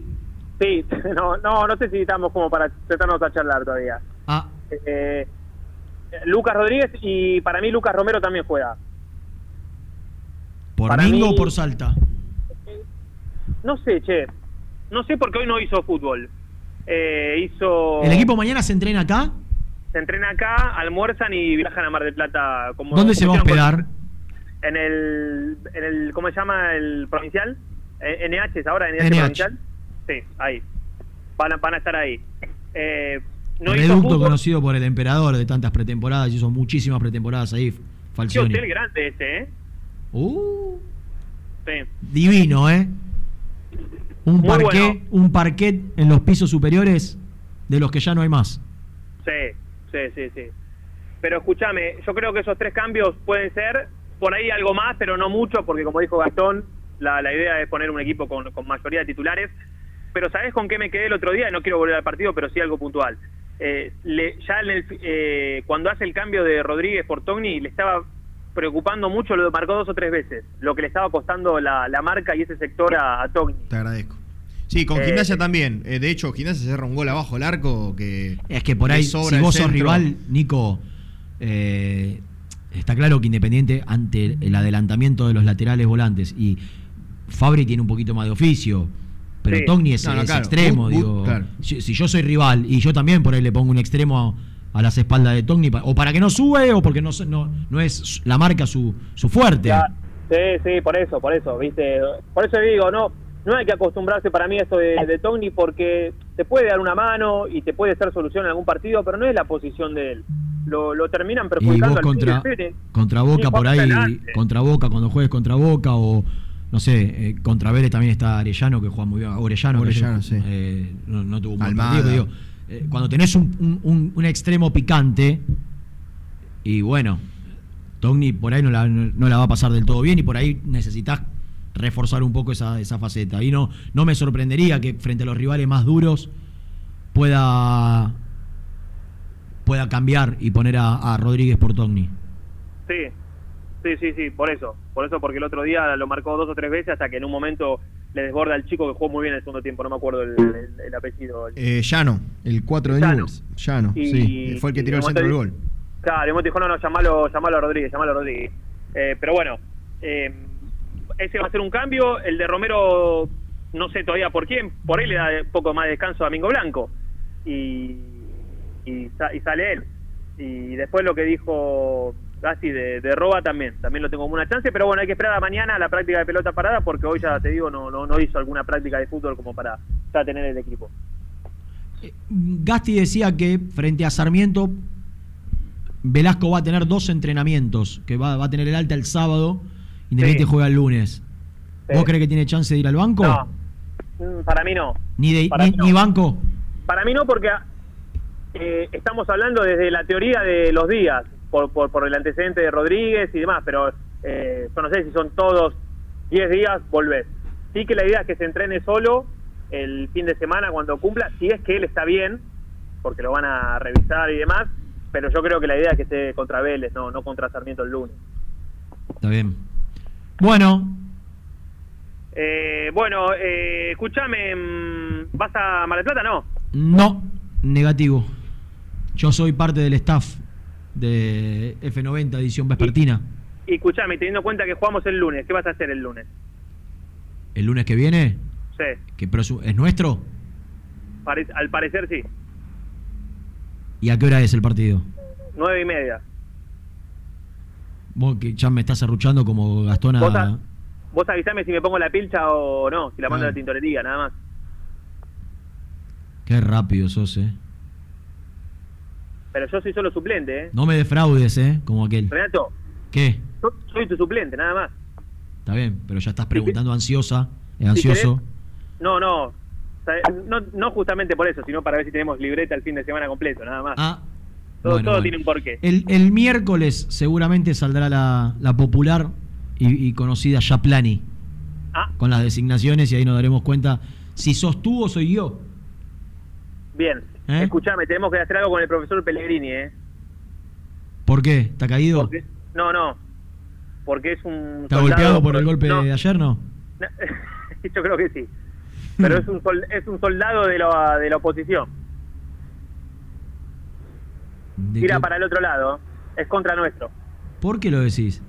Sí, no, no, no sé si estamos como para sentarnos a charlar todavía. Ah, Eh, Lucas Rodríguez y para mí Lucas Romero también juega. ¿por para Mingo mí- o por Salta? No sé, che. No sé por qué hoy no hizo fútbol. Eh, hizo. ¿El equipo mañana se entrena acá? Se entrena acá, almuerzan y viajan a Mar del Plata. Como, ¿Dónde se va a como hospedar? En el, en el. ¿Cómo se llama? El provincial. Eh, NH es ahora, NH, NH. provincial. Sí, ahí. Van a, van a estar ahí. Eh, no Reducto conocido por el emperador de tantas pretemporadas, hizo muchísimas pretemporadas ahí, Qué Falcioni. hotel grande ese, ¿eh? Uh, Sí. divino, ¿eh? Un Muy parqué, bueno. un parquet en los pisos superiores de los que ya no hay más. Sí, sí, sí, sí. Pero escúchame, yo creo que esos tres cambios pueden ser por ahí algo más, pero no mucho, porque como dijo Gastón, la, la idea es poner un equipo con, mayoría de titulares. Pero ¿sabés con qué me quedé el otro día? No quiero volver al partido, pero sí algo puntual. Eh, le- ya en el, eh, cuando hace el cambio de Rodríguez por Togni, le estaba preocupando mucho, lo marcó dos o tres veces, lo que le estaba costando la, la marca y ese sector a, a Togni. Te agradezco. Sí, con Eh, Gimnasia también. Eh, de hecho, Gimnasia cerra un gol abajo el arco que. Es que por ahí, si vos sos rival, Nico, eh, está claro que Independiente, ante el adelantamiento de los laterales volantes, y Fabri tiene un poquito más de oficio, pero Sí. Togni es, No, no, es claro. extremo, But- digo. claro. Si, si yo soy rival y yo también por ahí le pongo un extremo a, a las espaldas de Togni, o para que no sube, o porque no, se- no, no es la marca su, su fuerte. Ya, sí, sí, por eso, por eso, ¿viste? Por eso digo, no no hay que acostumbrarse para mí a esto de, de Togni porque te puede dar una mano y te puede ser solución en algún partido, pero no es la posición de él. Lo, lo terminan Y perjudicando vos al contra, contra Boca por ahí, contra Boca, cuando juegues contra Boca, o no sé, eh, contra Vélez también está Arellano, que juega muy bien. Orellano, Orellano, sí. eh, no, no tuvo un buen partido, digo, eh, cuando tenés un, un- un- un extremo picante, y bueno, Togni por ahí no la, no, no la va a pasar del todo bien, y por ahí necesitas reforzar un poco esa, esa faceta. Y no, no me sorprendería que frente a los rivales más duros pueda pueda cambiar y poner a, a Rodríguez por Togni. Sí, sí, sí, sí, por eso. Por eso, porque el otro día lo marcó dos o tres veces hasta que en un momento le desborda al chico que jugó muy bien en el segundo tiempo, no me acuerdo el, el- el apellido. Eh, Llano, el 4 de. Newell's. Llano, Y- sí. Fue el que tiró el centro del gol. Claro, y dijo, no, no, llamalo, llamalo a Rodríguez, llamalo a Rodríguez. Eh, pero bueno, eh, ese va a ser un cambio. El de Romero, no sé todavía por quién, por ahí le da un poco más de descanso a Domingo Blanco. Y, y, sa- y sale él. Y después lo que dijo Gassi de, de Roba también, también lo tengo como una chance, pero bueno, hay que esperar a mañana la práctica de pelota parada porque hoy ya te digo, no, no, no hizo alguna práctica de fútbol como para ya tener el equipo. Gasti decía que frente a Sarmiento, Velasco va a tener dos entrenamientos, que va, va a tener el alta el sábado, Independiente Sí. juega el lunes. Sí. ¿Vos crees que tiene chance de ir al banco? No, mm, para mí no. Ni, de, Para ni, mí no. ni banco. Para mí no, porque eh, estamos hablando desde la teoría de los días, por, por, por el antecedente de Rodríguez y demás, pero eh, yo no sé si son todos 10 días, volvés. Sí que la idea es que se entrene solo el fin de semana cuando cumpla, si es que él está bien, porque lo van a revisar y demás, pero yo creo que la idea es que esté contra Vélez, no, no contra Sarmiento el lunes. Está bien. Bueno, Eh, bueno, eh, escúchame, mm, ¿vas a Mar del Plata? No. no, negativo. Yo soy parte del staff de F90, edición vespertina. Y escúchame, teniendo en cuenta que jugamos el lunes, ¿qué vas a hacer el lunes? El lunes que viene, Sí, que presu- es nuestro. pare- al parecer sí. ¿Y a qué hora es el partido? Nueve y media. Vos que ya me estás arruchando como Gastón ¿Vos, a... vos avisame si me pongo la pilcha o no, si la mando a Ah. la tintorería, nada más. Qué rápido sos, eh. Pero yo soy solo suplente, ¿eh? No me defraudes, eh, como aquel. Renato, ¿Qué? yo soy tu suplente, nada más. Está bien, pero ya estás preguntando ansiosa, si ansioso. No, no, no. No justamente por eso, sino para ver si tenemos libreta el fin de semana completo, nada más. Ah, todo bueno, todo bueno. tiene un porqué. El, el miércoles seguramente saldrá la, la popular y, y conocida Yaplani. Ah. Con las designaciones y ahí nos daremos cuenta si sos tú o soy yo. Bien, ¿Eh? escúchame, tenemos que hacer algo con el profesor Pellegrini, ¿eh? ¿Por qué? ¿Está caído? Porque- no, no, porque es un... ¿Está soldado- golpeado por el golpe No, de ayer, no? Yo creo que sí. Pero es un, sol- es un soldado de la, de la oposición. ¿De Tira qué- para el otro lado. Es contra nuestro. ¿Por qué lo decís?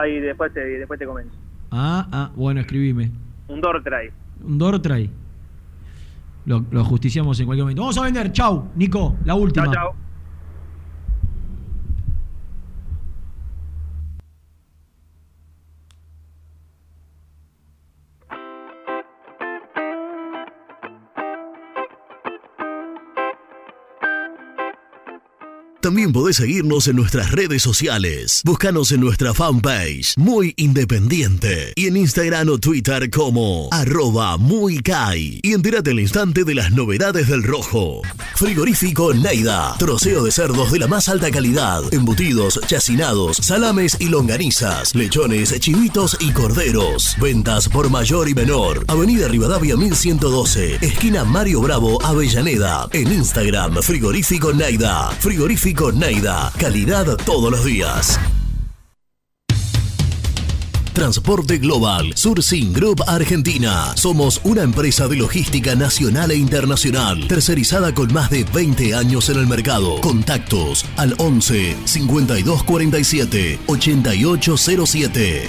Ahí después te, después te comento. Ah, ah, bueno, escribime. Un Dortray. Un Dortray. Lo, lo justiciamos en cualquier momento. Vamos a vender. Chau, Nico. La última. Chao, chao. También podés seguirnos en nuestras redes sociales. Búscanos en nuestra fanpage, Muy Independiente. Y en Instagram o Twitter como arroba muy Kai. Y entérate al instante de las novedades del rojo. Frigorífico Neida. Troceo de cerdos de la más alta calidad. Embutidos, chacinados, salames y longanizas. Lechones, chivitos y corderos. Ventas por mayor y menor. Avenida Rivadavia 1112. Esquina Mario Bravo, Avellaneda. En Instagram, Frigorífico Neida. Frigorífico Neida. Calidad todos los días. Transporte Global, Surcing Group Argentina. Somos una empresa de logística nacional e internacional, tercerizada con más de 20 años en el mercado. Contactos al 11 5247 8807.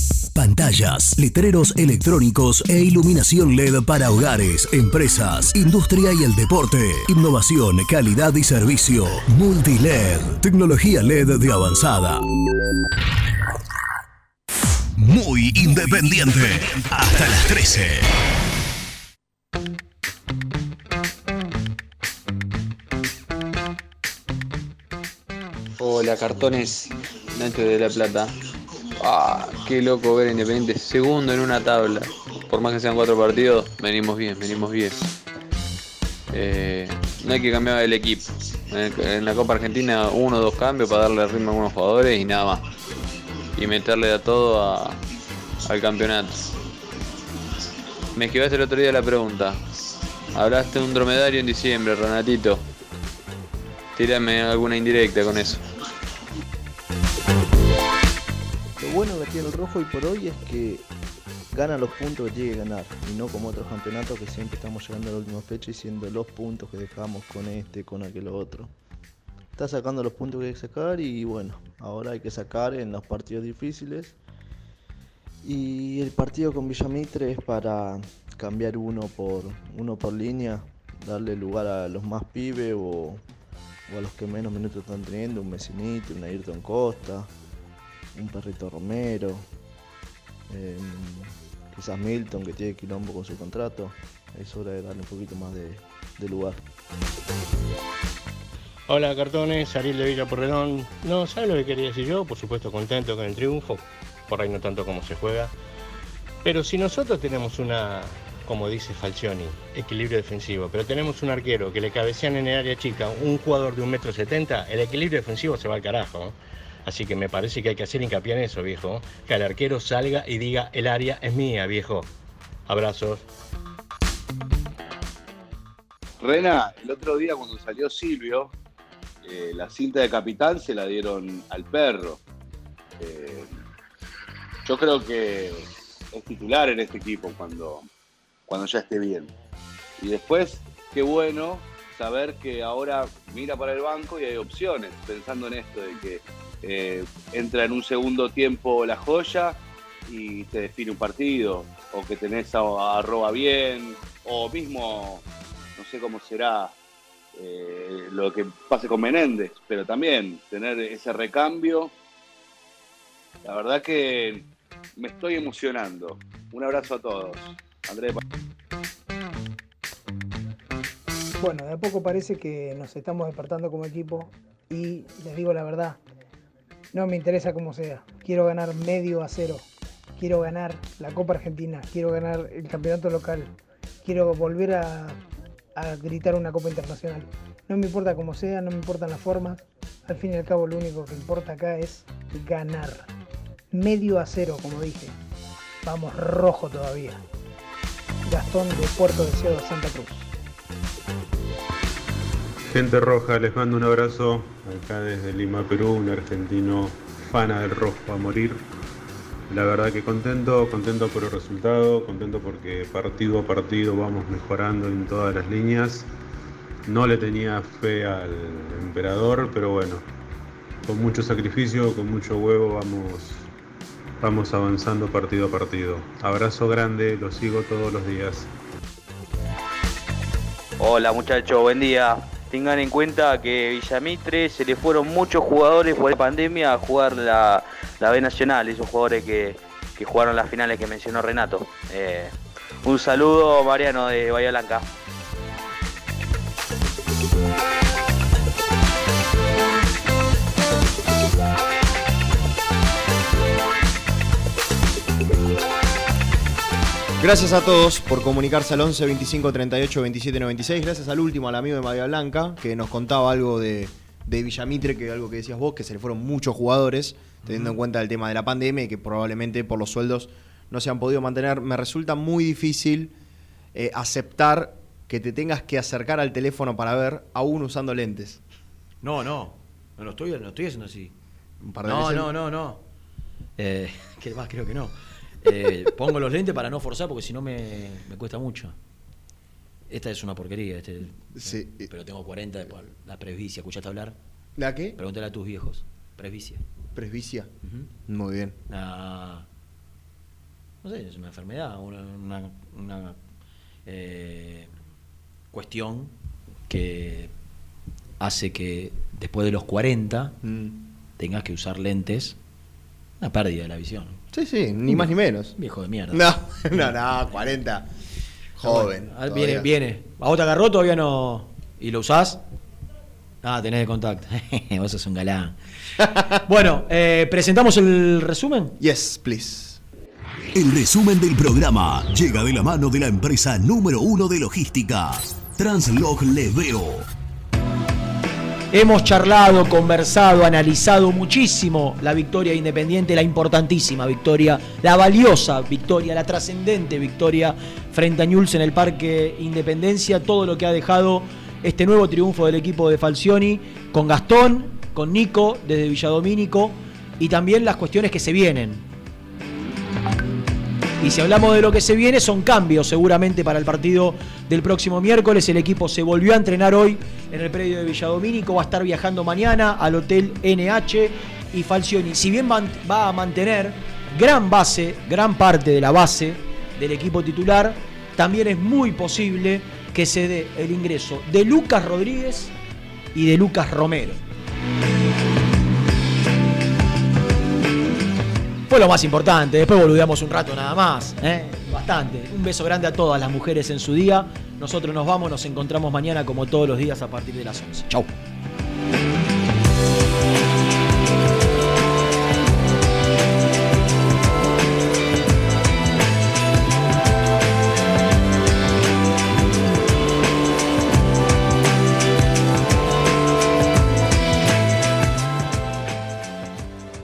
Pantallas, letreros electrónicos e iluminación LED para hogares, empresas, industria y el deporte. Innovación, calidad y servicio. Multiled, tecnología LED de avanzada. Muy independiente. Hasta las 13. Hola, cartones Nacho de la Plata. Ah, qué loco ver Independiente segundo en una tabla. Por más que sean cuatro partidos, venimos bien, venimos bien. Eh, no hay que cambiar el equipo. En la Copa Argentina, uno o dos cambios para darle ritmo a algunos jugadores y nada más. Y meterle a todo a- al campeonato. Me esquivaste el otro día la pregunta. Hablaste de un dromedario en diciembre, Renatito. Tírame alguna indirecta con eso. Lo bueno que tiene el rojo y por hoy es que gana los puntos que tiene que ganar y no como otros campeonatos que siempre estamos llegando a la última fecha y siendo los puntos que dejamos con este, con aquel otro. Está sacando los puntos que hay que sacar y bueno, ahora hay que sacar en los partidos difíciles. Y el partido con Villamitre es para cambiar uno por uno por línea, darle lugar a los más pibes o, o a los que menos minutos están teniendo, un Messinito, un Ayrton Costa, un Perrito Romero, em, quizás Milton que tiene quilombo con su contrato. Es hora de darle un poquito más de, lugar. Hola cartones, Ariel de Villa Porredón. No, ¿sabes lo que quería decir yo? Por supuesto contento con el triunfo, por ahí no tanto como se juega. Pero si nosotros tenemos una, como dice Falcioni, equilibrio defensivo, pero tenemos un arquero que le cabecean en el área chica, un jugador de un metro setenta, el equilibrio defensivo se va al carajo. Así que me parece que hay que hacer hincapié en eso, viejo. Que el arquero salga y diga, el área es mía, viejo. Abrazos. Rena, el otro día cuando salió Silvio, eh, la cinta de capitán se la dieron al perro. Eh, yo creo que es titular en este equipo cuando, cuando ya esté bien. Y después, qué bueno saber que ahora mira para el banco y hay opciones, pensando en esto de que eh, entra en un segundo tiempo la joya y te define un partido, o que tenés a, bien, o mismo, no sé cómo será eh, lo que pase con Menéndez, pero también tener ese recambio, la verdad que me estoy emocionando. Un abrazo a todos. Andrés. Bueno, de a poco parece que nos estamos despertando como equipo y les digo la verdad, no me interesa cómo sea. Quiero ganar medio a cero. Quiero ganar la Copa Argentina. Quiero ganar el campeonato local. Quiero volver a, gritar una Copa Internacional. No me importa cómo sea, no me importan las formas. Al fin y al cabo lo único que importa acá es ganar. Medio a cero, como dije. Vamos rojo todavía. Gastón de Puerto Deseado, Santa Cruz. Gente roja, les mando un abrazo acá desde Lima, Perú, un argentino fana del rojo a morir. La verdad que contento, contento por el resultado, contento porque partido a partido vamos mejorando en todas las líneas. No le tenía fe al emperador, pero bueno, con mucho sacrificio, con mucho huevo vamos, vamos avanzando partido a partido. Abrazo grande, lo sigo todos los días. Hola muchachos, buen día. Tengan en cuenta que Villamitre se le fueron muchos jugadores por la pandemia a jugar la, la B Nacional, esos jugadores que, que jugaron las finales que mencionó Renato. Eh, un saludo, Mariano de Bahía Blanca. Gracias a todos por comunicarse al 11 25 38 27 96. Gracias al último, al amigo de Bahía Blanca, que nos contaba algo de, de Villamitre, que algo que decías vos, que se le fueron muchos jugadores, teniendo en cuenta el tema de la pandemia y que probablemente por los sueldos no se han podido mantener. Me resulta muy difícil eh, aceptar que te tengas que acercar al teléfono para ver, aún usando lentes. No, no. No lo estoy, no estoy haciendo así. Un par de no, veces. no, no, no. Eh, ¿Qué más? Creo que no. Eh, pongo los lentes para no forzar porque si no me, me cuesta mucho. Esta es una porquería. Este, Sí. Pero tengo 40 por la presbicia. ¿Escuchaste hablar? ¿La qué? Pregúntale a tus viejos. Presbicia. Presbicia. Muy bien. Una- no sé, es una enfermedad, una, una- una, eh, cuestión que hace que después de los 40 Mm. tengas que usar lentes. Una pérdida de la visión. Sí, sí, ni más ni menos. Viejo de mierda. No, no, no, 40. Joven. Ah, viene, viene. ¿A vos te agarró todavía no? ¿Y lo usás? Ah, tenés de contacto. vos sos un galán. bueno, eh, ¿presentamos el resumen? Yes, please. El resumen del programa llega de la mano de la empresa número uno de logística, Translog Leveo. Hemos charlado, conversado, analizado muchísimo la victoria independiente, la importantísima victoria, la valiosa victoria, la trascendente victoria frente a Newell's en el Parque Independencia, todo lo que ha dejado este nuevo triunfo del equipo de Falcioni con Gastón, con Nico desde Villadomínico y también las cuestiones que se vienen. Y si hablamos de lo que se viene, son cambios seguramente para el partido del próximo miércoles. El equipo se volvió a entrenar hoy en el predio de Villadomínico, va a estar viajando mañana al Hotel NH y Falcioni. Si bien va a mantener gran base, gran parte de la base del equipo titular, también es muy posible que se dé el ingreso de Lucas Rodríguez y de Lucas Romero. Fue lo más importante, después boludeamos un rato nada más, ¿eh? bastante. Un beso grande a todas las mujeres en su día. Nosotros nos vamos, nos encontramos mañana como todos los días a partir de las 11. Chau.